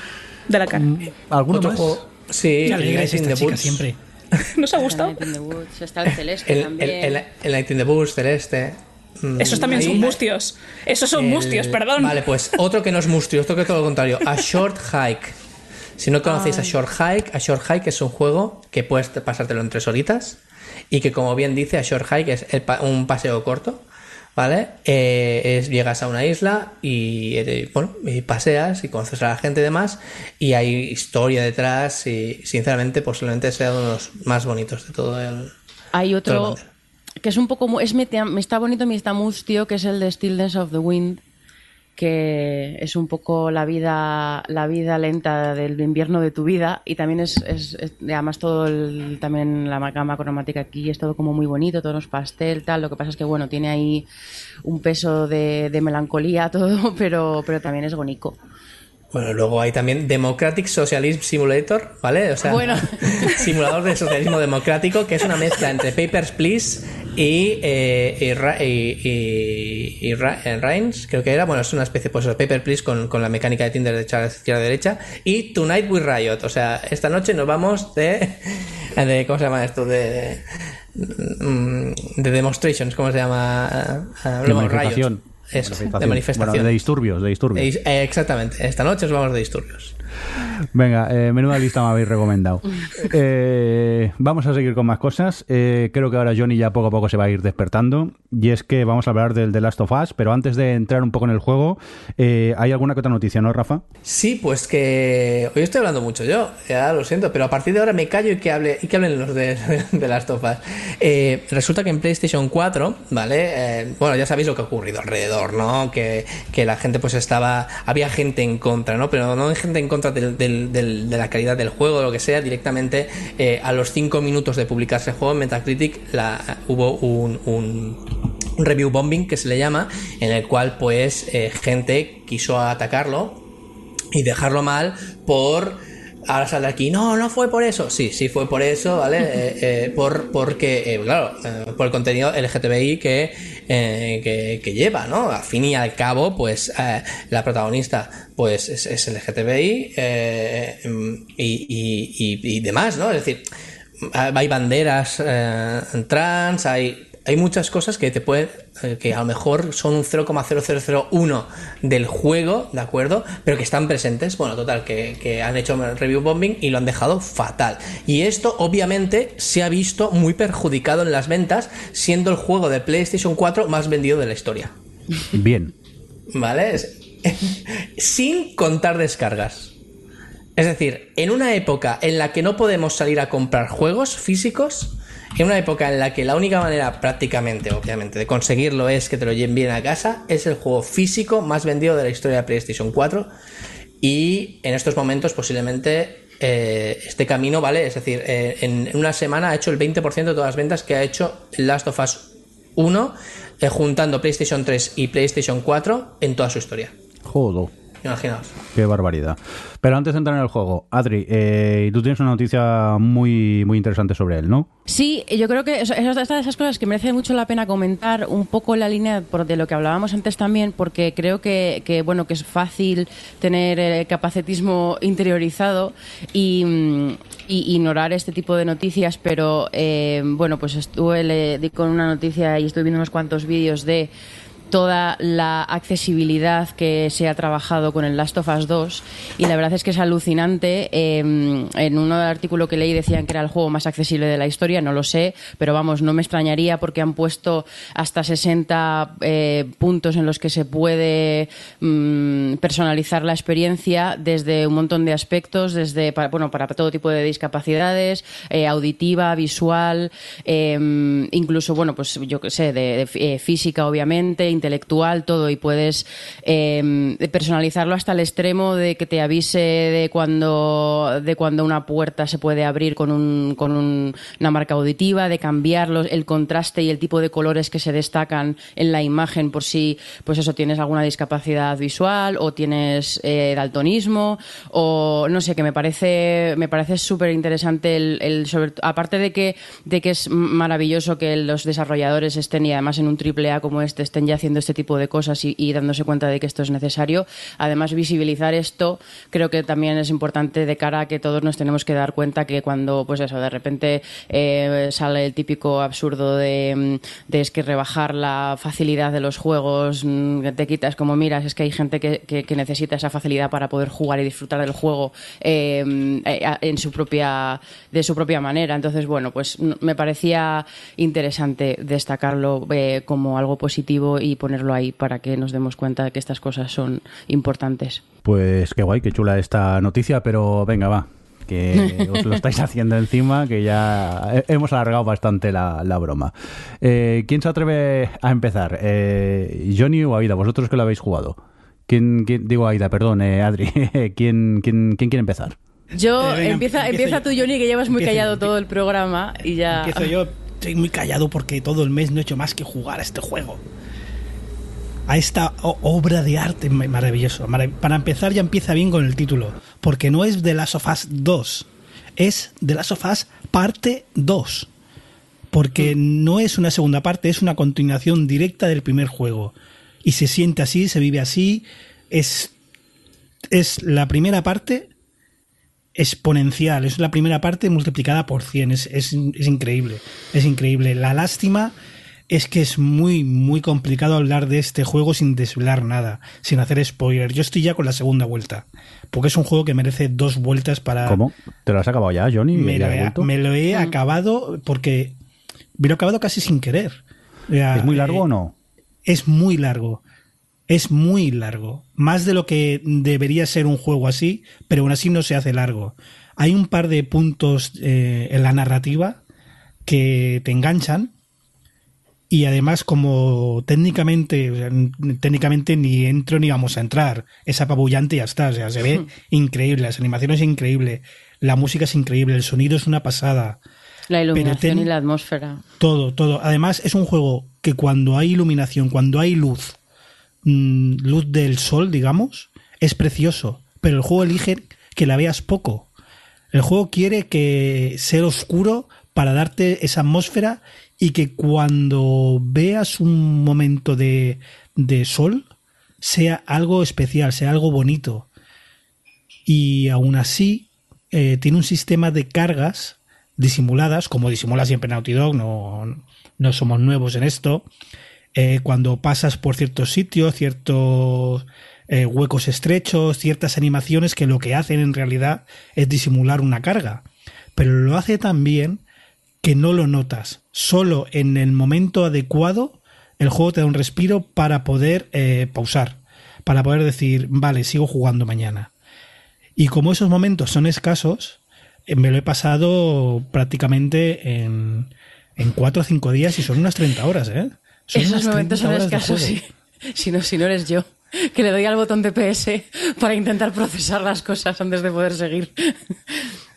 [SPEAKER 4] de la cara
[SPEAKER 2] ¿Alguno
[SPEAKER 5] Otro
[SPEAKER 2] más?
[SPEAKER 5] juego. Sí,
[SPEAKER 3] es
[SPEAKER 5] Night in the Woods.
[SPEAKER 3] siempre. (laughs)
[SPEAKER 4] ¿nos ha
[SPEAKER 6] Está
[SPEAKER 4] gustado?
[SPEAKER 6] Night in the Woods, está el celeste
[SPEAKER 5] El, el,
[SPEAKER 6] también.
[SPEAKER 5] el, el Night in the Woods, Celeste. Mm,
[SPEAKER 4] esos también
[SPEAKER 5] ahí-
[SPEAKER 4] son mustios esos son
[SPEAKER 5] el-
[SPEAKER 4] mustios perdón
[SPEAKER 5] Vale, pues otro que no es mustio, otro que es todo lo contrario. A Short Hike. Si no conocéis a Short Hike, a Short Hike es un juego que puedes pasártelo en tres horitas y que como bien dice, a Short Hike es el pa- un paseo corto, ¿vale? Eh, es, llegas a una isla y, eh, bueno, y paseas y conoces a la gente y demás y hay historia detrás y sinceramente posiblemente sea uno de los más bonitos de todo el...
[SPEAKER 6] Hay otro que es un poco es me está bonito me está mustio que es el de Stillness of the Wind que es un poco la vida la vida lenta del invierno de tu vida y también es, es- además todo el, también la gama cromática aquí es todo como muy bonito tonos pastel tal lo que pasa es que bueno tiene ahí un peso de, de melancolía (laughs) todo pero pero también es bonito
[SPEAKER 5] Bueno, luego hay también Democratic Socialism Simulator, ¿vale? O sea,
[SPEAKER 6] Bueno. (laughs)
[SPEAKER 5] simulador de socialismo democrático, que es una mezcla entre Papers, Please y, eh, y, Ra- y, y- eh, Reigns, creo que era. Bueno, es una especie, pues, de Paper, Please con, con la mecánica de Tinder de izquierda a derecha. Y Tonight with Riot, o sea, esta noche nos vamos de. (laughs) de ¿Cómo se llama esto? De. mm, de demonstrations, ¿cómo se llama? Ah,
[SPEAKER 2] De
[SPEAKER 5] bueno, Riot.
[SPEAKER 2] manifestación.
[SPEAKER 5] De
[SPEAKER 2] Bueno,
[SPEAKER 5] manifestación.
[SPEAKER 2] de disturbios, de disturbios.
[SPEAKER 5] Eh, Exactamente, esta noche os vamos de disturbios.
[SPEAKER 2] Venga, eh, menuda lista me habéis recomendado. Eh, vamos a seguir con más cosas. Eh, creo que ahora Johnny ya poco a poco se va a ir despertando. Y es que vamos a hablar del The Last of Us. Pero antes de entrar un poco en el juego, eh, ¿hay alguna que otra noticia, no, Rafa?
[SPEAKER 5] Sí, pues que hoy estoy hablando mucho yo, ya lo siento, pero a partir de ahora me callo y que hable y que hablen los de, (laughs) de las tofas. Eh, resulta que en PlayStation 4, ¿vale? Bueno, ya sabéis lo que ha ocurrido alrededor, ¿no? Que, que la gente pues estaba, había gente en contra, ¿no? Pero no hay gente en contra del- del- del- de la calidad del juego o lo que sea, directamente eh, a los 5 minutos de publicarse el juego en Metacritic la, hubo un- un un review bombing que se le llama, en el cual pues eh, gente quiso atacarlo y dejarlo mal por ahora sale aquí no no fue por eso sí sí fue por eso vale (laughs) Eh, eh, por porque claro por el contenido LGTBI que, eh, que lleva no al fin y al cabo pues eh, la protagonista pues es, LGTBI eh, y, y, demás no es decir hay banderas trans hay hay muchas cosas que te pueden eh, que a lo mejor son un 0,0001 del juego, ¿de acuerdo? Pero que están presentes, bueno, total, que, que han hecho review bombing y lo han dejado fatal. Y esto obviamente se ha visto muy perjudicado en las ventas, siendo el juego de PlayStation 4 más vendido de la historia.
[SPEAKER 2] Bien.
[SPEAKER 5] ¿Vale? (laughs) Sin contar descargas. Es decir, en una época en la que no podemos salir a comprar juegos físicos, en una época en la que la única manera prácticamente, obviamente, de conseguirlo es que te lo lleven bien a casa, es el juego físico más vendido de la historia de PlayStation 4 y en estos momentos posiblemente eh, este camino, ¿vale? Es decir, eh, en, una semana ha hecho el 20% de todas las ventas que ha hecho Last of Us 1, eh, juntando PlayStation 3 y PlayStation 4 en toda su historia.
[SPEAKER 2] Jodo.
[SPEAKER 5] Imaginaos.
[SPEAKER 2] Qué barbaridad. Pero antes de entrar en el juego, Adri, eh, tú tienes una noticia muy, muy interesante sobre él, ¿no?
[SPEAKER 6] Sí, yo creo que eso- es de esas cosas que merece mucho la pena comentar un poco la línea por de lo que hablábamos antes también, porque creo que, que, bueno que es fácil tener el capacitismo interiorizado y, mm, y ignorar este tipo de noticias, pero eh, bueno, pues estuve le- di con una noticia y estoy viendo unos cuantos vídeos de toda la accesibilidad que se ha trabajado con el Last of Us 2 y la verdad es que es alucinante. Eh, en un artículo que leí decían que era el juego más accesible de la historia, no lo sé, pero vamos, no me extrañaría porque han puesto hasta 60 eh, puntos en los que se puede mm, personalizar la experiencia desde un montón de aspectos, desde para, bueno, para todo tipo de discapacidades, eh, auditiva, visual, eh, incluso, bueno, pues yo qué sé, de, de, eh, física, obviamente, intelectual, todo, y puedes eh, personalizarlo hasta el extremo de que te avise de cuando, de cuando una puerta se puede abrir con, un, con un- una marca auditiva, de cambiar los- el contraste y el tipo de colores que se destacan en la imagen por si, pues eso, tienes alguna discapacidad visual o tienes eh, daltonismo o no sé, que me parece, me parece súper interesante el, el sobre- aparte de que, de que es maravilloso que los desarrolladores estén y además en un triple A como este estén ya haciendo este tipo de cosas y, dándose cuenta de que esto es necesario. Además, visibilizar esto creo que también es importante de cara a que todos nos tenemos que dar cuenta que cuando, pues eso, de repente eh, sale el típico absurdo de, mm, de es que rebajar la facilidad de los juegos, mm, te quitas como miras, es que hay gente que, que- necesita esa facilidad para poder jugar y disfrutar del juego eh, eh, en su propia, de su propia manera. Entonces, bueno, pues mm, me parecía interesante destacarlo como algo positivo y ponerlo ahí para que nos demos cuenta de que estas cosas son importantes.
[SPEAKER 2] Pues qué guay, qué chula esta noticia, pero venga, va. Que (laughs) os lo estáis haciendo encima, que ya he- hemos alargado bastante la, la broma. Eh, ¿Quién se atreve a empezar? Eh, ¿Johnny o Aida? Vosotros que lo habéis jugado. ¿Quién, quién- digo Aida, perdón, eh, Adri. (laughs) ¿Quién, quién, ¿Quién quiere empezar?
[SPEAKER 6] Yo,
[SPEAKER 3] Eh, venga,
[SPEAKER 6] empieza,
[SPEAKER 3] empiezo
[SPEAKER 6] empieza
[SPEAKER 3] yo.
[SPEAKER 6] tú, Johnny, que llevas muy
[SPEAKER 3] Empiezo
[SPEAKER 6] callado todo el programa y ya...
[SPEAKER 3] Empiezo yo. Estoy muy callado porque todo el mes no he hecho más que jugar a este juego. A esta obra de arte ma- maravilloso. Marav- Para empezar, ya empieza bien con el título. Porque no es de Last of Us 2. Es de Last of Us parte 2. Porque no es una segunda parte, es una continuación directa del primer juego. Y se siente así, se vive así. Es, es la primera parte exponencial. Es la primera parte multiplicada por 100. Es, es- es increíble. Es increíble. La lástima es que es muy, muy complicado hablar de este juego sin desvelar nada, sin hacer spoiler. Yo estoy ya con la segunda vuelta. Porque es un juego que merece dos vueltas para.
[SPEAKER 2] ¿Cómo? ¿Te lo has acabado ya, Johnny?
[SPEAKER 3] Me
[SPEAKER 2] ¿Ya
[SPEAKER 3] lo he, me lo he acabado porque. Me lo he acabado casi sin querer.
[SPEAKER 2] ¿Es muy largo
[SPEAKER 3] eh,
[SPEAKER 2] o no?
[SPEAKER 3] es muy largo. Es muy largo. Más de lo que debería ser un juego así, pero aún así no se hace largo. Hay un par de puntos eh, en la narrativa que te enganchan. Y además, como técnicamente, o sea, n- técnicamente ni entro ni vamos a entrar. Es apabullante y ya está. O sea, se ve increíble. Las animaciones es increíble. La música es increíble. El sonido es una pasada.
[SPEAKER 6] La iluminación
[SPEAKER 3] ten-
[SPEAKER 6] y la atmósfera.
[SPEAKER 3] Todo, todo. Además, es un juego que cuando hay iluminación, cuando hay luz, mm, luz del sol, digamos, es precioso. Pero el juego elige que la veas poco. El juego quiere que sea oscuro para darte esa atmósfera y que cuando veas un momento de, de sol sea algo especial, sea algo bonito. Y aún así, eh, tiene un sistema de cargas disimuladas, como disimula siempre Naughty Dog, no, no somos nuevos en esto. Eh, cuando pasas por ciertos sitios, ciertos eh, huecos estrechos, ciertas animaciones que lo que hacen en realidad es disimular una carga. Pero lo hace tan bien que no lo notas. Solo en el momento adecuado el juego te da un respiro para poder eh, pausar, para poder decir, vale, sigo jugando mañana. Y como esos momentos son escasos, eh, me lo he pasado prácticamente en, en 4 o 5 días y son unas 30 horas, ¿eh? Son
[SPEAKER 6] Esos momentos
[SPEAKER 3] 30
[SPEAKER 6] son escasos, sí. (laughs) Si no, si no eres yo, que le doy al botón de PS para intentar procesar las cosas antes de poder seguir.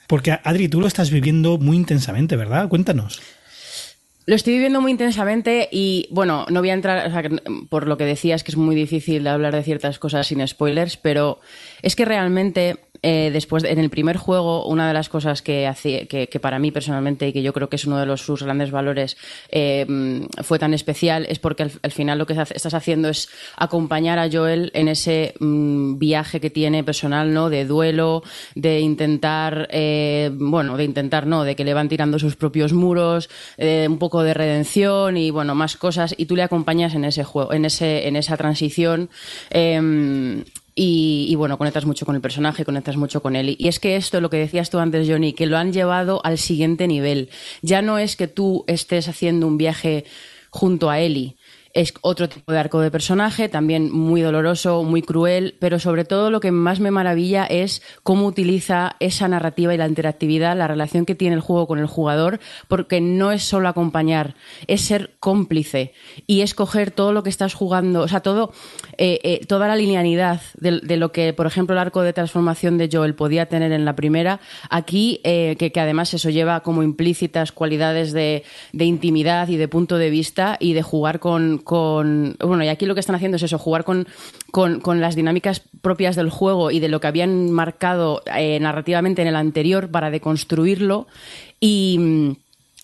[SPEAKER 3] Porque Adri, tú lo estás viviendo muy intensamente, ¿verdad? Cuéntanos.
[SPEAKER 6] Lo estoy viviendo muy intensamente y, bueno, no voy a entrar, que, por lo que decías que es muy difícil hablar de ciertas cosas sin spoilers, pero es que realmente eh, después, en el primer juego, una de las cosas que, hacía, que, para mí personalmente y que yo creo que es uno de los, sus grandes valores eh, mm, fue tan especial es porque al, al final lo que hace- estás haciendo es acompañar a Joel en ese mm, viaje que tiene personal, ¿no? De duelo, de intentar, eh, bueno, de intentar, no, de que le van tirando sus propios muros, un poco de redención y, bueno, más cosas, y tú le acompañas en ese juego, en, ese, en esa transición. Y, y, bueno, conectas mucho con el personaje, conectas mucho con él. Y es que esto, lo que decías tú antes, Johnny, que lo han llevado al siguiente nivel. Ya no es que tú estés haciendo un viaje junto a Ellie. Es otro tipo de arco de personaje, también muy doloroso, muy cruel, pero sobre todo lo que más me maravilla es cómo utiliza esa narrativa y la interactividad, la relación que tiene el juego con el jugador, porque no es solo acompañar, es ser cómplice y escoger todo lo que estás jugando, o sea, todo, eh, eh, toda la linealidad de, lo que, por ejemplo, el arco de transformación de Joel podía tener en la primera, aquí, eh, que, además eso lleva como implícitas cualidades de, intimidad y de punto de vista y de jugar con, Bueno, y aquí lo que están haciendo es eso, jugar con, con, las dinámicas propias del juego y de lo que habían marcado narrativamente en el anterior para deconstruirlo y.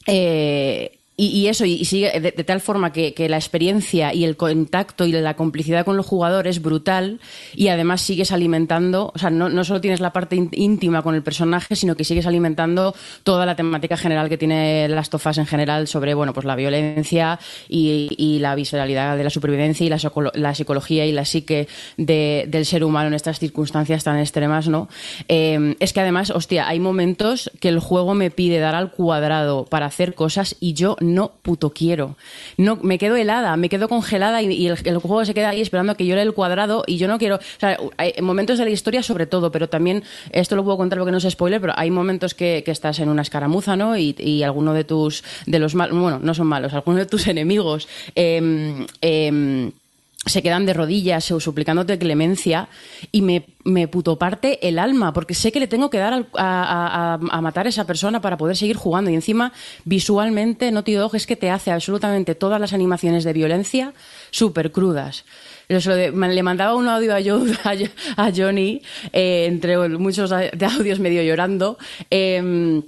[SPEAKER 6] Eh, y, eso, y, sigue de, tal forma que, la experiencia y el contacto y la complicidad con los jugadores es brutal y además sigues alimentando, o sea, no, no solo tienes la parte íntima con el personaje, sino que sigues alimentando toda la temática general que tiene las tofas en general sobre, bueno, pues la violencia y, la visceralidad de la supervivencia y la, la psicología y la psique del ser humano en estas circunstancias tan extremas, ¿no? Eh, es que además, hostia, hay momentos que el juego me pide dar al cuadrado para hacer cosas y yo no puto quiero. No, me quedo helada, me quedo congelada y, el, juego se queda ahí esperando a que yo lea el cuadrado y yo no quiero. O sea, hay momentos de la historia sobre todo, pero también, esto lo puedo contar porque no es spoiler, pero hay momentos que, estás en una escaramuza, ¿no? Y, y, alguno de tus, de los malos, bueno, no son malos, algunos de tus enemigos. Eh, se quedan de rodillas suplicándote clemencia y me, me puto parte el alma porque sé que le tengo que dar a, matar a esa persona para poder seguir jugando. Y encima visualmente Naughty Dog es que te hace absolutamente todas las animaciones de violencia súper crudas le mandaba un audio a, Johnny, eh, entre muchos de audios medio llorando, em,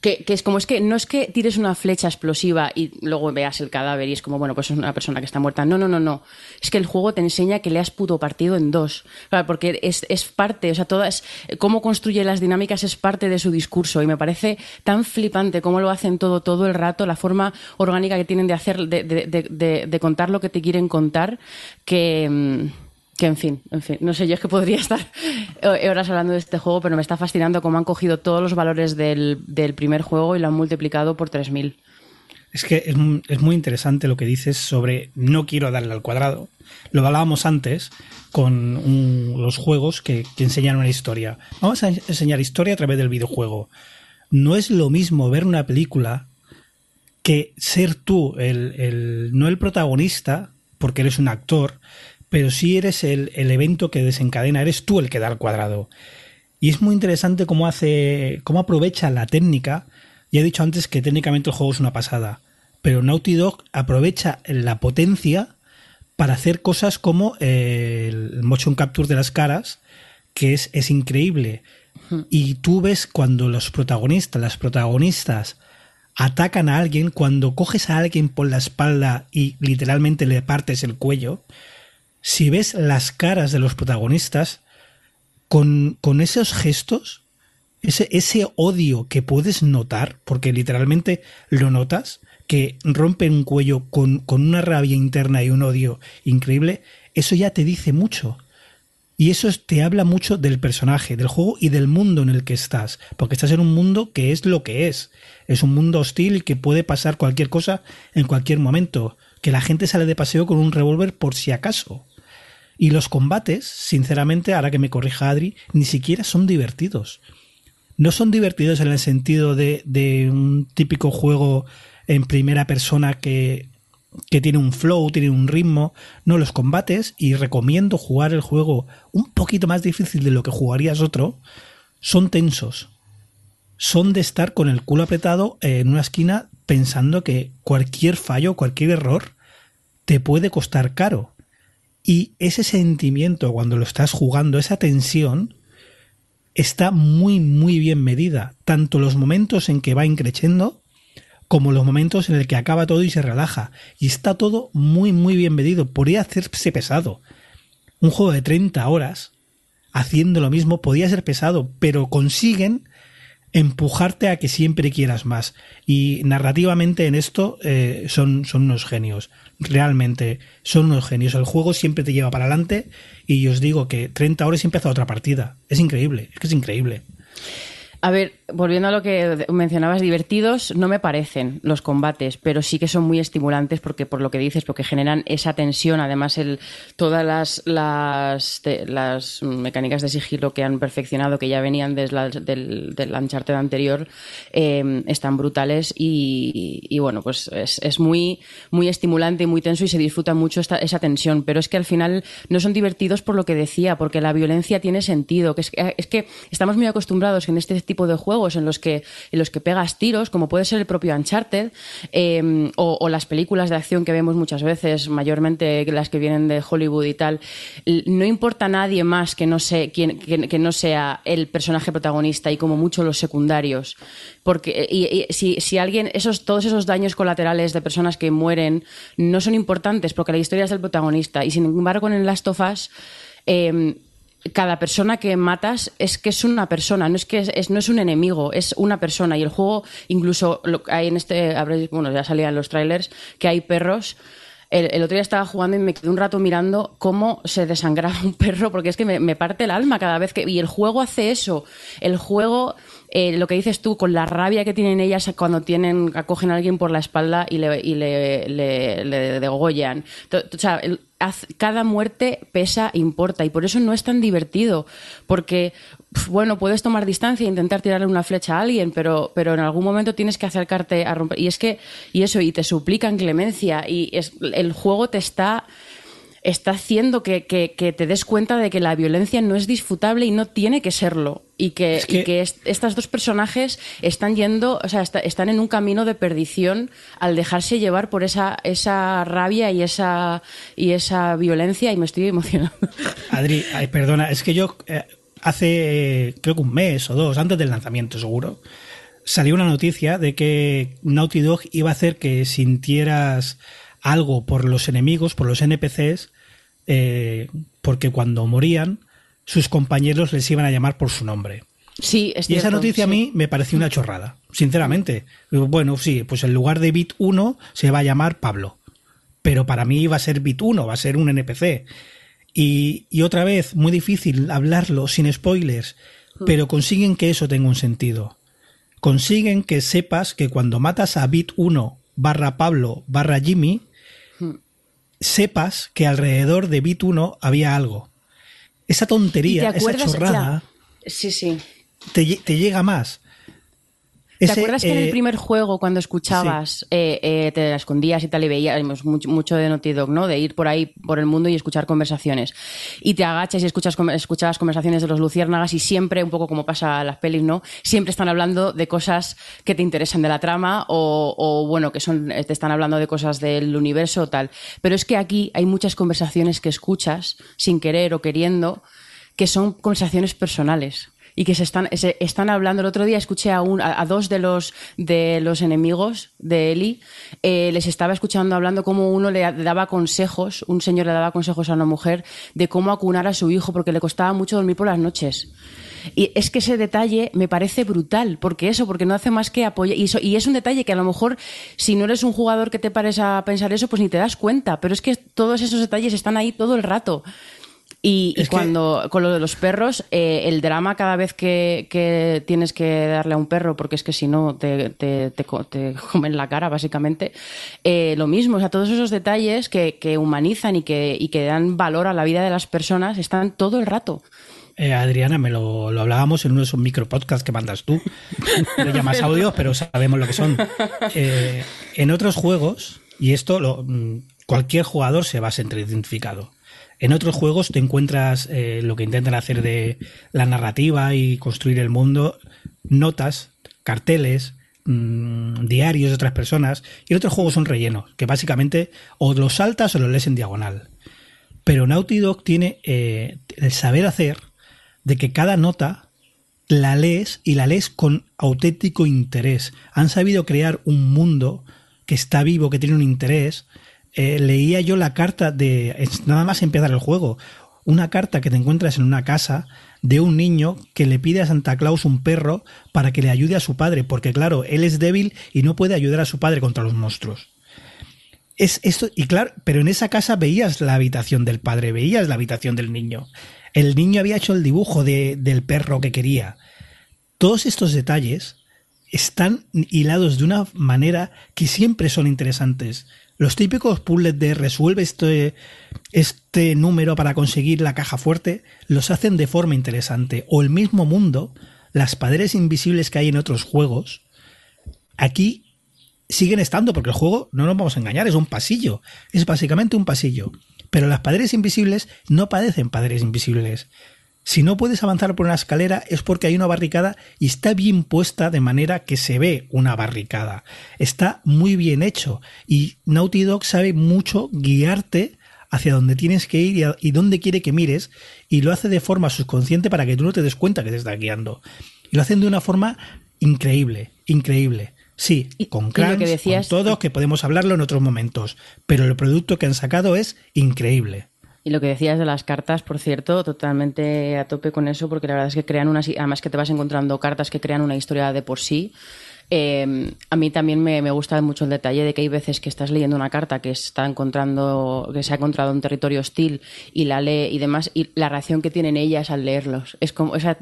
[SPEAKER 6] que, es como es que no es que tires una flecha explosiva y luego veas el cadáver y es como, bueno, pues es una persona que está muerta. No, no, no, no. Es que el juego te enseña que le has puto partido en dos. porque es, es parte, o sea, todas, cómo construye las dinámicas es parte de su discurso y me parece tan flipante cómo lo hacen todo, todo el rato, la forma orgánica que tienen de hacer, de, de, de contar lo que te quieren contar, que mm, que en fin, en fin, no sé, yo es que podría (laughs) estar horas hablando de este juego, pero me está fascinando cómo han cogido todos los valores del, primer juego y lo han multiplicado por 3000.
[SPEAKER 3] Es que es, muy interesante lo que dices sobre no quiero darle al cuadrado. Lo hablábamos antes con los juegos que, enseñan una historia. Vamos a enseñar historia a través del videojuego. No es lo mismo ver una película que ser tú, el, no el protagonista, porque eres un actor, pero sí eres el, evento que desencadena, eres tú el que da el cuadrado. Y es muy interesante cómo hace, cómo aprovecha la técnica. Ya he dicho antes que técnicamente el juego es una pasada, pero Naughty Dog aprovecha la potencia para hacer cosas como eh, el motion capture de las caras, que es, es increíble. Y tú ves cuando los protagonistas, las protagonistas, atacan a alguien, cuando coges a alguien por la espalda y literalmente le partes el cuello, si ves las caras de los protagonistas, con, esos gestos, ese, ese, odio que puedes notar, porque literalmente lo notas, que rompen un cuello con, con, una rabia interna y un odio increíble, eso ya te dice mucho. Y eso te habla mucho del personaje, del juego y del mundo en el que estás, porque estás en un mundo que es lo que es. Es un mundo hostil que puede pasar cualquier cosa en cualquier momento, que la gente sale de paseo con un revólver por si acaso. Y los combates, sinceramente, ahora que me corrija Adri, ni siquiera son divertidos. No son divertidos en el sentido de, un típico juego en primera persona que, que tiene un flow, tiene un ritmo. No, los combates, y recomiendo jugar el juego un poquito más difícil de lo que jugarías otro, son tensos. Son de estar con el culo apretado en una esquina pensando que cualquier fallo, cualquier error, te puede costar caro. Y ese sentimiento cuando lo estás jugando, esa tensión, está muy, muy bien medida. Tanto los momentos en que va increciendo como los momentos en el que acaba todo y se relaja. Y está todo muy, muy bien medido. Podría hacerse pesado. Un juego de 30 horas haciendo lo mismo podría ser pesado, pero consiguen empujarte a que siempre quieras más. Y narrativamente en esto eh, son, son unos genios. Realmente son unos genios. El juego siempre te lleva para adelante y os digo que 30 horas y empieza otra partida. Es increíble, es que es increíble.
[SPEAKER 6] A ver, volviendo a lo que mencionabas, divertidos no me parecen los combates, pero sí que son muy estimulantes porque por lo que dices, porque generan esa tensión. Además, el, todas las, las, las mecánicas de sigilo que han perfeccionado, que ya venían desde la, del, del Uncharted anterior, eh, están brutales y, y, bueno, pues es, muy, muy estimulante y muy tenso y se disfruta mucho esta, esa tensión. Pero es que al final no son divertidos por lo que decía, porque la violencia tiene sentido. Es, es que estamos muy acostumbrados en este tipo de juegos en los que, en los que pegas tiros, como puede ser el propio Uncharted, eh, o, las películas de acción que vemos muchas veces, mayormente las que vienen de Hollywood y tal, no importa a nadie más que no, sé, que, que, no sea el personaje protagonista y como mucho los secundarios. Porque y, si, si, alguien, esos, todos esos daños colaterales de personas que mueren no son importantes porque la historia es del protagonista. Y sin embargo, en Last of Us, eh, cada persona que matas es que es una persona, no es que es, no es un enemigo, es una persona. Y el juego, incluso lo, hay en este, bueno, ya salían los trailers, que hay perros. El, el, otro día estaba jugando y me quedé un rato mirando cómo se desangraba (laughs) un perro, porque es que me, me parte el alma cada vez que. Y el juego hace eso. El juego eh, lo que dices tú, con la rabia que tienen ellas cuando tienen, acogen a alguien por la espalda y le, y le, le, degollan. O sea, cada muerte pesa, importa, y por eso no es tan divertido, porque, bueno, puedes tomar distancia e intentar tirarle una flecha a alguien, pero, pero en algún momento tienes que acercarte a romper. Y es que, y eso, y te suplican clemencia, y es, el juego te está está haciendo que, que, que, te des cuenta de que la violencia no es disfrutable y no tiene que serlo. Y que, es que... Y que est estas dos personajes están yendo, o sea, está, están en un camino de perdición al dejarse llevar por esa, esa rabia y esa, y esa violencia y me estoy emocionando. (laughs)
[SPEAKER 3] Adri, ay, perdona, es que yo eh, hace creo que un mes o dos, antes del lanzamiento seguro, salió una noticia de que Naughty Dog iba a hacer que sintieras algo por los enemigos, por los NPCs, eh, porque cuando morían, sus compañeros les iban a llamar por su nombre.
[SPEAKER 6] Sí, es
[SPEAKER 3] y esa noticia sí. a mí me pareció una chorrada, sinceramente. Bueno, sí, pues en lugar de Bit 1 se va a llamar Pablo. Pero para mí va a ser Bit 1, va a ser un NPC. Y, y otra vez, muy difícil hablarlo sin spoilers, pero consiguen que eso tenga un sentido. Consiguen que sepas que cuando matas a Bit 1 barra Pablo barra Jimmy, sepas que alrededor de Bit 1 había algo. Esa tontería, esa chorrada,
[SPEAKER 6] ya. sí, sí.
[SPEAKER 3] Te, te, llega más.
[SPEAKER 6] ¿Te Ese, acuerdas que eh, en el primer juego, cuando escuchabas, sí. eh, eh, te escondías y tal, y veíamos mucho, mucho, de Naughty Dog, ¿no? De ir por ahí, por el mundo y escuchar conversaciones. Y te agachas y escuchas, escuchabas conversaciones de los luciérnagas y siempre, un poco como pasa en las pelis, ¿no? Siempre están hablando de cosas que te interesan de la trama o, o bueno, que son, te están hablando de cosas del universo o tal. Pero es que aquí hay muchas conversaciones que escuchas, sin querer o queriendo, que son conversaciones personales y que se están, están hablando. El otro día escuché a, un, a dos de los, de los enemigos de Eli, eh, les estaba escuchando hablando cómo uno le daba consejos, un señor le daba consejos a una mujer de cómo acunar a su hijo porque le costaba mucho dormir por las noches. Y es que ese detalle me parece brutal, porque eso, porque no hace más que apoyar. Y, eso, y, es un detalle que a lo mejor, si no eres un jugador que te pares a pensar eso, pues ni te das cuenta. Pero es que todos esos detalles están ahí todo el rato. Y, y cuando, que... con lo de los perros, eh, el drama cada vez que, que, tienes que darle a un perro, porque es que si no te, te, te, te, (laughs) comen la cara, básicamente, eh, lo mismo, o sea, todos esos detalles que, que humanizan y que, y que dan valor a la vida de las personas están todo el rato.
[SPEAKER 3] Eh, Adriana, me lo, lo, hablábamos en uno de esos micropodcasts que mandas tú. (laughs) Le llamas audio, pero sabemos lo que son. Eh, en otros juegos, y esto lo, mm, cualquier jugador se va a sentir identificado. En otros juegos te encuentras eh, lo que intentan hacer de la narrativa y construir el mundo, notas, carteles, mmm, diarios de otras personas, y en otros juegos son rellenos, que básicamente o los saltas o los lees en diagonal. Pero Naughty Dog tiene eh, el saber hacer de que cada nota la lees y la lees con auténtico interés. Han sabido crear un mundo que está vivo, que tiene un interés, eh, leía yo la carta de nada más empezar el juego, una carta que te encuentras en una casa de un niño que le pide a Santa Claus un perro para que le ayude a su padre, porque claro, él es débil y no puede ayudar a su padre contra los monstruos. Es esto, y claro, pero en esa casa veías la habitación del padre, veías la habitación del niño. El niño había hecho el dibujo de, del perro que quería. todos estos detalles están hilados de una manera que siempre son interesantes. Los típicos puzzles de resuelve este, este número para conseguir la caja fuerte los hacen de forma interesante. O el mismo mundo, las paredes invisibles que hay en otros juegos, aquí siguen estando, porque el juego, no nos vamos a engañar, es un pasillo. Es básicamente un pasillo. Pero las paredes invisibles no parecen paredes invisibles. Si no puedes avanzar por una escalera es porque hay una barricada y está bien puesta de manera que se ve una barricada. Está muy bien hecho y Naughty Dog sabe mucho guiarte hacia dónde tienes que ir y, dónde quiere que mires y lo hace de forma subconsciente para que tú no te des cuenta que te está guiando. Y lo hacen de una forma increíble, increíble. Sí, con crunch, que decías, con todo, que podemos hablarlo en otros momentos, pero el producto que han sacado es increíble.
[SPEAKER 6] Lo que decías de las cartas, por cierto, totalmente a tope con eso, porque la verdad es que crean unas, además que te vas encontrando cartas que crean una historia de por sí. Eh, a mí también me, me, gusta mucho el detalle de que hay veces que estás leyendo una carta que está encontrando, que se ha encontrado en territorio hostil y la lee y demás, y la reacción que tienen ellas al leerlos. Es como, o sea,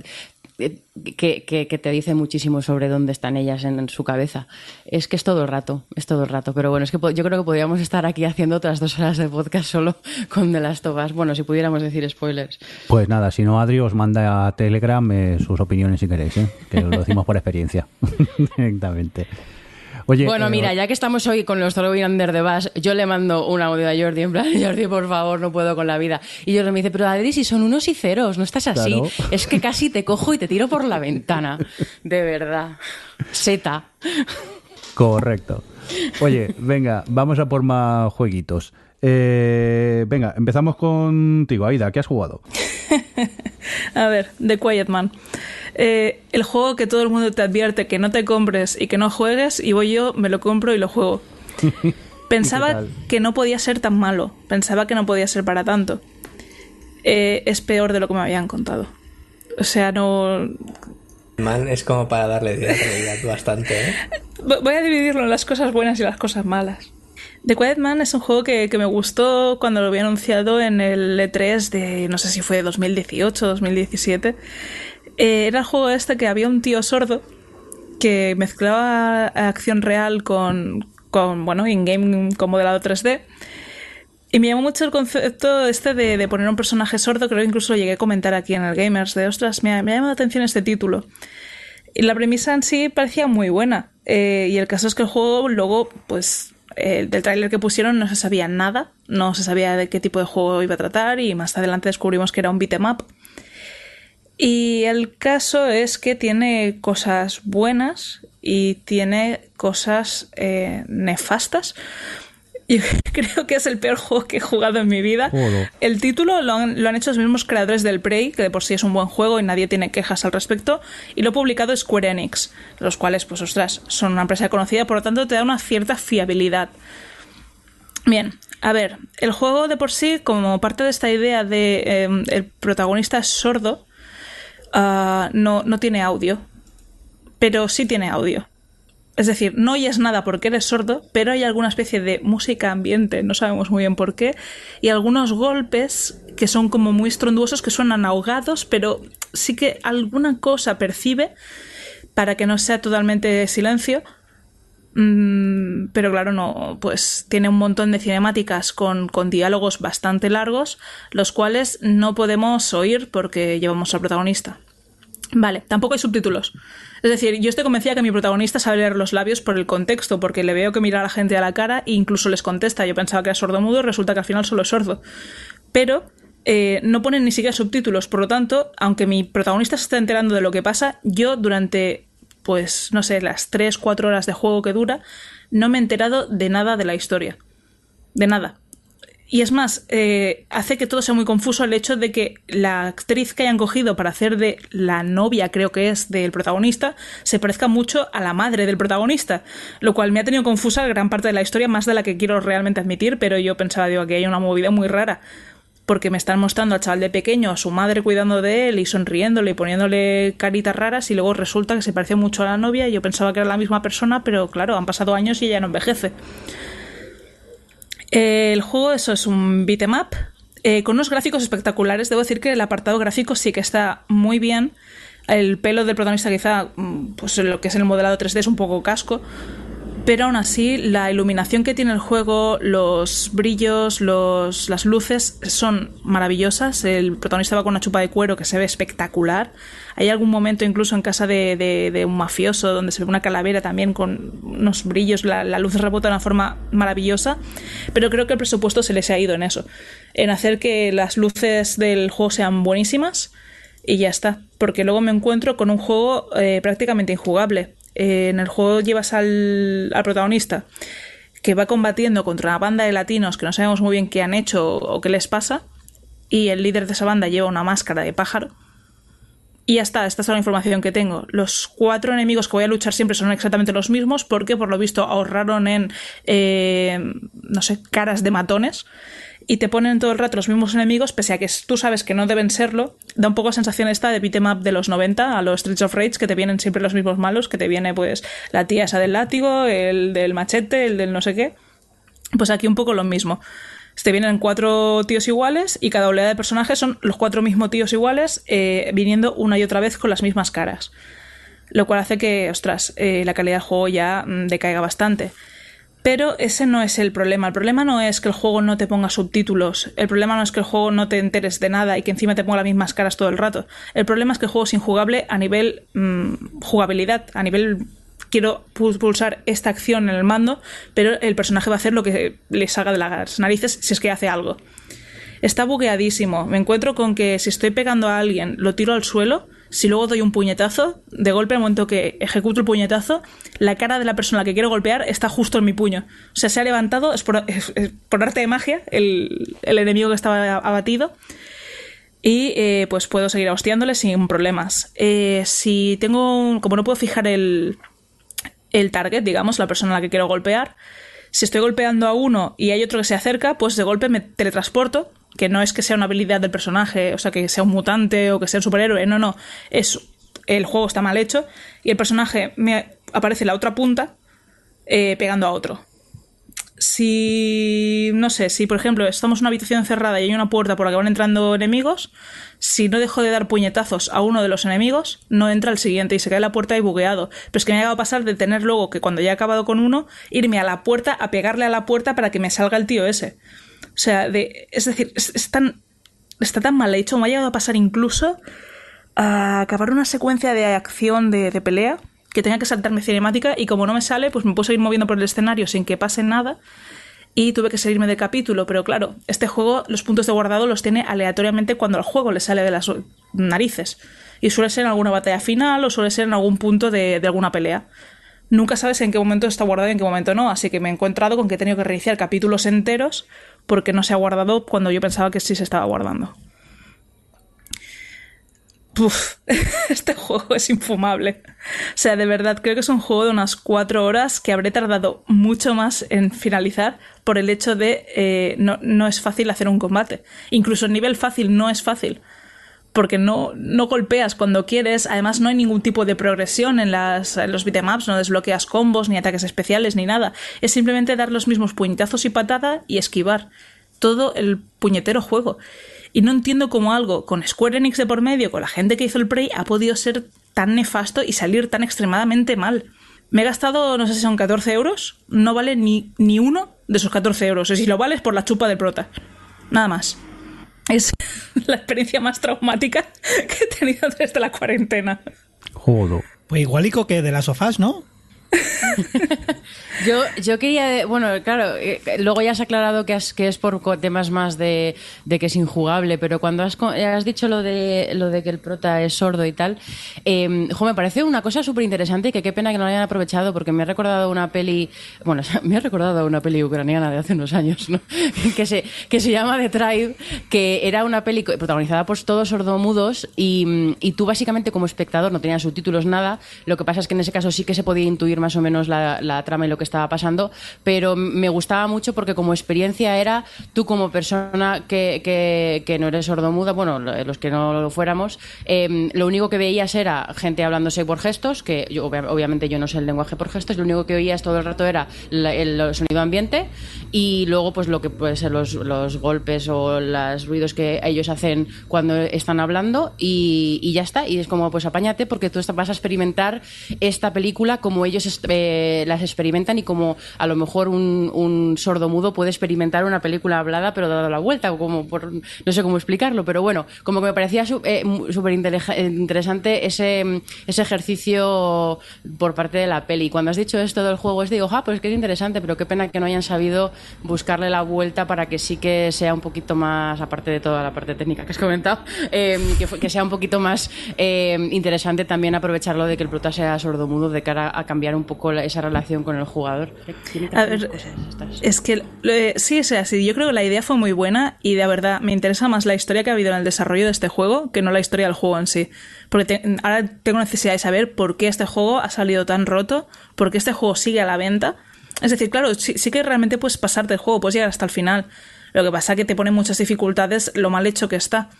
[SPEAKER 6] que, que, te dice muchísimo sobre dónde están ellas en, su cabeza. Es que es todo el rato, es todo el rato. Pero bueno, es que yo creo que podríamos estar aquí haciendo otras dos horas de podcast solo (laughs) con de las tobas. Bueno, si pudiéramos decir spoilers.
[SPEAKER 2] Pues nada, si no, Adri os manda a Telegram eh, sus opiniones si queréis, ¿eh? que lo decimos por experiencia (laughs) (laughs) directamente
[SPEAKER 6] bueno, eh, mira, ya que estamos hoy con los Throwing Under the Bus, yo le mando un audio a Jordi en plan, (laughs) Jordi, por favor, no puedo con la vida. Y Jordi me dice, pero Adri, si son unos y ceros, no estás así. (laughs) Es que casi te cojo y te tiro por la ventana. (laughs) De verdad. Seta.
[SPEAKER 2] Correcto. Oye, venga, vamos a por más jueguitos. Eh, venga, empezamos contigo, Aida, ¿qué has jugado? (laughs)
[SPEAKER 4] a ver, The Quiet Man. Eh, el juego que todo el mundo te advierte que no te compres y que no juegues, y voy yo, me lo compro y lo juego. (laughs) Pensaba que no podía ser tan malo, pensaba que no podía ser para tanto. Eh, es peor de lo que me habían contado. O sea, no...
[SPEAKER 5] Man es como para darle realidad bastante, ¿eh? (laughs)
[SPEAKER 4] Voy a dividirlo en las cosas buenas y las cosas malas. The Quiet Man es un juego que, me gustó cuando lo había anunciado en el E3 de, no sé si fue 2018 o 2017. era el juego este que había un tío sordo que mezclaba acción real con, con bueno, in-game con modelado 3D. Y me llamó mucho el concepto este de, poner un personaje sordo, creo que incluso lo llegué a comentar aquí en el Gamers, de ostras, me ha, me ha llamado la atención este título. Y la premisa en sí parecía muy buena. Eh, y el caso es que el juego luego, pues del tráiler que pusieron no se sabía nada, no se sabía de qué tipo de juego iba a tratar y más adelante descubrimos que era un beat'em up. Y el caso es que tiene cosas buenas y tiene cosas eh, nefastas. Y (laughs) creo que es el peor juego que he jugado en mi vida. El título lo han, lo han, hecho los mismos creadores del Prey, que de por sí es un buen juego y nadie tiene quejas al respecto, y lo ha publicado Square Enix, los cuales, pues ostras, son una empresa conocida, por lo tanto te da una cierta fiabilidad. Bien, a ver, el juego de por sí, como parte de esta idea de em, el protagonista es sordo, ah, no, no tiene audio, pero sí tiene audio. Es decir, no oyes nada porque eres sordo, pero hay alguna especie de música ambiente, no sabemos muy bien por qué, y algunos golpes que son como muy estronduosos, que suenan ahogados, pero sí que alguna cosa percibe para que no sea totalmente silencio. Mm, pero claro, no, pues tiene un montón de cinemáticas con, con diálogos bastante largos, los cuales no podemos oír porque llevamos al protagonista. Vale, tampoco hay subtítulos. Es decir, yo estoy convencida que mi protagonista sabe leer los labios por el contexto, porque le veo que mira a la gente a la cara e incluso les contesta. Yo pensaba que era sordo mudo, resulta que al final solo es sordo. Pero eh, no ponen ni siquiera subtítulos, por lo tanto, aunque mi protagonista se está enterando de lo que pasa, yo durante, pues, no sé, las 3, 4 horas de juego que dura, no me he enterado de nada de la historia. De nada. Y es más, eh, hace que todo sea muy confuso el hecho de que la actriz que hayan cogido para hacer de la novia, creo que es, del protagonista, se parezca mucho a la madre del protagonista, lo cual me ha tenido confusa gran parte de la historia, más de la que quiero realmente admitir, pero yo pensaba, digo, que hay una movida muy rara, porque me están mostrando al chaval de pequeño, a su madre cuidando de él y sonriéndole y poniéndole caritas raras, y luego resulta que se parecía mucho a la novia, y yo pensaba que era la misma persona, pero claro, han pasado años y ella no envejece. El juego, eso es un beat'em up eh, con unos gráficos espectaculares. Debo decir que el apartado gráfico sí que está muy bien. El pelo del protagonista quizá, mm, pues lo que es el modelado 3D es un poco casco, pero aún así la iluminación que tiene el juego, los brillos, los, las luces son maravillosas. El protagonista va con una chupa de cuero que se ve espectacular. Hay algún momento incluso en casa de, de, un mafioso donde se ve una calavera también con unos brillos, la, la, luz rebota de una forma maravillosa, pero creo que el presupuesto se les ha ido en eso, en hacer que las luces del juego sean buenísimas y ya está, porque luego me encuentro con un juego eh, prácticamente injugable eh, en el juego llevas al, protagonista que va combatiendo contra una banda de latinos que no sabemos muy bien qué han hecho o qué les pasa, y el líder de esa banda lleva una máscara de pájaro. Y ya está, esta es la información que tengo. Los cuatro enemigos que voy a luchar siempre son exactamente los mismos porque por lo visto ahorraron en, eh, no sé, caras de matones y te ponen todo el rato los mismos enemigos, pese a que tú sabes que no deben serlo, da un poco sensación esta de beat'em up de los 90 a los Streets of Rage, que te vienen siempre los mismos malos, que te viene pues la tía esa del látigo, el del machete, el del no sé qué. Pues aquí un poco lo mismo. Te vienen cuatro tíos iguales y cada oleada de personajes son los cuatro mismos tíos iguales, eh, viniendo una y otra vez con las mismas caras. Lo cual hace que, ostras, eh, la calidad del juego ya mm, decaiga bastante. Pero ese no es el problema. El problema no es que el juego no te ponga subtítulos. El problema no es que el juego no te enteres de nada y que encima te ponga las mismas caras todo el rato. El problema es que el juego es injugable a nivel mm, jugabilidad, a nivel quiero pulsar esta acción en el mando, pero el personaje va a hacer lo que le salga de las narices si es que hace algo. Está bugueadísimo. Me encuentro con que si estoy pegando a alguien, lo tiro al suelo si luego doy un puñetazo, de golpe al momento que ejecuto el puñetazo, la cara de la persona a la que quiero golpear está justo en mi puño. O sea, se ha levantado, es por, arte de magia, el, enemigo que estaba abatido. Y eh, pues puedo seguir hostiándole sin problemas. Eh, si tengo. Como no puedo fijar el, el target, digamos, la persona a la que quiero golpear, si estoy golpeando a uno y hay otro que se acerca, pues de golpe me teletransporto que no es que sea una habilidad del personaje, o sea, que sea un mutante o que sea un superhéroe, no, no, es el juego está mal hecho y el personaje me aparece la otra punta eh, pegando a otro. Si, no sé, si por ejemplo estamos en una habitación cerrada y hay una puerta por la que van entrando enemigos, si no dejo de dar puñetazos a uno de los enemigos, no entra el siguiente y se cae la puerta y bugueado. Pero es que me ha llegado a pasar de tener luego que cuando ya he acabado con uno, irme a la puerta a pegarle a la puerta para que me salga el tío ese. O sea, de, es decir, es, tan, está tan mal hecho, me ha llegado a pasar incluso a acabar una secuencia de acción de, pelea que tenga que saltarme cinemática y como no me sale, pues me puedo seguir moviendo por el escenario sin que pase nada y tuve que salirme del capítulo, pero claro, este juego los puntos de guardado los tiene aleatoriamente cuando el juego le sale de las narices. Y suele ser en alguna batalla final o suele ser en algún punto de, de alguna pelea. Nunca sabes en qué momento está guardado y en qué momento no, así que me he encontrado con que he tenido que reiniciar capítulos enteros porque no se ha guardado cuando yo pensaba que sí se estaba guardando. Uf, (laughs) este juego es infumable. O sea, de verdad, creo que es un juego de unas cuatro horas que habré tardado mucho más en finalizar por el hecho de eh, no, no es fácil hacer un combate. Incluso el nivel fácil no es fácil porque no, no golpeas cuando quieres, además no hay ningún tipo de progresión en, las, en los beatemaps, no desbloqueas combos, ni ataques especiales, ni nada. Es simplemente dar los mismos puñetazos y patada y esquivar. Todo el puñetero juego. Y no entiendo cómo algo con Square Enix de por medio, con la gente que hizo el Prey, ha podido ser tan nefasto y salir tan extremadamente mal. Me he gastado, no sé si son 14 euros, no vale ni, ni uno de esos 14 euros. Si lo vale es por la chupa del prota. Nada más es la experiencia más traumática (laughs) que he tenido desde la cuarentena.
[SPEAKER 2] Jodo.
[SPEAKER 3] Pues igualico que de las sofás, ¿no? (laughs)
[SPEAKER 6] yo, yo quería, bueno, claro, eh, luego ya has aclarado que, que es por temas más de, que es injugable, pero cuando has, has, dicho lo de, lo de que el prota es sordo y tal, eh, me parece una cosa súper interesante y que qué pena que no lo hayan aprovechado porque me ha recordado una peli, bueno, (laughs) me ha recordado una peli ucraniana de hace unos años, ¿no? (laughs) que, se, que se llama The Tribe, que era una peli protagonizada por todos sordomudos y, y tú básicamente como espectador no tenías subtítulos nada, lo que pasa es que en ese caso sí que se podía intuir más o menos la, trama y lo que estaba pasando, pero me gustaba mucho porque como experiencia era tú como persona que, que, que no eres sordomuda, bueno, los que no lo fuéramos, eh, lo único que veías era gente hablándose por gestos, que yo, obviamente yo no sé el lenguaje por gestos, lo único que oías todo el rato era el, sonido ambiente y luego pues lo que puede ser los, los golpes o los ruidos que ellos hacen cuando están hablando y, y, ya está. Y es como, pues apáñate porque tú vas a experimentar esta película como ellos eh, las experimentan y como a lo mejor un, un sordo mudo puede experimentar una película hablada pero dado la vuelta o como por, no sé cómo explicarlo, pero bueno, como que me parecía eh, súper interesante ese, ese ejercicio por parte de la peli. Cuando has dicho esto del juego, es digo, ah, pues que es interesante, pero qué pena que no hayan sabido buscarle la vuelta para que sí que sea un poquito más, aparte de toda la parte técnica que has comentado, eh, que, sea un poquito más eh, interesante también aprovecharlo de que el prota sea sordomudo de cara a cambiar un poco esa relación con el jugador.
[SPEAKER 4] Es que sí, es así. Yo creo que la idea fue muy buena y de verdad me interesa más la historia que ha habido en el desarrollo de este juego que no la historia del juego en sí. Porque ahora tengo necesidad de saber por qué este juego ha salido tan roto, por qué este juego sigue a la venta. Es decir, claro, sí, sí que realmente puedes pasarte el juego, puedes llegar hasta el final. Lo que pasa es que te pone muchas dificultades lo mal hecho que está.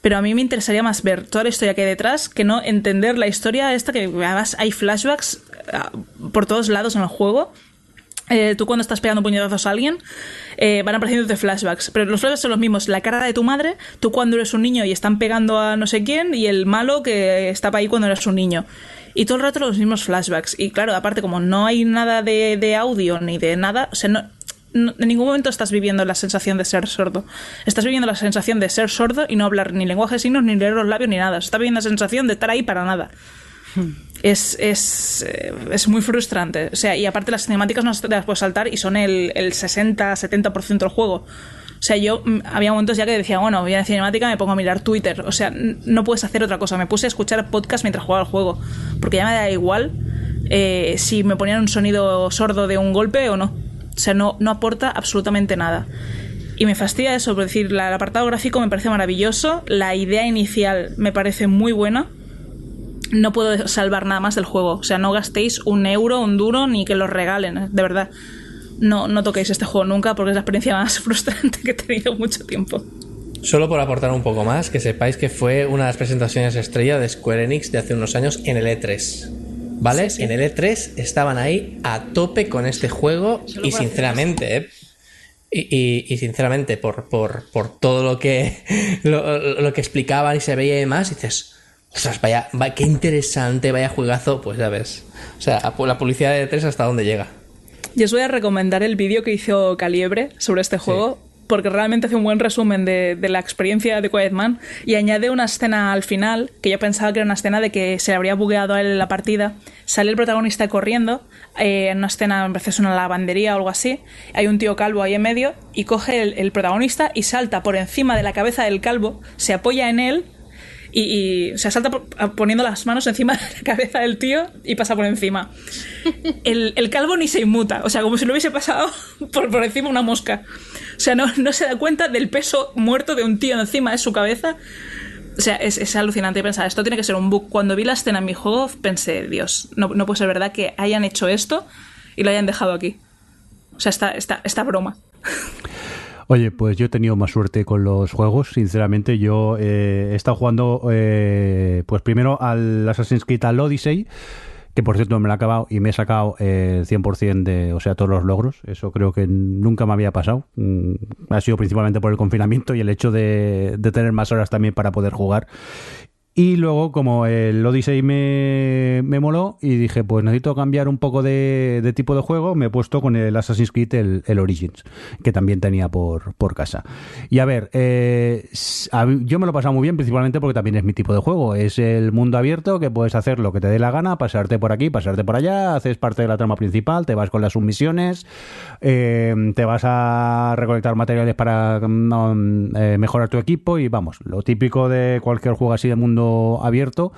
[SPEAKER 4] Pero a mí me interesaría más ver toda la historia que hay detrás que no entender la historia esta que además hay flashbacks por todos lados en el juego. Eh, tú cuando estás pegando puñetazos a alguien, eh, van apareciendo flashbacks. Pero los flashbacks son los mismos. La cara de tu madre, tú cuando eres un niño y están pegando a no sé quién, y el malo que estaba ahí cuando eras un niño. Y todo el rato los mismos flashbacks. Y claro, aparte, como no hay nada de, de audio ni de nada, o sea, no, en ningún momento estás viviendo la sensación de ser sordo. Estás viviendo la sensación de ser sordo y no hablar ni lenguaje de signos, ni leer los labios, ni nada. Estás viviendo la sensación de estar ahí para nada. Es, es, eh, es, muy frustrante. O sea, y aparte las cinemáticas no las puedes saltar y son el, el 60-70% del juego. O sea, yo mm, había momentos ya que decía, bueno, voy a la cinemática, me pongo a mirar Twitter. O sea, no puedes hacer otra cosa. Me puse a escuchar podcast mientras jugaba al juego. Porque ya me da igual eh, si me ponían un sonido sordo de un golpe o no. O sea, no, no aporta absolutamente nada. Y me fastidia eso, por decir, el apartado gráfico me parece maravilloso, la idea inicial me parece muy buena. No puedo salvar nada más del juego. O sea, no gastéis un euro, un duro, ni que lo regalen, ¿eh? de verdad. No, no toquéis este juego nunca porque es la experiencia más (laughs) frustrante que he tenido mucho tiempo.
[SPEAKER 5] Solo por aportar un poco más, que sepáis que fue una de las presentaciones estrella de Square Enix de hace unos años en el E3. ¿Vale? En el E3 estaban ahí a tope con este juego y sinceramente, ¿eh? y, sinceramente, por, por, todo lo que, (laughs) lo, que explicaban y se veía y demás, dices, ostras, vaya, vaya, qué interesante, vaya juegazo, pues ya ves. O sea, la publicidad de E3 hasta dónde llega.
[SPEAKER 4] Y os voy a recomendar el vídeo que hizo Caliebre sobre este juego porque realmente hace un buen resumen de, la experiencia de Quiet Man y añade una escena al final, que yo pensaba que era una escena de que se le habría bugueado a él la partida. Sale el protagonista corriendo, eh, en una escena, me parece es una lavandería o algo así, hay un tío calvo ahí en medio y coge el protagonista y salta por encima de la cabeza del calvo, se apoya en él y, se salta poniendo las manos encima (laughs) de la cabeza del tío y pasa por encima. El, el calvo ni se inmuta, o sea, como si lo hubiese pasado (laughs) por, por encima una mosca. O sea, no, no se da cuenta del peso muerto de un tío encima de su cabeza. O sea, es, es, alucinante pensar, esto tiene que ser un bug. Cuando vi la escena en mi juego, pensé, Dios, no, no puede ser verdad que hayan hecho esto y lo hayan dejado aquí. O sea, esta, esta, esta broma. (laughs)
[SPEAKER 2] Oye, pues yo he tenido más suerte con los juegos, sinceramente. Yo eh, he estado jugando, eh, pues primero al Assassin's Creed al Odyssey, que por cierto me lo he acabado y me he sacado el 100% de, o sea, todos los logros. Eso creo que nunca me había pasado. Mm, ha sido principalmente por el confinamiento y el hecho de tener más horas también para poder jugar. Y luego, como el Odyssey me, me moló y dije, pues necesito cambiar un poco de, tipo de juego, me he puesto con el Assassin's Creed, el, Origins, que también tenía por, por casa. Y a ver, eh, yo me lo he pasado muy bien, principalmente porque también es mi tipo de juego. Es el mundo abierto que puedes hacer lo que te dé la gana, pasarte por aquí, pasarte por allá, haces parte de la trama principal, te vas con las submisiones, eh, te vas a recolectar materiales para mm, eh, mejorar tu equipo y vamos, lo típico de cualquier juego así de mundo mundo abierto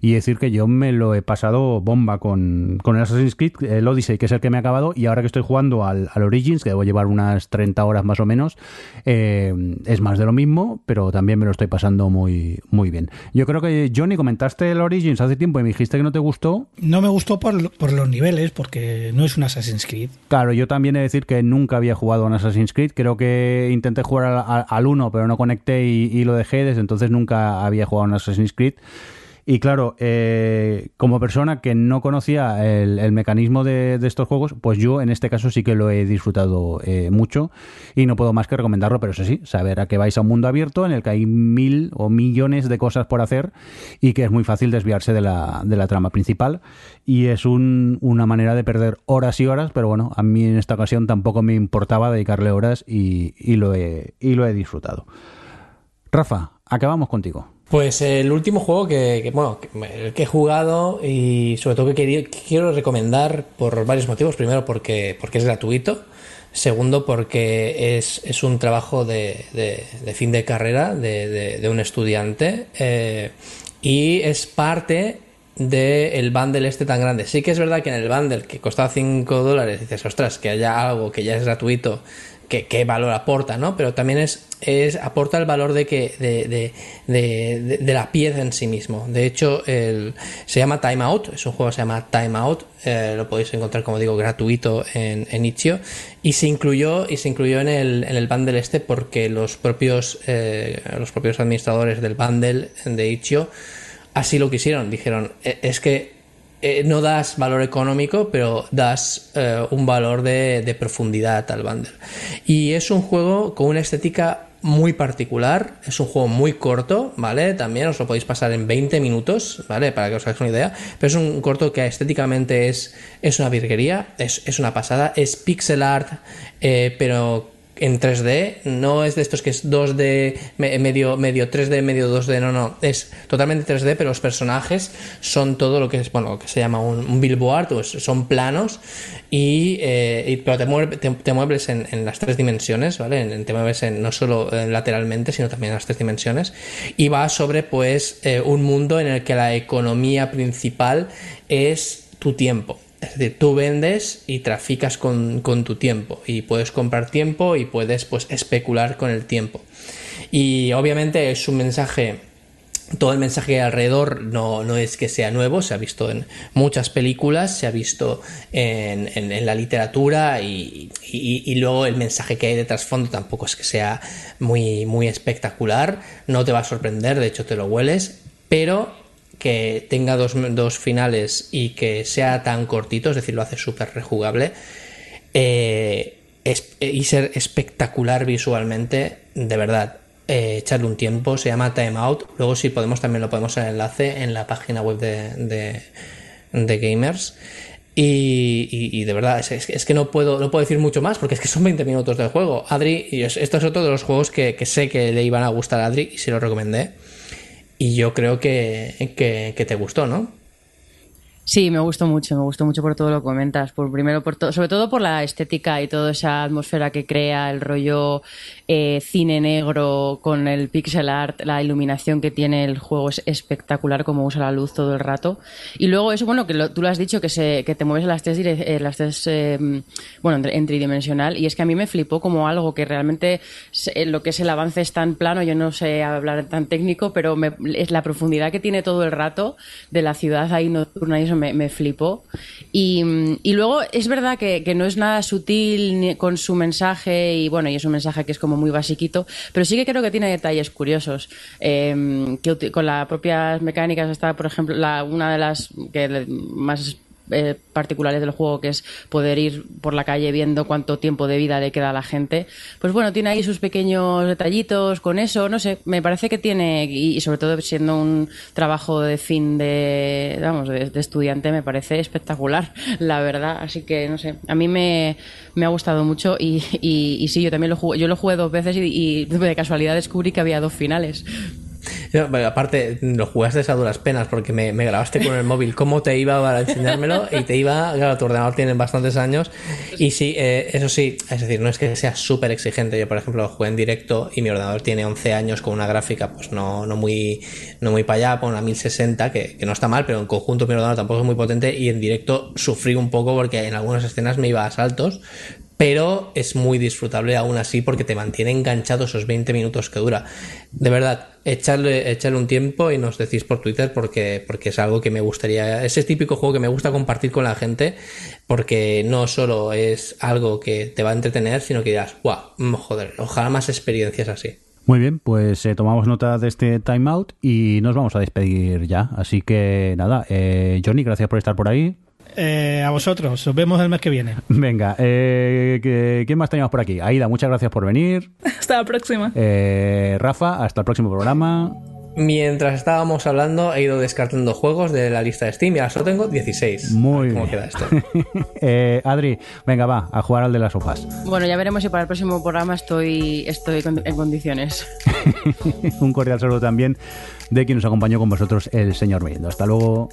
[SPEAKER 2] y decir que yo me lo he pasado bomba con, con el Assassin's Creed, el Odyssey, que es el que me ha acabado, y ahora que estoy jugando al, al Origins, que debo llevar unas 30 horas más o menos, eh, es más de lo mismo, pero también me lo estoy pasando muy, muy bien. Yo creo que, Johnny, comentaste el Origins hace tiempo y me dijiste que no te gustó.
[SPEAKER 3] No me gustó por, por los niveles, porque no es un Assassin's Creed.
[SPEAKER 2] Claro, yo también he de decir que nunca había jugado a un Assassin's Creed. Creo que intenté jugar al, al 1, pero no conecté y, y, lo dejé. Desde entonces nunca había jugado a un Assassin's Creed. Y claro, eh, como persona que no conocía el, mecanismo de, estos juegos, pues yo en este caso sí que lo he disfrutado eh, mucho y no puedo más que recomendarlo, pero eso sí, saber a que vais a un mundo abierto en el que hay mil o millones de cosas por hacer y que es muy fácil desviarse de la, de la trama principal y es un, una manera de perder horas y horas, pero bueno, a mí en esta ocasión tampoco me importaba dedicarle horas y lo, he, y lo he disfrutado. Rafa, acabamos contigo.
[SPEAKER 5] Pues el último juego que, bueno, que, he jugado y sobre todo que quiero recomendar por varios motivos. Primero porque, porque es gratuito. Segundo porque es, es un trabajo de, de, de, fin de carrera de, de un estudiante. Eh, y es parte del bundle este tan grande. Sí que es verdad que en el bundle que costaba 5 dólares dices, ostras, que haya algo que ya es gratuito qué valor aporta, ¿no? Pero también es, es aporta el valor de que de, de, de, la pieza en sí mismo. De hecho, el, se llama Time Out, es un juego que se llama Time Out, eh, lo podéis encontrar, como digo, gratuito en, Itch.io y se incluyó y se incluyó en el, el bundle este porque los propios eh, los propios administradores del bundle de Itch.io así lo quisieron. Dijeron, es que eh, no das valor económico, pero das eh, un valor de, profundidad al bundle. Y es un juego con una estética muy particular, es un juego muy corto, ¿vale? También os lo podéis pasar en 20 minutos, ¿vale? Para que os hagáis una idea, pero es un corto que estéticamente es, es una virguería, es, es una pasada, es pixel art, eh, pero en 3D, no es de estos que es 2D, medio, medio 3D, medio 2D, no, no, es totalmente 3D, pero los personajes son todo lo que es, bueno, que se llama un, un billboard, pues son planos, y, eh, pero te, mueves, te, mueves en, las tres dimensiones, ¿vale? Te mueves en, no solo lateralmente, sino también en las tres dimensiones, y va sobre, pues, eh, un mundo en el que la economía principal es tu tiempo. Es decir, tú vendes y traficas con, con, tu tiempo y puedes comprar tiempo y puedes pues especular con el tiempo. Y obviamente es un mensaje, todo el mensaje alrededor no, no es que sea nuevo, se ha visto en muchas películas, se ha visto en, en, la literatura y, y, y, luego el mensaje que hay de trasfondo tampoco es que sea muy, muy espectacular, no te va a sorprender, de hecho te lo hueles, pero que tenga dos, dos, finales y que sea tan cortito, es decir, lo hace súper rejugable, eh, y ser espectacular visualmente, de verdad, eh, echarle un tiempo, se llama Time Out, luego si podemos también lo podemos en el enlace en la página web de, de, Gamers. Y, y, y, de verdad, es, es, que no puedo, no puedo decir mucho más porque es que son 20 minutos del juego. Adri, y esto es otro de los juegos que, que sé que le iban a gustar a Adri y se lo recomendé y yo creo que, que, que te gustó, ¿no?
[SPEAKER 6] Sí, me gustó mucho, me gustó mucho por todo lo que comentas. Por primero, por sobre todo por la estética y toda esa atmósfera que crea, el rollo eh, cine negro con el pixel art, la iluminación que tiene el juego es espectacular, como usa la luz todo el rato. Y luego eso, bueno, que lo, tú lo has dicho, que, se, que te mueves en las tres, eh, las tres eh, bueno, en, tridimensional, y es que a mí me flipó como algo que realmente se, lo que es el avance es tan plano, yo no sé hablar tan técnico, pero me, es la profundidad que tiene todo el rato de la ciudad ahí nocturna y eso me, me flipó. Y, y, luego es verdad que, no es nada sutil ni con su mensaje, y bueno, y es un mensaje que es como muy basiquito, pero sí que creo que tiene detalles curiosos. Eh, que con las propias mecánicas está, por ejemplo, la, una de las que más eh, particulares del juego, que es poder ir por la calle viendo cuánto tiempo de vida le queda a la gente. Pues bueno, tiene ahí sus pequeños detallitos con eso, no sé, me parece que tiene, y, y sobre todo siendo un trabajo de fin de, vamos, de, de, estudiante, me parece espectacular, (laughs) la verdad. Así que, no sé, a mí me, me ha gustado mucho y, y, y sí, yo también lo jugué, yo lo jugué dos veces y, y de casualidad descubrí que había dos finales.
[SPEAKER 5] Bueno, aparte, lo jugaste a duras penas porque me, grabaste con el móvil. Cómo te iba para enseñármelo y te iba, claro, tu ordenador tiene bastantes años. Y sí, eh, eso sí, es decir, no es que sea súper exigente. Yo, por ejemplo, jugué en directo y mi ordenador tiene 11 años con una gráfica pues no, no muy no muy para allá, con una 1060, que, que no está mal, pero en conjunto mi ordenador tampoco es muy potente. Y en directo sufrí un poco porque en algunas escenas me iba a saltos, pero es muy disfrutable aún así porque te mantiene enganchado esos 20 minutos que dura. De verdad, echarle, echarle un tiempo y nos decís por Twitter porque, porque es algo que me gustaría, es típico juego que me gusta compartir con la gente porque no solo es algo que te va a entretener, sino que dirás, guau, joder, ojalá más experiencias así.
[SPEAKER 2] Muy bien, pues eh, tomamos nota de este timeout y nos vamos a despedir ya. Así que nada, eh, Johnny, gracias por estar por ahí.
[SPEAKER 3] Eh, a vosotros, os vemos el mes que viene.
[SPEAKER 2] Venga, eh, ¿qué- ¿quién más tenemos por aquí? Aida, muchas gracias por venir. (laughs)
[SPEAKER 4] Hasta la próxima.
[SPEAKER 2] Eh, Rafa, hasta el próximo programa.
[SPEAKER 5] Mientras estábamos hablando, he ido descartando juegos de la lista de Steam y ahora solo tengo 16.
[SPEAKER 2] Muy
[SPEAKER 5] ¿Cómo
[SPEAKER 2] bien.
[SPEAKER 5] queda esto? (laughs)
[SPEAKER 2] Eh, Adri, venga, va, a jugar al de las sofás.
[SPEAKER 6] Bueno, ya veremos si para el próximo programa estoy, estoy en condiciones. (laughs)
[SPEAKER 2] Un cordial saludo también de quien nos acompañó con vosotros, el señor Mirindo. Hasta luego.